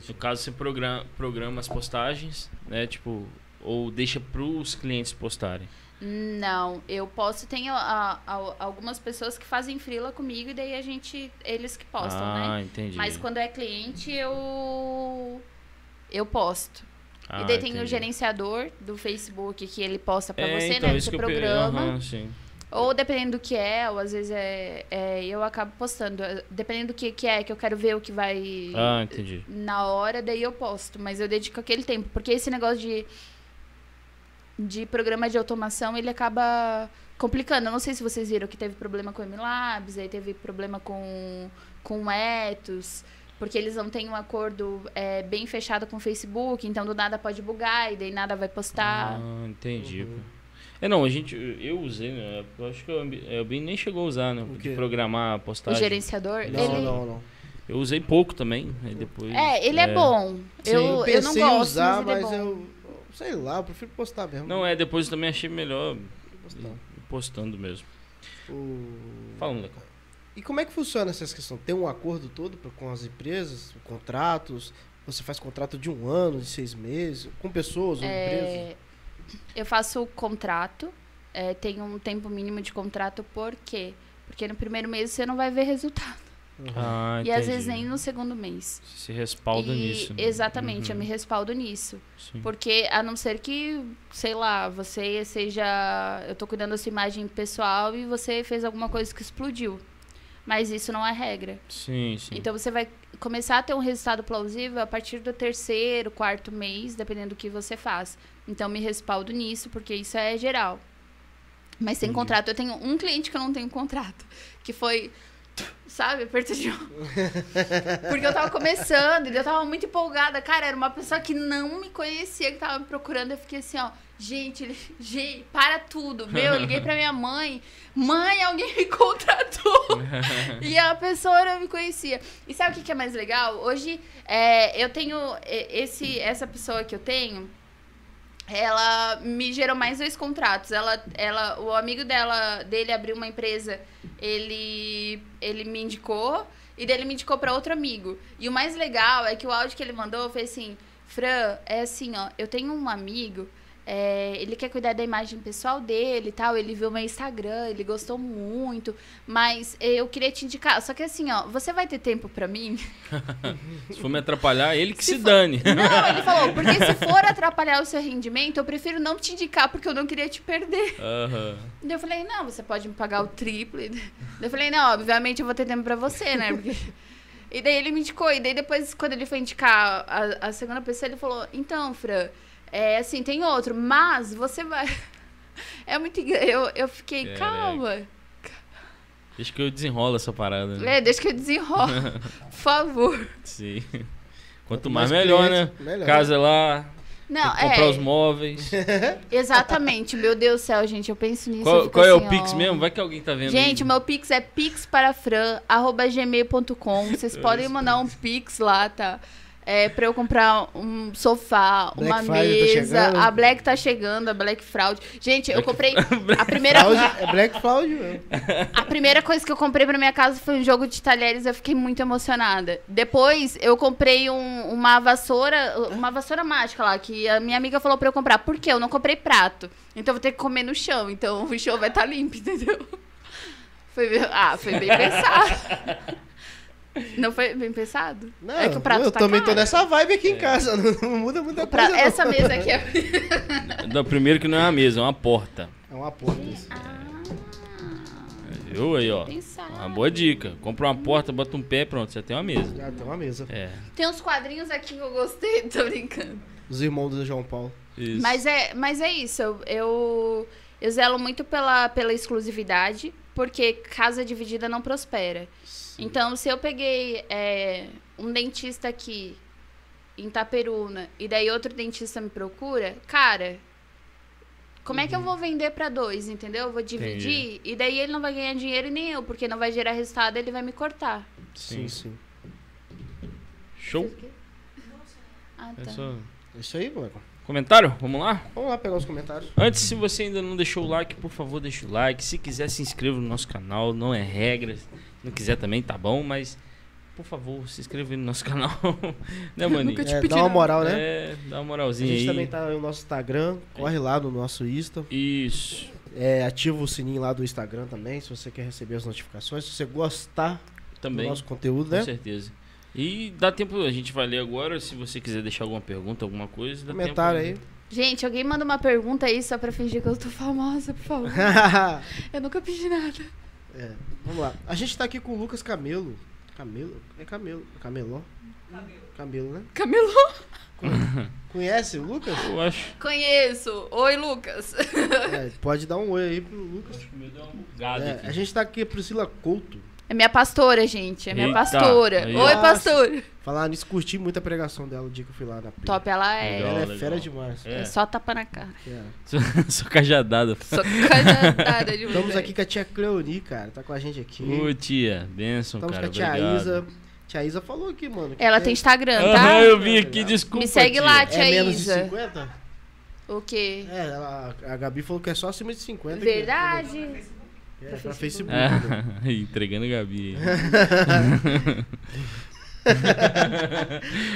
No caso, você programa, programa as postagens, né? Tipo, ou deixa pros clientes postarem. Não, eu posso. Tenho a- a- algumas pessoas que fazem frila comigo e daí a gente. Eles que postam, ah, né? entendi. Mas quando é cliente, eu. Eu posto. Ah, e daí tem o entendi. gerenciador do Facebook que ele posta pra É, você, então, né? Você que eu programa. Aham, sim. Ou dependendo do que é, ou às vezes é, é, eu acabo postando. Dependendo do que, que é, que eu quero ver o que vai Ah, entendi. na hora, daí eu posto. Mas eu dedico aquele tempo. Porque esse negócio de, de programa de automação, ele acaba complicando. Eu não sei se vocês viram que teve problema com o MLabs, aí teve problema com, com o Ethos. Porque eles não têm um acordo é, bem fechado com o Facebook, então do nada pode bugar e daí nada vai postar. Ah, entendi. pô. É, não, a gente, eu usei, né? Eu acho que o Ambi- é, o Ben nem chegou a usar, né? O De programar a o postagem. gerenciador, Não, ele... não, não. Eu usei pouco também, aí depois... É, ele é, bom. Sim. Eu, Eu eu pensei não em gosto, usar, mas ele mas é bom. eu. Sei lá, eu prefiro postar mesmo. Não, é, depois eu também achei melhor Postar. ir postando mesmo. O- Fala, moleque. E como é que funciona essa questão? Tem um acordo todo com as empresas, contratos? Você faz contrato de um ano, de seis meses, com pessoas ou empresas? É, eu faço contrato, é, tenho um tempo mínimo de contrato, por quê? Porque no primeiro mês você não vai ver resultado. Ah, e às vezes nem no segundo mês. Você se respalda E- nisso. né? Exatamente, eu Uhum. me respaldo nisso. Sim. Porque a não ser que, sei lá, você seja. Eu tô cuidando da sua imagem pessoal e você fez alguma coisa que explodiu. Mas isso não é regra. Sim, sim. Então você vai começar a ter um resultado plausível a partir do terceiro, quarto mês, dependendo do que você faz. Então me respaldo nisso, porque isso é geral. Mas sem Entendi. contrato, eu tenho um cliente que eu não tenho contrato, que foi, sabe, aperto de. *laughs* Porque eu tava começando e eu tava muito empolgada. Cara, era uma pessoa que não me conhecia, que tava me procurando. Eu fiquei assim, ó, gente, ele- gente, para tudo. Meu, eu liguei pra minha mãe. Mãe, alguém me contratou. *laughs* e a pessoa não me conhecia. E sabe o que, que é mais legal? Hoje, é, eu tenho esse, essa pessoa que eu tenho. ela me gerou mais dois contratos. Ela, ela, o amigo dela, dele abriu uma empresa, ele, ele me indicou e dele me indicou para outro amigo. E o mais legal é que o áudio que ele mandou foi assim: Fran, é assim, ó, eu tenho um amigo é, ele quer cuidar da imagem pessoal dele e tal. Ele viu meu Instagram, ele gostou muito. Mas eu queria te indicar. Só que assim, ó, você vai ter tempo pra mim? *laughs* se for me atrapalhar, ele que se, Se for- dane. Não, ele falou, porque se for atrapalhar o seu rendimento, eu prefiro não te indicar, porque eu não queria te perder. Aham. Daí eu falei, não, você pode me pagar o triplo. Daí eu falei, não, obviamente eu vou ter tempo pra você, né? Porque... *laughs* E daí ele me indicou. E daí depois, quando ele foi indicar a, a segunda pessoa, ele falou, então, Fran, é assim, tem outro, mas você vai. *laughs* É muito Eu, eu fiquei, Caraca. calma. Deixa que eu desenrolo essa parada. Né? É, deixa que eu desenrolo. *laughs* Por favor. Sim. Quanto Quanto mais, mais melhor, né? melhor. Casa lá, Não, que comprar é. os móveis. *laughs* Exatamente. Meu Deus do céu, gente, eu penso nisso. Qual, qual é assim, o Pix ó. mesmo? Vai que alguém tá vendo Gente, aí. o meu Pix é pixparafran.gmail.com. Vocês podem mandar um Pix lá, tá? É, pra eu comprar um sofá, Black uma Friday tá mesa. chegando. a Black tá chegando, a Black Fraud. Gente, eu comprei. *laughs* A primeira, é Black Fraud mesmo. a primeira coisa que eu comprei pra minha casa foi um jogo de talheres. Eu fiquei muito emocionada. Depois, eu comprei um- uma vassoura, uma vassoura mágica lá, que a minha amiga falou pra eu comprar. Por quê? Eu não comprei prato. Então eu vou ter que comer no chão. Então *laughs* o chão vai estar limpo, entendeu? Foi, ah, foi bem *laughs* pensado. Não foi bem pensado? Não, é que o prato eu tá também tô caro. nessa vibe aqui em casa. *laughs* Não, não muda muita pra- coisa. não. Essa mesa aqui é. *laughs* Da primeiro que não é uma mesa, é uma porta. É uma porta isso. Viu aí, ó? Pensado. Uma boa dica. Compra uma porta, bota um pé, pronto, você tem uma mesa. Já tem uma mesa. É, Tem uns quadrinhos aqui que eu gostei, *laughs* tô brincando. Os irmãos do João Paulo. isso. Mas é, mas é isso. Eu, eu, eu zelo muito pela, pela exclusividade, porque casa dividida não prospera. Então, se eu peguei é, um dentista aqui em Itaperuna e daí outro dentista me procura, cara, como é que eu vou vender pra dois, entendeu? Eu vou dividir e daí ele não vai ganhar dinheiro e nem eu, porque não vai gerar resultado, ele vai me cortar. Sim, sim. Show? Ah, É tá. É isso aí, mano. Comentário? Vamos lá? Vamos lá pegar os comentários. Antes, se você ainda não deixou o like, por favor, deixa o like. Se quiser, se inscreva no nosso canal. Não é regra. Se não quiser também, tá bom. Mas, por favor, se inscreva no nosso *laughs* canal. né, maninho? Nunca te É, pedi dá uma moral, né? É, dá uma A moralzinha gente aí. também tá no nosso Instagram. Corre lá no nosso Insta. Isso. É, ativa o sininho lá do Instagram também, se você quer receber as notificações. Se você gostar Também. do nosso conteúdo, Com né? certeza. E dá tempo, a gente vai ler agora. Se você quiser deixar alguma pergunta, alguma coisa, dá Comentário tempo. Gente, alguém manda uma pergunta aí só pra fingir que eu tô famosa, por favor. aí. *laughs* Eu nunca pedi nada. É, vamos lá. A gente tá aqui com o Lucas Camelo. Camelo? É Camelo. Cameló? Cabelo. Camelo, né? Camilo? *laughs* Conhece o Lucas? Eu acho. Conheço. Oi, Lucas. É, pode dar um oi aí pro Lucas. Acho que o meu deu uma bugada É, aqui. a gente tá aqui, Priscila Couto. É minha pastora, gente. É minha Eita, pastora. aí, Oi, pastora. Falar nisso, curti muito a pregação dela o dia que eu fui lá na. Top, ela é. Legal. Ela é legal. fera demais. É. É. só tapa na cara. É. *laughs* Sou cajadada. Sou cajadada de Estamos mulher. aqui com a tia Cleoni, cara. Tá com a gente aqui. Ô, tia, benção, Estamos cara. com a tia obrigado. Isa. Tia Isa falou aqui, mano. que Ela tem Instagram, Aham, tá? eu vim aqui, desculpa. Me segue tia. lá, tia É menos de Isa. 50? O quê? É, ela- a Gabi falou que é só acima de 50. que- Verdade. É, pra Facebook. Ah, *laughs* entregando a Gabi.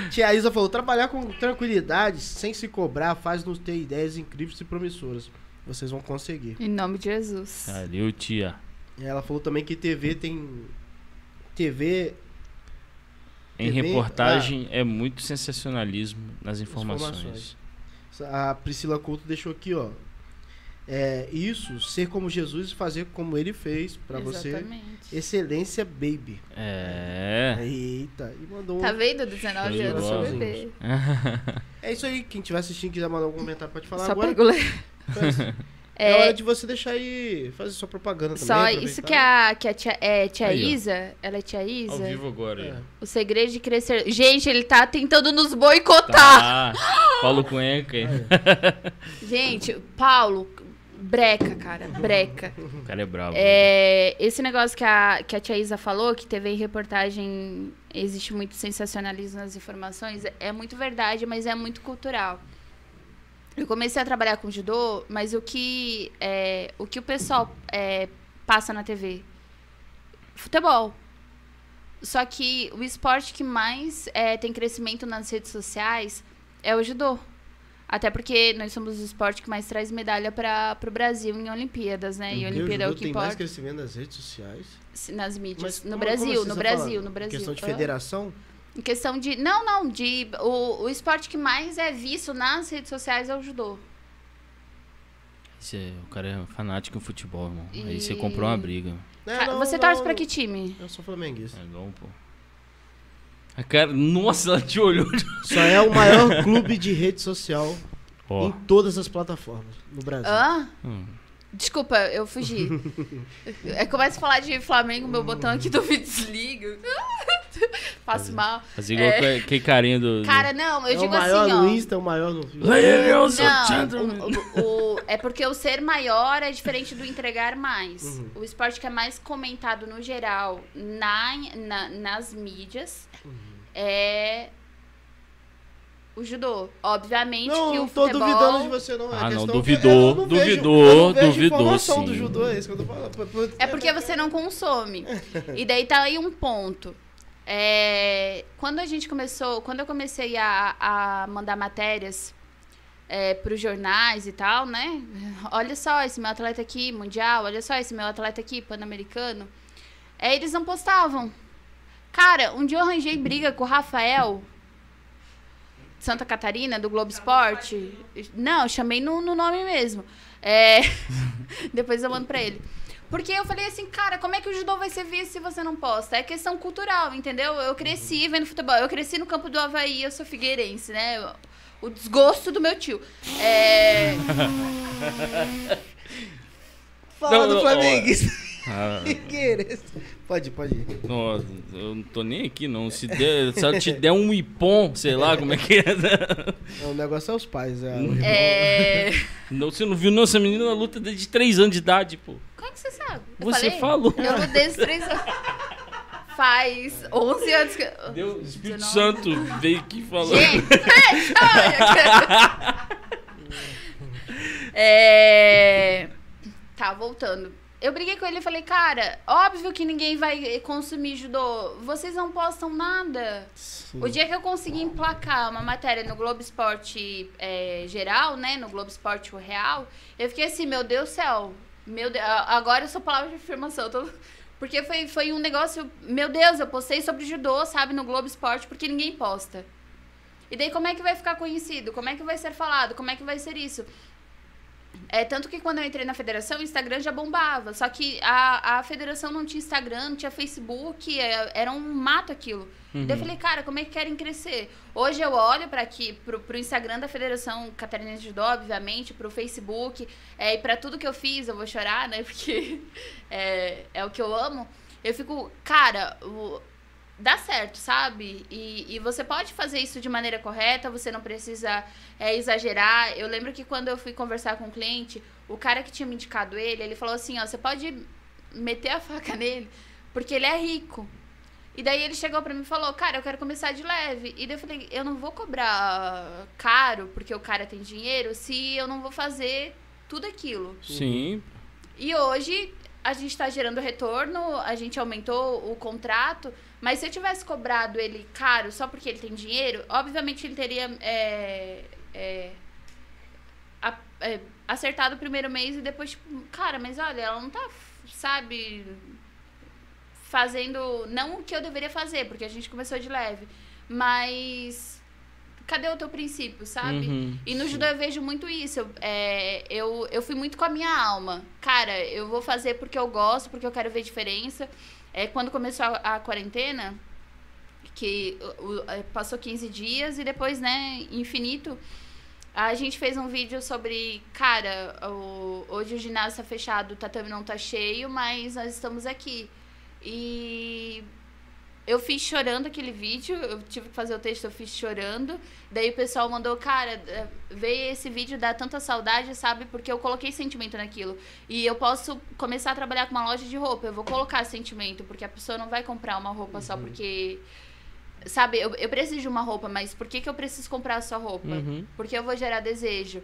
Tia Isa falou, trabalhar com tranquilidade, sem se cobrar, faz nos ter ideias incríveis e promissoras. Vocês vão conseguir. Em nome de Jesus. Valeu, tia. Ela falou também que TV tem... TV... Em TV, reportagem é muito sensacionalismo nas informações. Informações. A Priscila Couto deixou aqui, ó. É, isso, ser como Jesus e fazer como ele fez pra você. Exatamente. Excelência, baby. É. Eita, e mandou um... Tá vendo? 19 Show de anos, sou bola. bebê. É isso aí, quem estiver assistindo quiser mandar algum comentário pode falar Só agora. Faz. É... É, hora de você deixar aí, fazer sua propaganda também. Só isso que a, que a tia, é, tia Aí, ó. Isa, ela é tia Ao Isa. vivo agora. É. O segredo de crescer. Gente, ele tá tentando nos boicotar. Tá. Paulo Cuenca. Gente, Paulo, breca, cara, breca. O cara é brabo. É, esse negócio que a, que a tia Isa falou, que teve em reportagem, existe muito sensacionalismo nas informações, é muito verdade, mas é muito cultural. Eu comecei a trabalhar com judô, mas o que, é, o, que o pessoal é, passa na TV? Futebol. Só que o esporte que mais é, tem crescimento nas redes sociais é o judô. Até porque nós somos o esporte que mais traz medalha para o Brasil em Olimpíadas, né? E Porque Olimpíada é o que tem mais importa crescimento nas redes sociais. nas mídias. Mas no como- Brasil, como no você tá Brasil, no Brasil. Questão de federação? Em questão de. Não, não, de. O, o esporte que mais é visto nas redes sociais é o judô. Esse é- o cara é fanático em futebol, irmão. Aí você E- comprou uma briga. É, não, Você não, torce pra que time? Eu sou flamenguista. É bom, pô. A cara, nossa, ela te olhou. Só é o maior clube de rede social Ó. em todas as plataformas no Brasil. Hã? Hum. Desculpa, eu fugi. *laughs* é, começa a falar de Flamengo, meu botão aqui do vídeo desliga. *laughs* Faço mal. Fazer igual É. que- aquele carinha do. Cara, não, eu é o digo maior assim, ó. no Insta, é o maior no... Não, o- o- o- é porque o ser maior é diferente do entregar mais. Uhum. O esporte que é mais comentado no geral na, na- nas mídias. É o judô. Obviamente Não, que não o tô futebol... duvidando de você, não. É Ah, não, duvidou, não duvidou, não vejo duvidou, sim. do judô, é isso que eu tô falando. É porque você não consome. *laughs* E daí tá aí um ponto. É, quando a gente começou, quando eu comecei a, a mandar matérias é, para os jornais e tal, né? Olha só esse meu atleta aqui, mundial, olha só esse meu atleta aqui, pan-americano. É, eles não postavam. Cara, um dia eu arranjei briga com o Rafael, de Santa Catarina, do Globo Esporte. Não, eu chamei no, no nome mesmo. É, *laughs* depois eu mando pra ele. Porque eu falei assim, cara, como é que o judô vai ser visto se você não posta? É questão cultural, entendeu? Eu cresci vendo futebol. Eu cresci no campo do Havaí, eu sou figueirense, né? O desgosto do meu tio. É... Fala Não, do. Ah, *laughs* Figueirense. Pode, pode ir. nossa, eu não tô nem aqui, não. Se, der, se ela te der um ipom, sei lá como é que é. O negócio é os pais. É, o é... Não, você não viu, não? Essa menina luta desde 3 anos de idade, pô. Como é que você sabe? Eu Você falei? falou. Eu luto desde três anos. Faz 11 anos que... Deu, o Espírito 19. Santo veio aqui falando. Gente, *laughs* é... Tá, voltando. Eu briguei com ele e falei, cara, óbvio que ninguém vai consumir judô. Vocês não postam nada. O dia que eu consegui emplacar uma matéria no Globo Esporte é, geral, né? No Globo Esporte Real, eu fiquei assim, meu Deus do céu. Meu Deus, agora eu sou palavra de afirmação. tô- Porque foi, foi um negócio. Meu Deus, eu postei sobre judô, sabe, no Globo Esporte, porque ninguém posta. E daí, como é que vai ficar conhecido? Como é que vai ser falado? Como é que vai ser isso? É, tanto que quando eu entrei na federação, o Instagram já bombava. Só que a, a federação não tinha Instagram, não tinha Facebook, é, era um mato aquilo. Uhum. Daí eu falei, cara, como é que querem crescer? Hoje eu olho para aqui, pro, pro Instagram da Federação Catarinense de Judô, obviamente, pro Facebook, é, e para tudo que eu fiz, eu vou chorar, né? *laughs* Porque é, é o que eu amo. Eu fico, cara, o- dá certo, sabe? E, e você pode fazer isso de maneira correta, você não precisa é, exagerar. Eu lembro que quando eu fui conversar com o cliente, o cara que tinha me indicado ele, ele falou assim, ó, você pode meter a *laughs* faca nele, porque ele é rico. E daí ele chegou pra mim e falou, cara, eu quero começar de leve. E daí eu falei, eu não vou cobrar caro, porque o cara tem dinheiro, se eu não vou fazer tudo aquilo. Sim. E hoje a gente tá gerando retorno, a gente aumentou o contrato, mas se eu tivesse cobrado ele caro só porque ele tem dinheiro, obviamente ele teria é, é, a- é, acertado o primeiro mês e depois, tipo, cara, mas olha, ela não tá, sabe, fazendo, não o que eu deveria fazer, porque a gente começou de leve, mas cadê o teu princípio, sabe? Uhum, E no sim. judô eu vejo muito isso. Eu, é, eu, eu fui muito com a minha alma. Cara, eu vou fazer porque eu gosto, porque eu quero ver diferença. É, quando começou a, a quarentena, que o- é, passou 15 dias e depois, né, infinito, a gente fez um vídeo sobre, cara, o- hoje o ginásio tá fechado, o tatame não tá cheio, mas nós estamos aqui. E eu fiz chorando aquele vídeo, eu tive que fazer o texto, eu fiz chorando. Daí o pessoal mandou, cara, eh, ver esse vídeo dá tanta saudade, sabe? Porque eu coloquei sentimento naquilo. E eu posso começar a trabalhar com uma loja de roupa, eu vou colocar sentimento, porque a pessoa não vai comprar uma roupa só porque. Sabe, eu, eu preciso de uma roupa, mas por que, que eu preciso comprar a sua roupa? Uhum. Porque eu vou gerar desejo.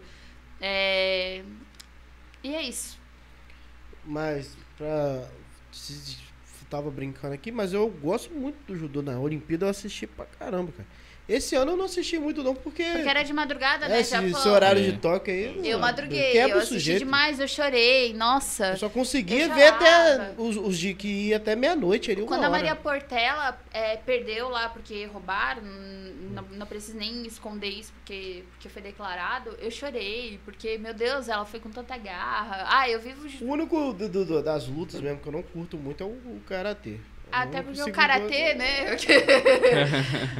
É, E é isso. Mas, pra. Tava brincando aqui, mas eu gosto muito do judô. Na Olimpíada eu assisti pra caramba, cara. Esse ano eu não assisti muito, não, porque. Porque era de madrugada, é, né, esse, Japão? esse horário É. de toque aí. Eu não- madruguei, quebra eu assisti sujeito. demais, eu chorei, nossa. Eu só conseguia Eu ver até os, os de que ia até meia-noite ali, uma Quando a hora. Maria Portela é, perdeu lá porque roubaram, não, não preciso nem esconder isso porque, porque foi declarado, eu chorei, porque, meu Deus, ela foi com tanta garra. Ah, eu vivo. O único do- do- do- das lutas mesmo que eu não curto muito é o, o karatê. Até não *laughs* porque o karatê, né?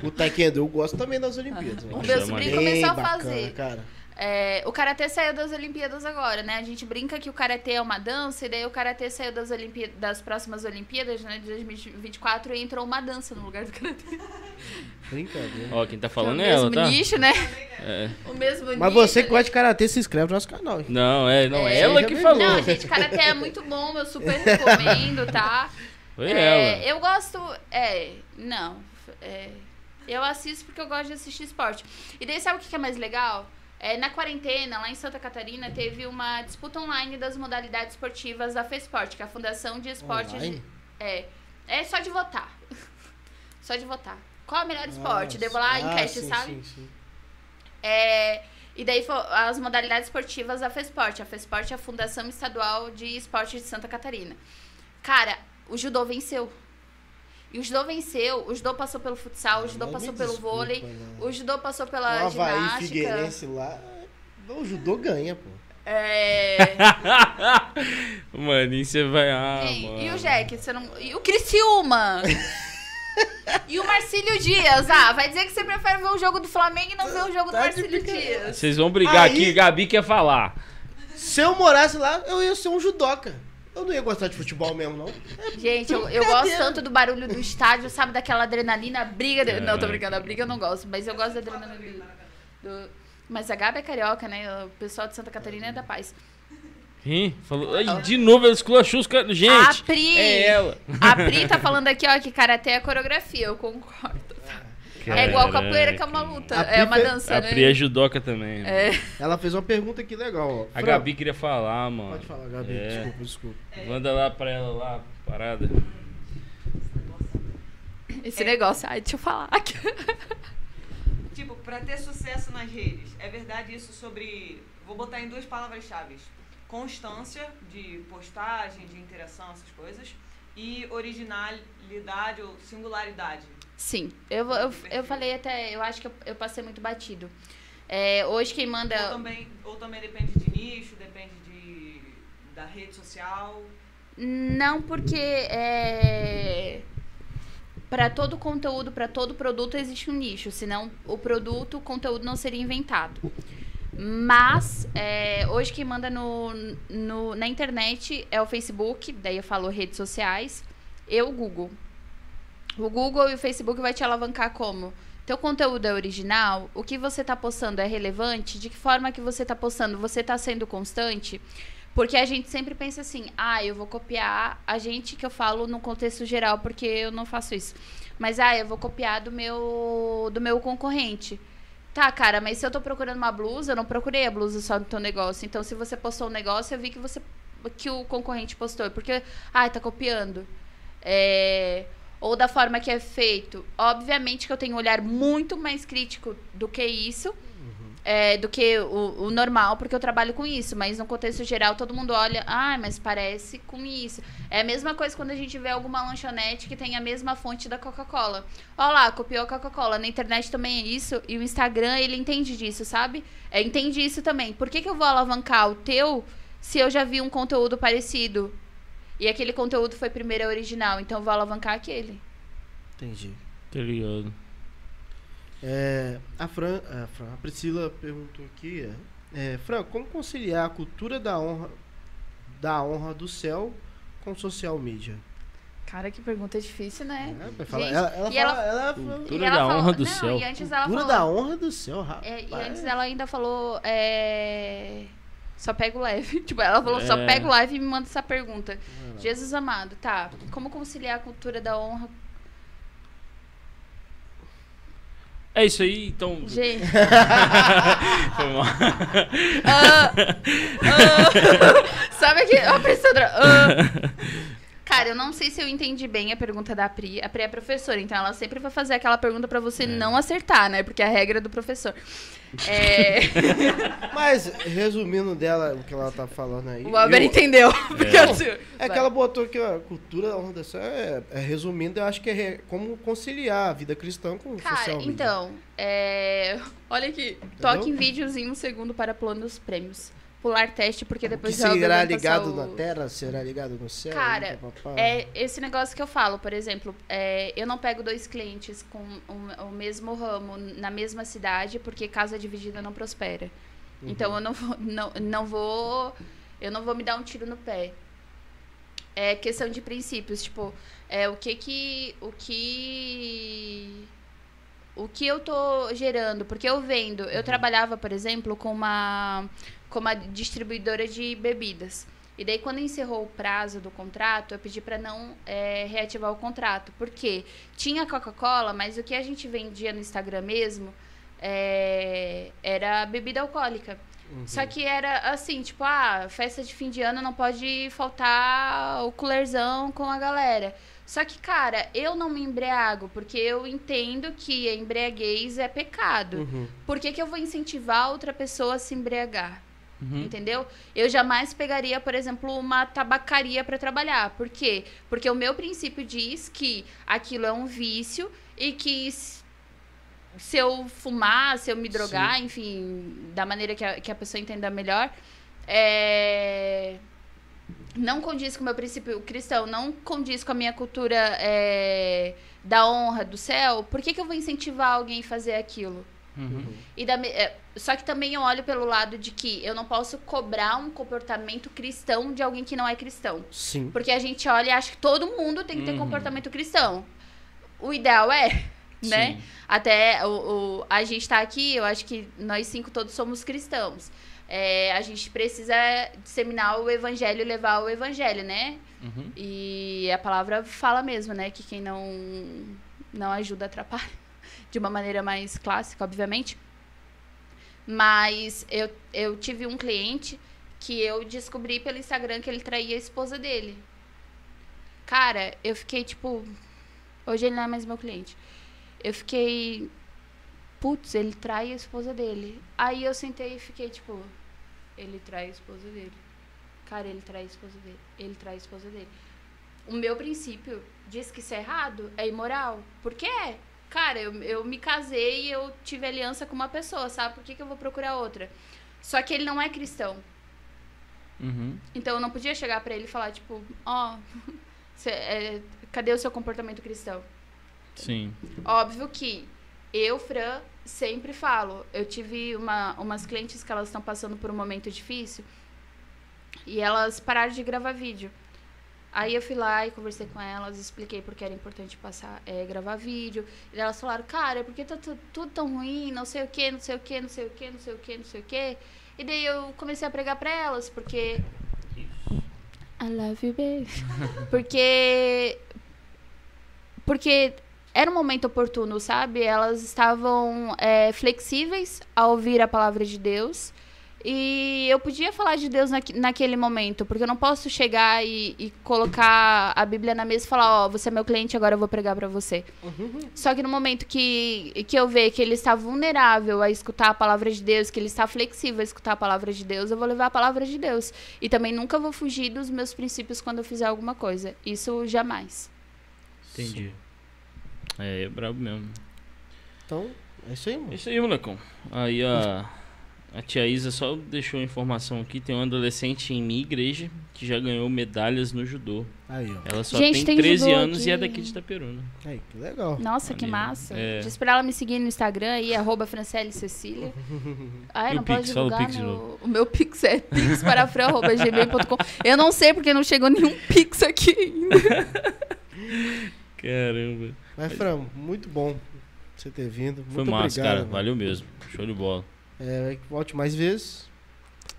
O taekwondo eu gosto também das Olimpíadas. O né? meu sobrinho começou a bacana, fazer. cara. É, o karatê saiu das Olimpíadas agora, né? A gente brinca que o karatê é uma dança, e daí o karatê saiu das, Olimpí das próximas Olimpíadas, né? De 2024, e entrou uma dança no lugar do karatê. Brincadeira. Ó, quem tá Que falando é é o ela, mesmo tá? nicho, né? É. O mesmo Mas nicho. você que gosta de karatê, se inscreve no nosso canal. Não, é, não, É, ela já que falou. Não, gente, karatê é muito bom, eu super *laughs* recomendo, tá? Foi É, ela. Eu gosto. É, não. é, eu assisto porque eu gosto de assistir esporte. E daí, sabe o que é mais legal? É, na quarentena, lá em Santa Catarina, teve uma disputa online das modalidades esportivas da FESPORT, que é a Fundação de Esportes. Online? De, é, é só de votar. *laughs* só de votar. Qual é o melhor esporte? Devo lá, Ah, enquete, sim, sabe? sim, sim. É, e daí as modalidades esportivas da FESPORT. A FESPORT é a Fundação Estadual de Esporte de Santa Catarina. Cara, o judô venceu. E o judô venceu, o judô passou pelo futsal, o judô Mas passou pelo desculpa, vôlei, né? o judô passou O pela Havaí ginástica. Figueirense lá, o judô ganha, pô. É... *laughs* Maninho, você vai. Ah, Ei, e o Jack? Você não... E o Criciúma? *laughs* e o Marcílio Dias? Ah, vai dizer que você prefere ver o jogo do Flamengo e não ver o jogo do Tá de Marcílio. Dias. Vocês vão brigar Aí- aqui, Gabi quer falar. Se eu morasse lá, eu ia ser um judoca. Eu não ia gostar de futebol mesmo, não. Gente, eu, eu gosto tanto do barulho do estádio, sabe? Daquela adrenalina, a briga. de- Não, tô brincando, a briga eu não gosto, mas eu gosto da adrenalina do. do- Mas a Gabi é carioca, né? O pessoal de Santa Catarina é da paz. Ih, falou. Ai, de novo, ela esculachou os caras. a Gente, Pri! é ela. A Pri tá falando aqui, ó, que karatê é coreografia, eu concordo. É igual capoeira, que é uma luta. A É uma fe- dança, A né? Pri é judoca também. né? É. Ela fez uma pergunta aqui legal, ó. A Fran, Gabi queria falar, mano. Pode falar, Gabi. É. Desculpa, desculpa. Manda lá pra ela lá, parada. Esse negócio. Ai, deixa eu falar. *laughs* Tipo, pra ter sucesso nas redes, é verdade isso sobre. Vou botar em duas palavras-chave: constância de postagem, de interação, essas coisas, e originalidade ou singularidade. Sim, eu, eu, eu falei até, eu acho que eu, eu passei muito batido. É, hoje quem manda. Ou também, ou também depende de nicho, depende de, da rede social. Não, porque é, para todo conteúdo, para todo produto existe um nicho, senão o produto, o conteúdo não seria inventado. Mas é, hoje quem manda no, no- na internet é o Facebook, daí eu falo redes sociais, e o Google. O Google e o Facebook vai te alavancar como? Teu conteúdo é original? O que você está postando é relevante? De que forma que você está postando? Você está sendo constante? Porque a gente sempre pensa assim, ah, eu vou copiar a gente que eu falo no contexto geral, porque eu não faço isso. Mas ah, eu vou copiar do meu do meu concorrente. Tá, cara, mas se eu tô procurando uma blusa, eu não procurei a blusa só do teu negócio. Então, se você postou um negócio, eu vi que você que o concorrente postou. Porque, ah, tá copiando. É, ou da forma que é feito. Obviamente que eu tenho um olhar muito mais crítico do que isso. é, do que o, o normal, porque eu trabalho com isso, mas no contexto geral todo mundo olha, ah, mas parece com isso. É a mesma coisa quando a gente vê alguma lanchonete que tem a mesma fonte da Coca-Cola. Olha lá, copiou a Coca-Cola. Na internet também é isso, e o Instagram, ele entende disso, sabe? É, entende isso também. Por que, que eu vou alavancar o teu se eu já vi um conteúdo parecido? E aquele conteúdo foi primeiro original, então eu vou alavancar aquele. Entendi. Tá ligado. É, a, Fran, a, Fran, a Priscila perguntou aqui, é, Fran, como conciliar a cultura da honra, da honra do céu com social media? Cara, que pergunta difícil, né? É, Gente, ela, ela e fala, ela- ela, Cultura ela da falou- honra do não, céu. E antes ela cultura falou, da honra do céu, rapaz. É, e antes ela ainda falou. É... Só pega o leve. *laughs* tipo, ela falou, só É. pega o leve e me manda essa pergunta. Jesus amado, tá. Como conciliar a cultura da honra? É isso aí, então. Gente. *laughs* Foi mal. ah, ah, *laughs* sabe aqui, a apresentadora. ah. Cara, eu não sei se eu entendi bem a pergunta da Pri. A Pri é professora, então ela sempre vai fazer aquela pergunta pra você não acertar, né? Porque é a regra é do professor. É, *laughs* Mas, resumindo dela, o que ela tá falando aí. o Albert eu- entendeu. É. assim, É que ela botou que a cultura da onda é, é resumindo, eu acho que é como conciliar a vida cristã com o Cara, social então, é... olha aqui. Toque em vídeos em um segundo para planos prêmios. Pular teste, porque que depois Albert será ligado o- na terra, será ligado no céu. Cara. É esse negócio que eu falo, por exemplo, é, eu não pego dois clientes com o, o mesmo ramo na mesma cidade, porque casa dividida não prospera. Então eu não vou, não, não vou. Eu não vou me dar um tiro no pé. É questão de princípios, tipo, é o que que. O que. O que eu tô gerando, porque eu vendo, eu trabalhava, por exemplo, com uma, com uma distribuidora de bebidas. E daí, quando encerrou o prazo do contrato, eu pedi para não é, reativar o contrato. Por quê? Tinha Coca-Cola, mas o que a gente vendia no Instagram mesmo é, era bebida alcoólica. Só que era assim, tipo, ah, festa de fim de ano não pode faltar o coolerzão com a galera. Só que, cara, eu não me embriago, porque eu entendo que a embriaguez é pecado. Uhum. Por que, que eu vou incentivar outra pessoa a se embriagar? Uhum. Entendeu? Eu jamais pegaria, por exemplo, uma tabacaria para trabalhar. Por quê? Porque o meu princípio diz que aquilo é um vício e que se eu fumar, se eu me drogar, enfim, da maneira que a, que a pessoa entenda melhor, é, não condiz com o meu princípio cristão, não condiz com a minha cultura é, da honra, do céu, por que, que eu vou incentivar alguém a fazer aquilo? Uhum. E da é, só que também eu olho pelo lado de que eu não posso cobrar um comportamento cristão de alguém que não é cristão. Sim. Porque a gente olha e acha que todo mundo tem que ter Uhum. comportamento cristão. O ideal é, né? Sim. Até o, o- a gente tá aqui, eu acho que nós cinco todos somos cristãos. É, a gente precisa disseminar o evangelho, levar o evangelho, né? Uhum. E a palavra fala mesmo, né? Que quem não, não ajuda atrapalha. De uma maneira mais clássica, obviamente. Mas eu, eu tive um cliente que eu descobri pelo Instagram que ele traía a esposa dele. Cara, eu fiquei tipo. Hoje ele não é mais meu cliente. Eu fiquei. Putz, ele trai a esposa dele. Aí eu sentei e fiquei tipo. Ele trai a esposa dele. Cara, ele trai a esposa dele. Ele trai a esposa dele. O meu princípio diz que isso é errado, é imoral. Por quê? Cara, eu, eu me casei e eu tive aliança com uma pessoa, sabe? Por que, que eu vou procurar outra? Só que ele não é cristão. Uhum. Então eu não podia chegar pra ele e falar, tipo, ó, *laughs* cê- é, cadê o seu comportamento cristão? Sim. Óbvio que eu, Fran, sempre falo. Eu tive uma, umas clientes que elas estão passando por um momento difícil e elas pararam de gravar vídeo. Aí eu fui lá e conversei com elas, expliquei porque era importante passar, é, gravar vídeo. E elas falaram, cara, por que tá tu- tudo tão ruim? Não sei o que, não sei o que, não sei o que, não sei o que, não sei o que. E daí eu comecei a pregar pra elas, porque. I love you, baby. *laughs* porque. Porque era um momento oportuno, sabe? Elas estavam é, flexíveis a ouvir a palavra de Deus. E eu podia falar de Deus naque- naquele momento, porque eu não posso chegar e, e colocar a Bíblia na mesa e falar: Ó, você é meu cliente, agora eu vou pregar pra você. Só que no momento que, que eu ver que ele está vulnerável a escutar a palavra de Deus, que ele está flexível a escutar a palavra de Deus, eu vou levar a palavra de Deus. E também nunca vou fugir dos meus princípios quando eu fizer alguma coisa. Isso jamais. Entendi. É, é brabo mesmo. Então, é isso aí, É mano. isso aí, molecão. Aí a, a tia Isa só deixou a informação aqui. Tem um adolescente em minha igreja que já ganhou medalhas no judô. Aí, ó. Ela só Gente, tem tem 13 judô anos e é aqui. daqui de Itaperuna. Aí, que legal. Nossa, que massa. É. Diz pra ela me seguir no Instagram aí, arroba Franciele Cecília. *laughs* Ai, E não o pode Pix? Fala o divulgar Pix meu... O meu Pix é pixparafran.gmail.com Eu não sei porque não chegou nenhum Pix aqui ainda. *laughs* Caramba. Mas, Fran, muito bom você ter vindo. Foi muito massa, obrigado, cara. mano. Valeu mesmo. Show de bola. É, volte mais vezes.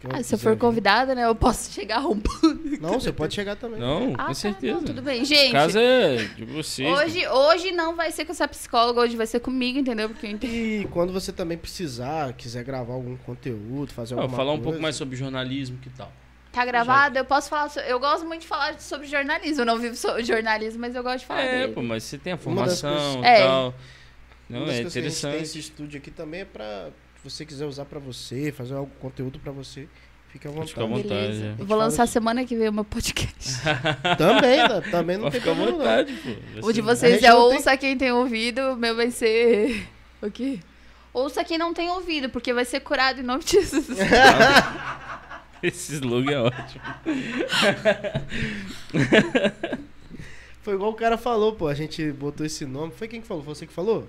Ah, se eu for convidada, né? Eu posso chegar arrombando. Não, você pode chegar também. Não, Ah, com tá, certeza. não, tudo bem. Gente, Casa é de vocês. hoje, hoje não vai ser com essa psicóloga, hoje vai ser comigo, entendeu? Porque eu entendo. E quando você também precisar, quiser gravar algum conteúdo, fazer alguma falar um coisa, pouco mais sobre jornalismo, que tal? Tá gravado? Eu posso falar. Eu gosto muito de falar sobre jornalismo. Eu não vivo sobre jornalismo, mas eu gosto de falar. É, dele. pô, mas você tem a formação e É. tal. Não, Uma das é coisas que a gente tem interessante. esse estúdio aqui também é pra se você quiser usar pra você, fazer algum conteúdo pra você, fique à vontade. ficar à vontade. Beleza. é. Eu vou lançar fala- semana que vem o meu podcast. *laughs* Também, né? também não Pode tem problema. não. vontade, pô. Vai O de ser- A vocês é não tem- ouça quem tem ouvido, o meu vai ser. *laughs* O quê? Ouça quem não tem ouvido, porque vai ser curado em nome de Jesus. *laughs* Esse slogan é ótimo. Foi igual o cara falou, pô. A gente botou esse nome. Foi quem que falou? Foi você que falou?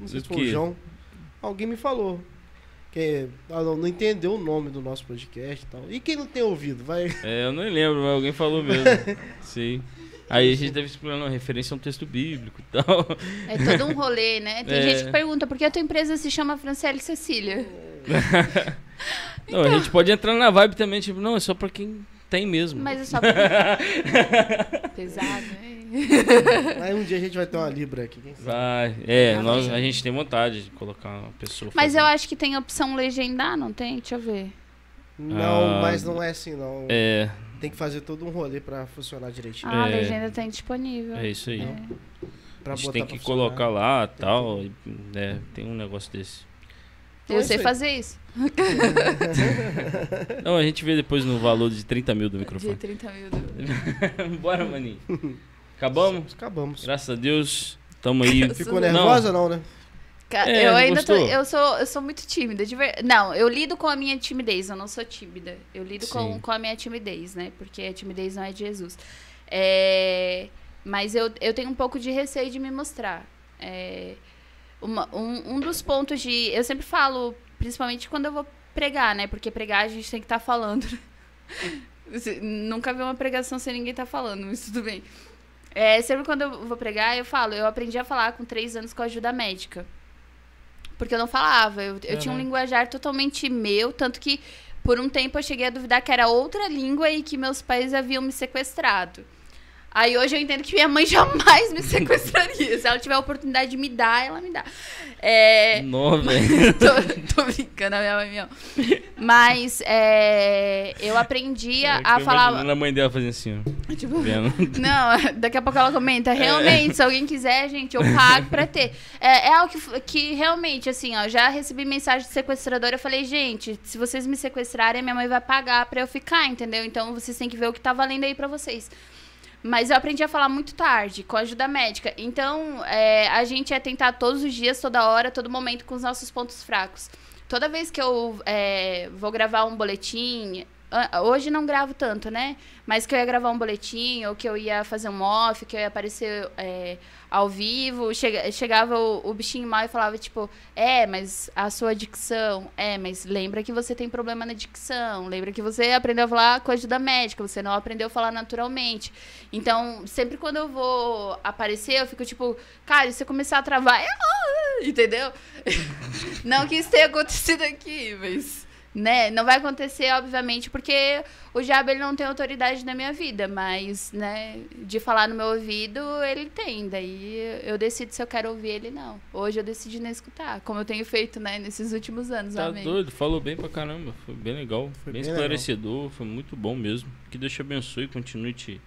Não sei se foi o? João. Alguém me falou. Que ah, não, não entendeu o nome do nosso podcast e tal. E quem não tem ouvido? Vai. É, eu não lembro, mas alguém falou mesmo. *laughs* Sim. Aí a gente deve explicando a referência a um texto bíblico e tal. É todo um rolê, né? Tem É. gente que pergunta por que a tua empresa se chama Franciele Cecília. *laughs* Não, a gente pode entrar na vibe também, tipo, não, é só pra quem tem mesmo. Mas é só. *laughs* Pesado, hein? *laughs* Aí um dia a gente vai ter uma Libra aqui. Quem sabe? Vai. É, Ah, nós, a gente tem vontade de colocar uma pessoa. Mas eu fazendo. acho que tem a opção legendar, não tem? Deixa eu ver. Não, Ah, mas não é assim, não. É, Tem que fazer todo um rolê pra funcionar direitinho. Ah, a É. legenda tá indisponível. é isso aí. É. Pra a gente tem que colocar lá e tal. e, É, tem um negócio desse. Então Eu é sei isso fazer isso. *laughs* Não, a gente vê depois no valor de 30 mil do De microfone. 30 mil. do- *laughs* Bora, maninho. Acabamos? Acabamos. Graças a Deus. Tamo aí. Ficou Não. nervosa, não, né? Ca- É, eu não ainda tô, eu sou eu sou muito tímida, de ver... Não, eu lido com a minha timidez, eu não sou tímida. Eu lido com, com a minha timidez, né? Porque a timidez não é de Jesus. É, Mas eu, eu tenho um pouco de receio de me mostrar. É, uma- um, um dos pontos de. Eu sempre falo, principalmente quando eu vou pregar, né? Porque pregar a gente tem que estar falando. *laughs* Você Nunca vi uma pregação sem ninguém estar falando, mas tudo bem. É, sempre quando eu vou pregar, eu falo, eu aprendi a falar com três anos com ajuda médica. Porque eu não falava, eu, eu tinha um linguajar totalmente meu, tanto que por um tempo eu cheguei a duvidar que era outra língua e que meus pais haviam me sequestrado. Aí hoje eu entendo que minha mãe *laughs* jamais me *laughs* sequestraria. Se ela tiver a oportunidade de me dar, ela me dá. É, Nó, *laughs* velho. tô, tô brincando, a minha mãe não. Mas é, eu aprendi a, a Tô falar. a mãe dela fazendo assim, ó. Tipo, Vendo. não, daqui a pouco ela comenta. Realmente, se alguém quiser, gente, eu pago pra ter. É, é algo que, que realmente, assim, ó, já recebi mensagem de sequestradora. Eu falei, gente, se vocês me sequestrarem, minha mãe vai pagar pra eu ficar, entendeu? Então vocês têm que ver o que tá valendo aí pra vocês. Mas eu aprendi a falar muito tarde, com a ajuda médica. Então, é, a gente é tentar todos os dias, toda hora, todo momento, com os nossos pontos fracos. Toda vez que eu é, vou gravar um boletim, hoje não gravo tanto, né? Mas que eu ia gravar um boletim, ou que eu ia fazer um off, que eu ia aparecer é, ao vivo, chega- chegava o, o bichinho mal e falava, tipo, é, mas a sua dicção, é, mas lembra que você tem problema na dicção, lembra que você aprendeu a falar com a ajuda médica, você não aprendeu a falar naturalmente. Então, sempre quando eu vou aparecer, eu fico tipo, cara, se eu começar a travar, é, *laughs* ah, entendeu? *laughs* não que isso tenha acontecido aqui, mas né, não vai acontecer, obviamente, porque o diabo ele não tem autoridade na minha vida, mas, né, de falar no meu ouvido, ele tem. Daí eu decido se eu quero ouvir ele não. Hoje eu decidi não escutar, como eu tenho feito, né, nesses últimos anos, Tá amém. doido, falou bem pra caramba. Foi bem legal, Foi bem bem esclarecedor, foi muito bom mesmo. Que Deus te abençoe, continue te,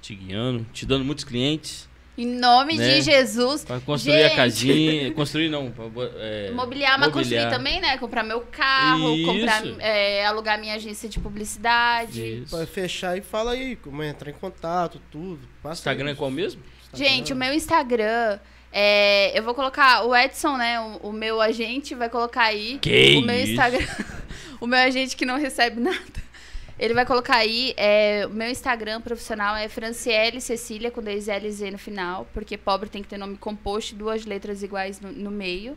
te guiando, te dando muitos clientes Em nome Né? de Jesus, pra construir a Gente. casinha. *laughs* Construir não, pra, é, mobiliar, mas construir mobiliar. também, né? Comprar meu carro, Isso. comprar, é, alugar minha agência de publicidade. Isso. Pra fechar e fala aí, como é entrar em contato, tudo. Passa Instagram aí. é qual mesmo? Gente, o meu Instagram. é, eu vou colocar o Edson, né? O, o meu agente vai colocar aí. Que o meu isso? Instagram. *laughs* o meu agente que não recebe nada. Ele vai colocar aí. é, meu Instagram profissional é Franciele Cecília, com dois L's no final. Porque pobre tem que ter nome composto duas letras iguais no, no meio.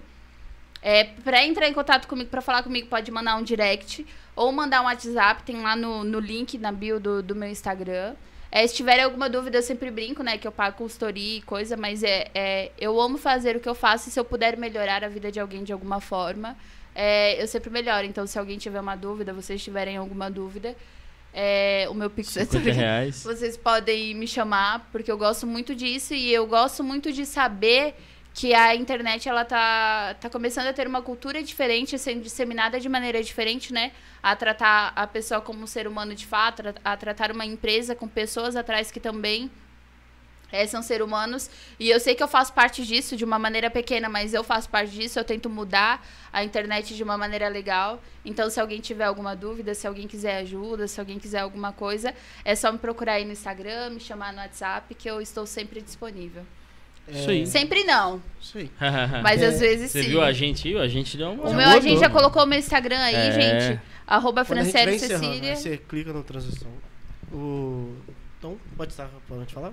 É, pra entrar em contato comigo, pra falar comigo, pode mandar um direct ou mandar um WhatsApp, tem lá no, no link na bio do, do meu Instagram. É, se tiverem alguma dúvida, eu sempre brinco, né? Que eu pago consultoria e coisa, mas é, é, eu amo fazer o que eu faço e se eu puder melhorar a vida de alguém de alguma forma, é, eu sempre melhoro. Então, se alguém tiver uma dúvida, vocês tiverem alguma dúvida, é, o meu Pix é 50 reais. vocês podem me chamar, porque eu gosto muito disso e eu gosto muito de saber que a internet ela tá, tá começando a ter uma cultura diferente, sendo disseminada de maneira diferente, né? A tratar a pessoa como um ser humano de fato, a tratar uma empresa com pessoas atrás que também é, são seres humanos. E eu sei que eu faço parte disso de uma maneira pequena, mas eu faço parte disso. Eu tento mudar a internet de uma maneira legal. Então, se alguém tiver alguma dúvida, se alguém quiser ajuda, se alguém quiser alguma coisa, é só me procurar aí no Instagram, me chamar no WhatsApp, que eu estou sempre disponível. Isso aí. Sempre não, Isso aí. *laughs* mas É, às vezes Você sim. viu a gente aí? A gente deu uma. O Já meu, botou, a gente já colocou o meu Instagram aí, É. gente. Arroba encerrando, Cecília. você clica na transição. O... Então, pode estar para te falar?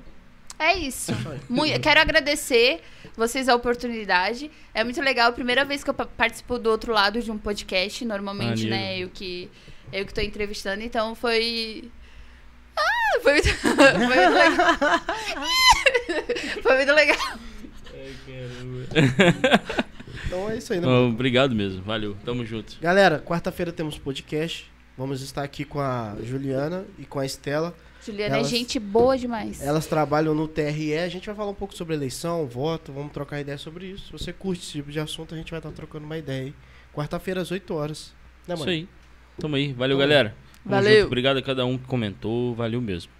É isso. Isso aí. Mui- quero agradecer vocês a oportunidade. É muito legal. Primeira vez que eu pa- participo do outro lado de um podcast. Normalmente, Maneiro. né? Eu que, eu que tô entrevistando. Então foi. Ah, foi muito, *laughs* foi muito legal. foi muito legal. *laughs* Então é isso aí, né? Obrigado mesmo. Valeu. Tamo junto. Galera, quarta-feira temos podcast. Vamos estar aqui com a Juliana e com a Estela. Juliana Elas- é gente boa demais. Elas trabalham no TRE. A gente vai falar um pouco sobre eleição, voto. Vamos trocar ideia sobre isso. Se você curte esse tipo de assunto, a gente vai estar trocando uma ideia aí. Quarta-feira, às 8 horas. Né, Isso mano? aí. Tamo aí. Valeu, Tamo aí. galera. Tamo Valeu. Obrigado a cada um que comentou. Valeu mesmo.